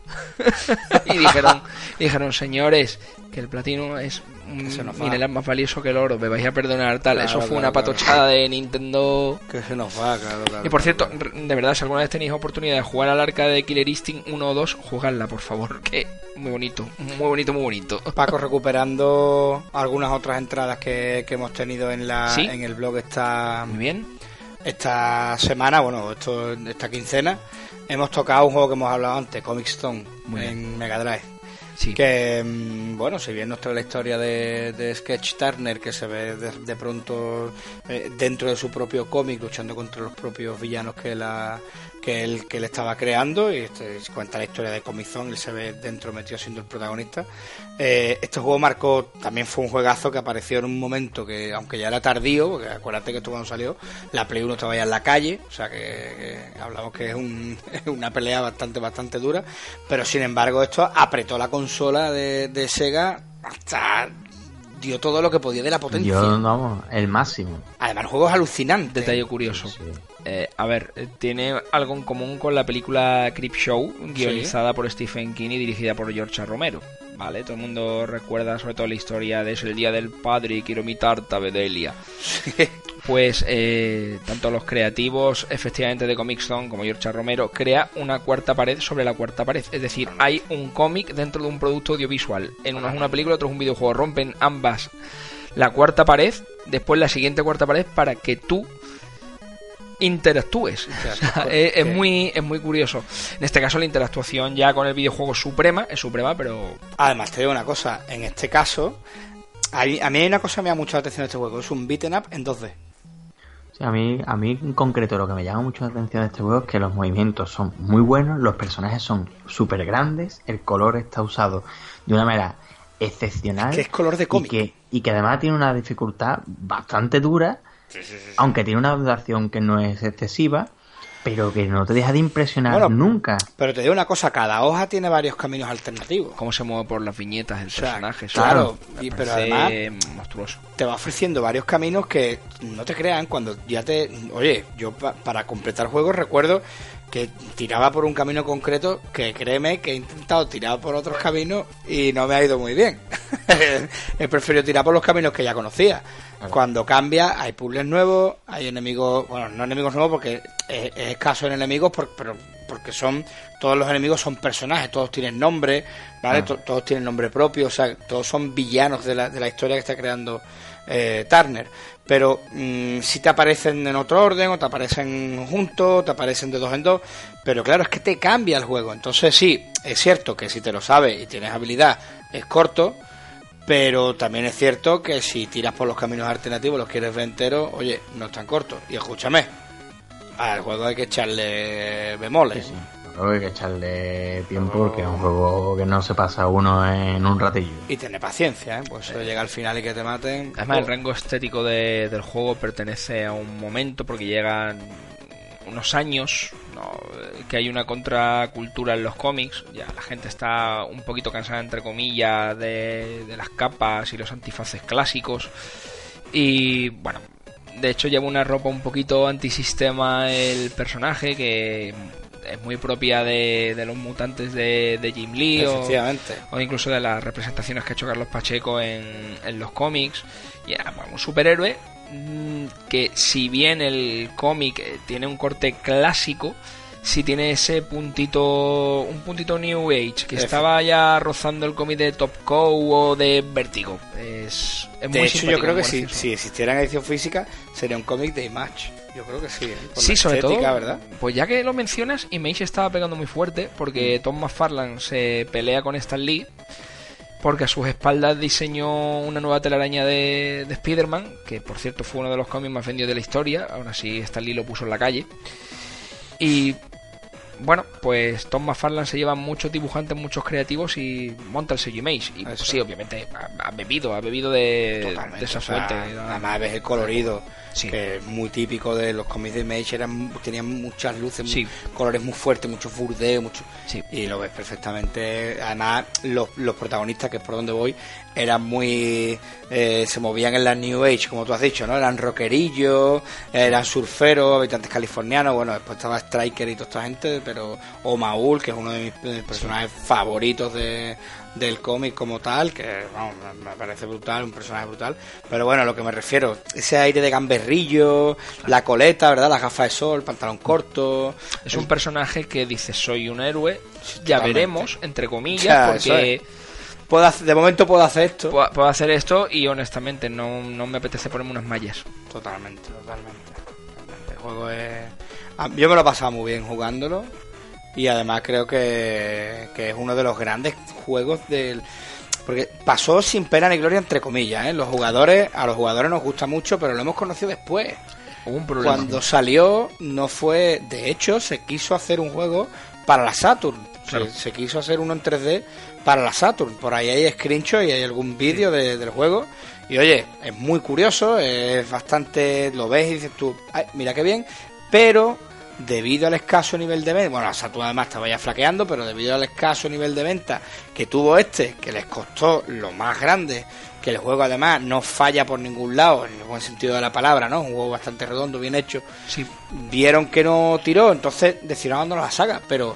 [SPEAKER 3] y dijeron, dijeron, señores, que el Platinum es mineral más valioso que el oro, me vais a perdonar tal. Eso fue una patochada de Nintendo.
[SPEAKER 1] Que se nos va, claro,
[SPEAKER 3] Y por cierto, de verdad, si alguna vez tenéis oportunidad de jugar al arca de Killer Instinct 1 o 2, jugadla, por favor, que muy bonito, muy bonito, muy bonito.
[SPEAKER 1] Paco, recuperando algunas otras entradas que, hemos tenido en, la, en el blog esta,
[SPEAKER 3] muy bien.
[SPEAKER 1] esta semana, bueno, esto, esta quincena, hemos tocado un juego que hemos hablado antes, Comic Stone, en Mega Drive. Que, mm, bueno, si bien nos trae la historia de, Sketch Turner, que se ve de, pronto eh, dentro de su propio cómic luchando contra los propios villanos que la, que él, que él estaba creando y este, cuenta la historia de Comizón, él se ve dentro metido siendo el protagonista. Eh, este juego marcó, también fue un juegazo que apareció en un momento que, aunque ya era tardío, porque acuérdate que esto cuando salió, la Play 1 estaba ya en la calle, o sea que, hablamos que es, un, una pelea bastante, bastante dura, pero sin embargo esto apretó la consola de, de Sega hasta dio todo lo que podía de la potencia.
[SPEAKER 2] vamos, el máximo.
[SPEAKER 1] Además, el juego es alucinante.
[SPEAKER 3] Detalle curioso. Eh, a ver, eh, tiene algo en común con la película Creep Show, guionizada por Stephen King y dirigida por George Romero. ¿vale? Todo el mundo recuerda sobre todo la historia de eso, el Día del Padre y quiero mi tarta Bedelia. Pues eh, tanto los creativos efectivamente de Comic Zone como George Romero crea una cuarta pared sobre la cuarta pared. Es decir, hay un cómic dentro de un producto audiovisual. En uno es una película, otro es un videojuego. Rompen ambas la cuarta pared, después la siguiente cuarta pared para que tú interactúes. es, muy, es muy curioso. En este caso, la interactuación ya con el videojuego suprema es suprema, pero.
[SPEAKER 1] Además, te digo una cosa: en este caso, a mí, hay una cosa que me da mucha atención de este juego: es un beaten up en 2D.
[SPEAKER 2] a, mí, a mí en concreto lo que me llama mucho la atención de este juego es que los movimientos son muy buenos, los personajes son súper grandes, el color está usado de una manera excepcional.
[SPEAKER 1] que es color de cómic.
[SPEAKER 2] Y que, y que además tiene una dificultad bastante dura aunque tiene una duración que no es excesiva, pero que no te deja de impresionar nunca.
[SPEAKER 1] Pero te digo una cosa, cada hoja tiene varios caminos alternativos.
[SPEAKER 3] Cómo se mueve por las viñetas el personaje.
[SPEAKER 1] Claro, pero además te va ofreciendo varios caminos que no te crean cuando ya te... Oye, yo para completar juegos recuerdo que tiraba por un camino concreto que créeme que he intentado tirar por otros caminos y no me ha ido muy bien. he preferido tirar por los caminos que ya conocía. Cuando cambia hay puzzles nuevos, hay enemigos, bueno, no enemigos nuevos porque es, escaso en enemigos, pero porque son todos los enemigos son personajes, todos tienen nombre, ¿vale? Ah. Todos tienen nombre propio, o sea, todos son villanos de la, de la historia que está creando eh, Turner pero mm, si te aparecen en otro orden o te aparecen juntos, te aparecen de dos en dos, pero claro, es que te cambia el juego. Entonces sí, es cierto que si te lo sabes y tienes habilidad es corto, pero también es cierto que si tiras por los caminos alternativos, los quieres ver enteros, oye, no es tan corto. Y escúchame, al juego hay que echarle bemoles
[SPEAKER 2] hay que echarle tiempo porque es un juego que no se pasa uno en un ratillo.
[SPEAKER 1] Y tiene paciencia, ¿eh? pues llega al final y que te maten.
[SPEAKER 3] Además, el rango estético del juego pertenece a un momento porque llegan unos años que hay una contracultura en los cómics. Ya la gente está un poquito cansada, entre comillas, de, de las capas y los antifaces clásicos. Y bueno, de hecho lleva una ropa un poquito antisistema el personaje que es muy propia de, los mutantes de, Jim Lee o, incluso de las representaciones que ha hecho Carlos Pacheco en, los cómics. Y era un superhéroe mm, que si bien el cómic eh, tiene un corte clásico, si tiene ese puntito, un puntito New Age, que estaba ya rozando el cómic de Top Cow o de Vertigo. Es,
[SPEAKER 1] de hecho, yo creo que si, si, existiera en edición física, sería un cómic de Image. Yo creo que sí. ¿eh?
[SPEAKER 3] sí, sobre todo. ¿verdad? Pues ya que lo mencionas, Image estaba pegando muy fuerte porque mm. Tom McFarlane se pelea con Stan Lee porque a sus espaldas diseñó una nueva telaraña de, de Spider-Man, que por cierto fue uno de los cómics más vendidos de la historia, aún así Stan Lee lo puso en la calle. Y bueno, pues Tom McFarlane se lleva muchos dibujantes, muchos creativos y monta el sello Image. Y pues, sí, obviamente, ha, bebido, ha bebido de, esa fuente.
[SPEAKER 1] además ves el colorido, que es muy típico de los cómics de Image, eran, tenían muchas luces, colores muy fuertes, mucho burdeo, mucho... Y lo ves perfectamente. Además, los, los protagonistas, que es por donde voy, eran muy eh, se movían en la New Age como tú has dicho no eran rockerillos eran surferos habitantes californianos. Bueno después estaba Striker y toda esta gente pero o Maul que es uno de mis personajes favoritos de, del cómic como tal que vamos, me parece brutal un personaje brutal pero bueno a lo que me refiero ese aire de gamberrillo la coleta verdad las gafas de sol pantalón corto
[SPEAKER 3] es un personaje que dice soy un héroe ya veremos entre comillas porque
[SPEAKER 1] de momento puedo hacer esto.
[SPEAKER 3] Puedo, hacer esto y honestamente no, me apetece ponerme unas mallas.
[SPEAKER 1] Totalmente, totalmente. El juego es... Ah, yo me lo he pasado muy bien jugándolo y además creo que, es uno de los grandes juegos del... Porque pasó sin pena ni gloria entre comillas, ¿eh? Los jugadores, a los jugadores nos gusta mucho, pero lo hemos conocido después. Un problema. Cuando salió no fue, de hecho, se quiso hacer un juego para la Saturn. se, quiso hacer uno en 3D para la Saturn. Por ahí hay screenshot y hay algún vídeo del juego. Y oye, es muy curioso, es bastante. Lo ves y dices tú, mira qué bien, pero debido al escaso nivel de venta, bueno, la Saturn además estaba ya flaqueando, pero debido al escaso nivel de venta que tuvo este, que les costó lo más grande, que el juego además no falla por ningún lado, en el buen sentido de la palabra, ¿no? Un juego bastante redondo, bien hecho. Sí. Vieron que no tiró, entonces decidieron abandonar la saga, pero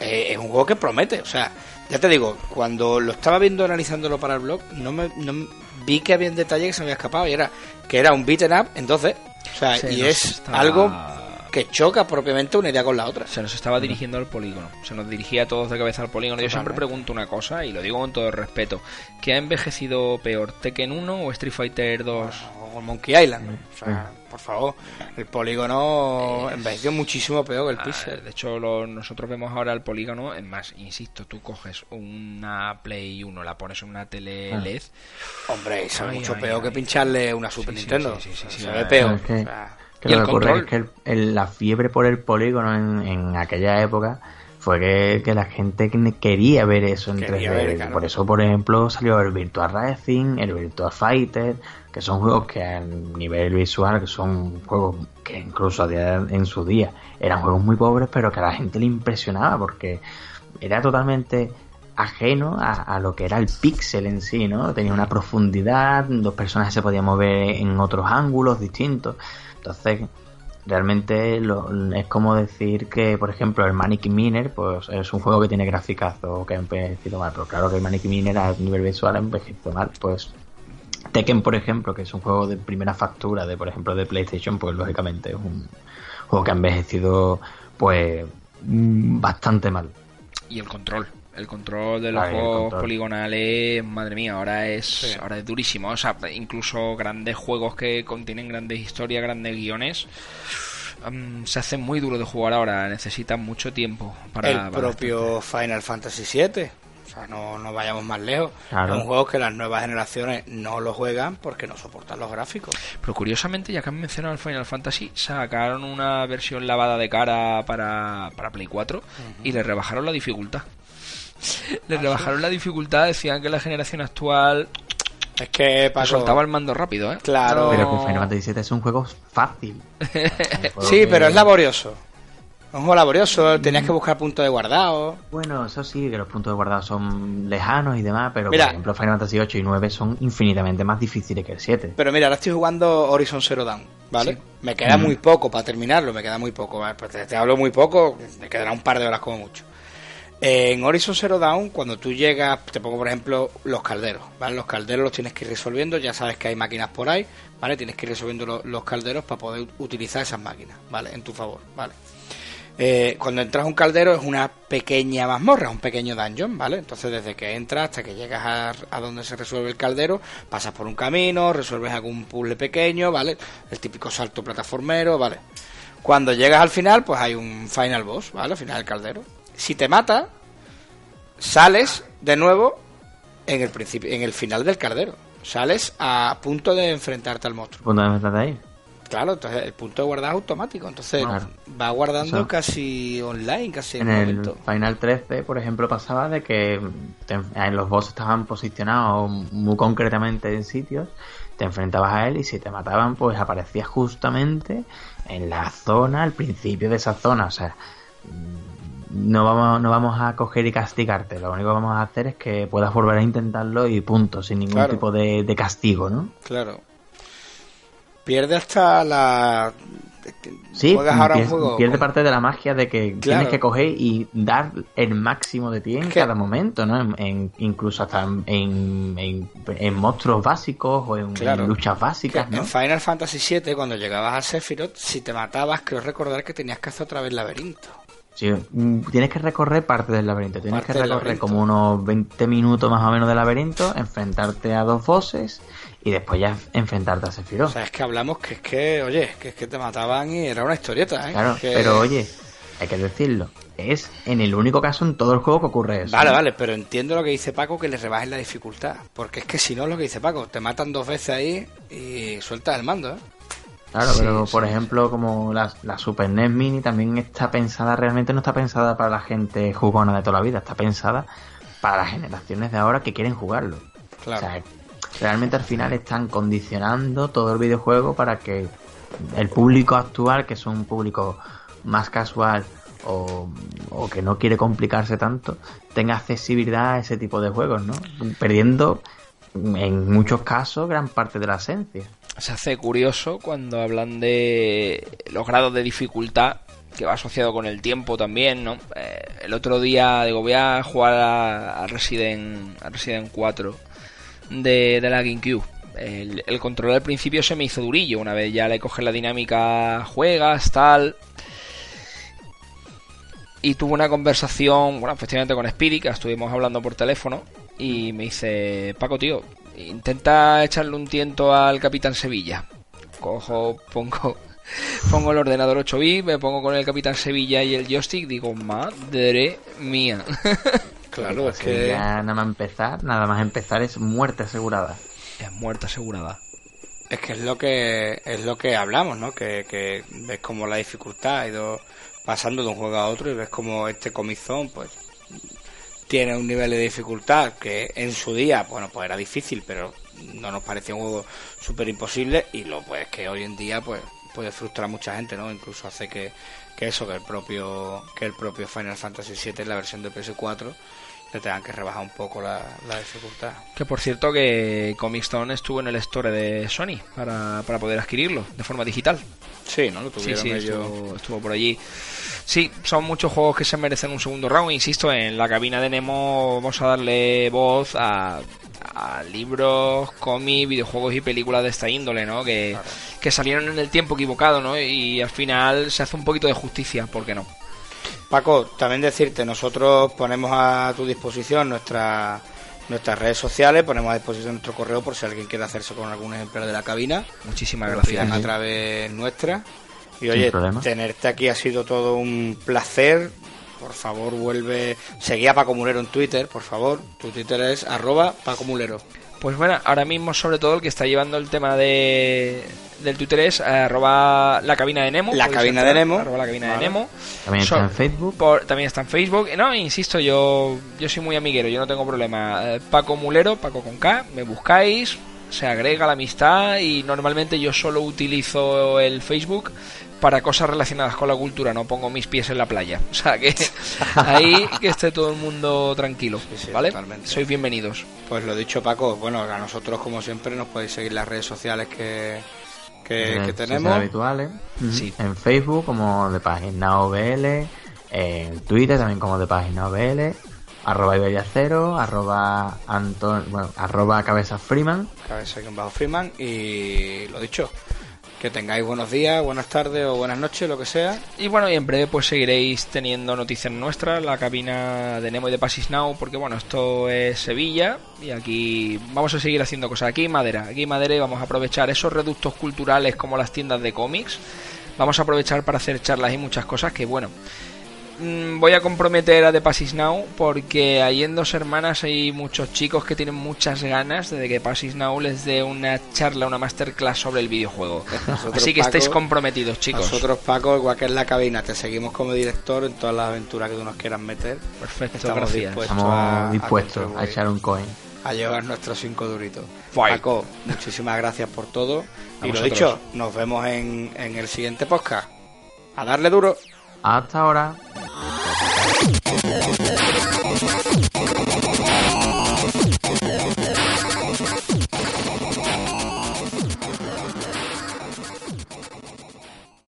[SPEAKER 1] eh, es un juego que promete, o sea, Ya te digo, cuando lo estaba viendo analizándolo para el blog, no me, no vi que había un detalle que se me había escapado y era que era un beaten up en 12. O sea, y es algo que choca propiamente una idea con la otra.
[SPEAKER 3] Se nos estaba dirigiendo al polígono, se nos dirigía a todos de cabeza al polígono. Yo siempre pregunto una cosa, y lo digo con todo el respeto, ¿qué ha envejecido peor, Tekken 1 o Street Fighter 2?
[SPEAKER 1] o Monkey Island. O sea, por favor, el polígono envejeció muchísimo peor que el pixel.
[SPEAKER 3] De hecho, nosotros vemos ahora el polígono, es más, insisto, tú coges una Play 1, la pones en una tele ah. LED.
[SPEAKER 1] Hombre, es mucho peor que pincharle una Super Nintendo. Sí, sí, sí, se ve peor.
[SPEAKER 2] Que lo que ocurre es que la fiebre por el polígono en, aquella época fue que, la gente quería ver eso en 3D. Por eso, por ejemplo, salió el Virtual Racing, el Virtual Fighter, que son juegos que a nivel visual, que son juegos que incluso en su día eran juegos muy pobres, pero que a la gente le impresionaba porque era totalmente ajeno a, a, lo que era el píxel en sí, ¿no? Tenía una profundidad, dos personajes se podían mover en otros ángulos distintos. Entonces, realmente es como decir que, por ejemplo, el Manic Miner, pues es un juego que tiene graficazo que ha envejecido mal, pero claro que el Manic Miner a nivel visual ha envejecido mal, pues Tekken, por ejemplo, que es un juego de primera factura de, por ejemplo, de PlayStation, pues lógicamente es un juego que ha envejecido, pues, mm, bastante mal.
[SPEAKER 3] Y el control el control de los juegos poligonales, madre mía, ahora es ahora es durísimo. O sea, incluso grandes juegos que contienen grandes historias, grandes guiones, se hacen muy duro de jugar ahora. Necesitan mucho tiempo para.
[SPEAKER 1] El propio Final Fantasy VII. O sea, no, no vayamos más lejos. Es un juego que las nuevas generaciones no lo juegan porque no soportan los gráficos.
[SPEAKER 3] Pero curiosamente, ya que han mencionado el Final Fantasy, sacaron una versión lavada de cara para, para Play 4 y le rebajaron la dificultad. Le rebajaron la dificultad, decían que la generación actual
[SPEAKER 1] es que
[SPEAKER 3] pasó. soltaba el mando rápido, ¿eh?
[SPEAKER 1] Claro.
[SPEAKER 2] Pero que Final Fantasy VII es un juego fácil.
[SPEAKER 1] sí, pero es laborioso. Es un juego laborioso, tenías que buscar puntos de guardado.
[SPEAKER 2] Bueno, eso sí, que los puntos de guardado son lejanos y demás, pero por ejemplo Final Fantasy 8 y 9 son infinitamente más difíciles que el 7.
[SPEAKER 1] Pero mira, ahora estoy jugando Horizon Zero Dawn, ¿vale? Me queda muy poco para terminarlo, me queda muy poco. Pues te, te hablo muy poco, me quedará un par de horas como mucho. En Horizon Zero Dawn, cuando tú llegas, te pongo por ejemplo los calderos, ¿vale? Los calderos los tienes que ir resolviendo, ya sabes que hay máquinas por ahí, ¿vale? Tienes que ir resolviendo los, calderos para poder utilizar esas máquinas, ¿vale? En tu favor, ¿vale? Eh, cuando entras a un caldero es una pequeña mazmorra, un pequeño dungeon, ¿vale? Entonces desde que entras hasta que llegas a, a, donde se resuelve el caldero, pasas por un camino, resuelves algún puzzle pequeño, ¿vale? El típico salto plataformero, ¿vale? Cuando llegas al final, pues hay un final boss, ¿vale? Al final del caldero si te mata, sales de nuevo en el principio, en el final del cardero. Sales a punto de enfrentarte al monstruo.
[SPEAKER 2] ¿Punto de enfrentarte ahí?
[SPEAKER 1] Claro, entonces el punto de guardar es automático. Entonces va guardando casi online, casi
[SPEAKER 2] en, el Final 13, por ejemplo, pasaba de que en los bosses estaban posicionados muy concretamente en sitios, te enfrentabas a él y si te mataban, pues aparecías justamente en la zona, al principio de esa zona. O sea, no vamos, no vamos a coger y castigarte. Lo único que vamos a hacer es que puedas volver a intentarlo y punto, sin ningún tipo de, castigo, ¿no?
[SPEAKER 1] Claro. Pierde hasta la.
[SPEAKER 2] Sí, pierde, parte de la magia de que tienes que coger y dar el máximo de ti en cada momento, ¿no? En, incluso hasta en, en, monstruos básicos o en, luchas básicas, ¿no?
[SPEAKER 1] En Final Fantasy VII, cuando llegabas a Sephiroth, si te matabas, creo recordar que tenías que hacer otra vez laberinto.
[SPEAKER 2] Sí, mm, tienes que recorrer parte del laberinto. Tienes que recorrer como unos 20 minutos más o menos del laberinto, enfrentarte a dos bosses y después ya enfrentarte a Sephiroth.
[SPEAKER 1] O sea, es que hablamos que es que, oye, que es que te mataban y era una historieta, ¿eh?
[SPEAKER 2] Claro, pero oye, hay que decirlo. Es en el único caso en todo el juego que ocurre eso.
[SPEAKER 1] Vale, vale, pero entiendo lo que dice Paco, que le rebajen la dificultad. Porque es que si no es lo que dice Paco, te matan dos veces ahí y sueltas el mando, ¿eh?
[SPEAKER 2] Claro, pero por ejemplo, como la, la, Super NES Mini también está pensada, realmente no está pensada para la gente jugona de toda la vida, está pensada para las generaciones de ahora que quieren jugarlo. Claro. O sea, realmente al final están condicionando todo el videojuego para que el público actual, que es un público más casual o, o que no quiere complicarse tanto, tenga accesibilidad a ese tipo de juegos, ¿no? Perdiendo en muchos casos gran parte de la esencia
[SPEAKER 3] se hace curioso cuando hablan de los grados de dificultad que va asociado con el tiempo también, ¿no? Eh, el otro día digo, voy a jugar a, Resident, a Resident 4 de, de la GameCube. El, el, control al principio se me hizo durillo. Una vez ya le coges la dinámica, juegas, tal. Y tuve una conversación, bueno, efectivamente con Speedy, que estuvimos hablando por teléfono. Y me dice, Paco, tío, intenta echarle un tiento al Capitán Sevilla. Cojo, pongo, pongo el ordenador 8 bits, me pongo con el Capitán Sevilla y el joystick, digo, madre mía.
[SPEAKER 2] claro, es que ya nada más empezar, nada más empezar es muerte asegurada.
[SPEAKER 3] Es muerte asegurada.
[SPEAKER 1] Es que es lo que es lo que hablamos, ¿no? Que, que ves como la dificultad ha ido pasando de un juego a otro y ves como este comizón, pues tiene un nivel de dificultad que en su día, bueno, pues era difícil, pero no nos parecía un juego súper imposible y lo pues que hoy en día pues puede frustrar a mucha gente, ¿no? Incluso hace que, que eso, que el propio que el propio Final Fantasy VII, la versión de PS4, le tengan que rebajar un poco la, dificultad.
[SPEAKER 3] Que por cierto que Comic Stone estuvo en el store de Sony para, para poder adquirirlo de forma digital.
[SPEAKER 1] Sí, ¿no? Lo tuvieron
[SPEAKER 3] sí, sí, estuvo por allí. Sí, son muchos juegos que se merecen un segundo round. Insisto, en la cabina de Nemo vamos a darle voz a, libros, cómics, videojuegos y películas de esta índole, ¿no? Que, que salieron en el tiempo equivocado, ¿no? Y al final se hace un poquito de justicia, ¿por qué no?
[SPEAKER 1] Paco, también decirte, nosotros ponemos a tu disposición nuestra, nuestras redes sociales, ponemos a disposición nuestro correo por si alguien quiere hacerse con algún ejemplar de la cabina.
[SPEAKER 3] Muchísimas gracias.
[SPEAKER 1] A través nuestra. Y oye, tenerte aquí ha sido todo un placer. Por favor, vuelve. Seguí a Paco Mulero en Twitter, por favor. Tu Twitter es arroba Paco Mulero.
[SPEAKER 3] Pues bueno, ahora mismo sobre todo el que está llevando el tema de del Twitter es arroba la cabina de Nemo.
[SPEAKER 1] La cabina de Nemo.
[SPEAKER 3] Arroba la cabina de Nemo.
[SPEAKER 2] También está en Facebook.
[SPEAKER 3] también está en Facebook. No, insisto, yo, yo soy muy amiguero, yo no tengo problema. Eh, Paco Mulero, Paco con K, me buscáis, se agrega la amistad y normalmente yo solo utilizo el Facebook para cosas relacionadas con la cultura, no pongo mis pies en la playa. O sea que ahí que esté todo el mundo tranquilo, ¿vale? Sois bienvenidos.
[SPEAKER 1] Pues lo dicho Paco, bueno, a nosotros como siempre nos podéis seguir en las redes sociales que, que, tenemos.
[SPEAKER 2] habituales. Sí. En Facebook como de página OBL, en Twitter también como de página OBL, arroba Iberia Cero, arroba Anton, bueno, arroba Cabeza Freeman.
[SPEAKER 1] Cabeza bajo Freeman y lo dicho, que tengáis buenos días, buenas tardes o buenas noches, lo que sea.
[SPEAKER 3] Y bueno, y en breve pues seguiréis teniendo noticias nuestras, la cabina de Nemo y de Pasis Now, porque bueno, esto es Sevilla y aquí vamos a seguir haciendo cosas. Aquí Madera, aquí Madera y vamos a aprovechar esos reductos culturales como las tiendas de cómics. Vamos a aprovechar para hacer charlas y muchas cosas que bueno, voy a comprometer a The Passis Now porque ahí en Dos Hermanas hay muchos chicos que tienen muchas ganas de que Passis Now les dé una charla, una masterclass sobre el videojuego. Así que estáis comprometidos, chicos.
[SPEAKER 1] Nosotros, Paco, igual que en la cabina, te seguimos como director en todas las aventuras que tú nos quieras meter.
[SPEAKER 3] Perfecto, Estamos
[SPEAKER 2] dispuestos, a, dispuestos a, echar un coin.
[SPEAKER 1] A llevar nuestros cinco duritos. Paco, muchísimas gracias por todo. y lo dicho, nos vemos en, en el siguiente podcast. A darle duro.
[SPEAKER 2] Hasta ahora.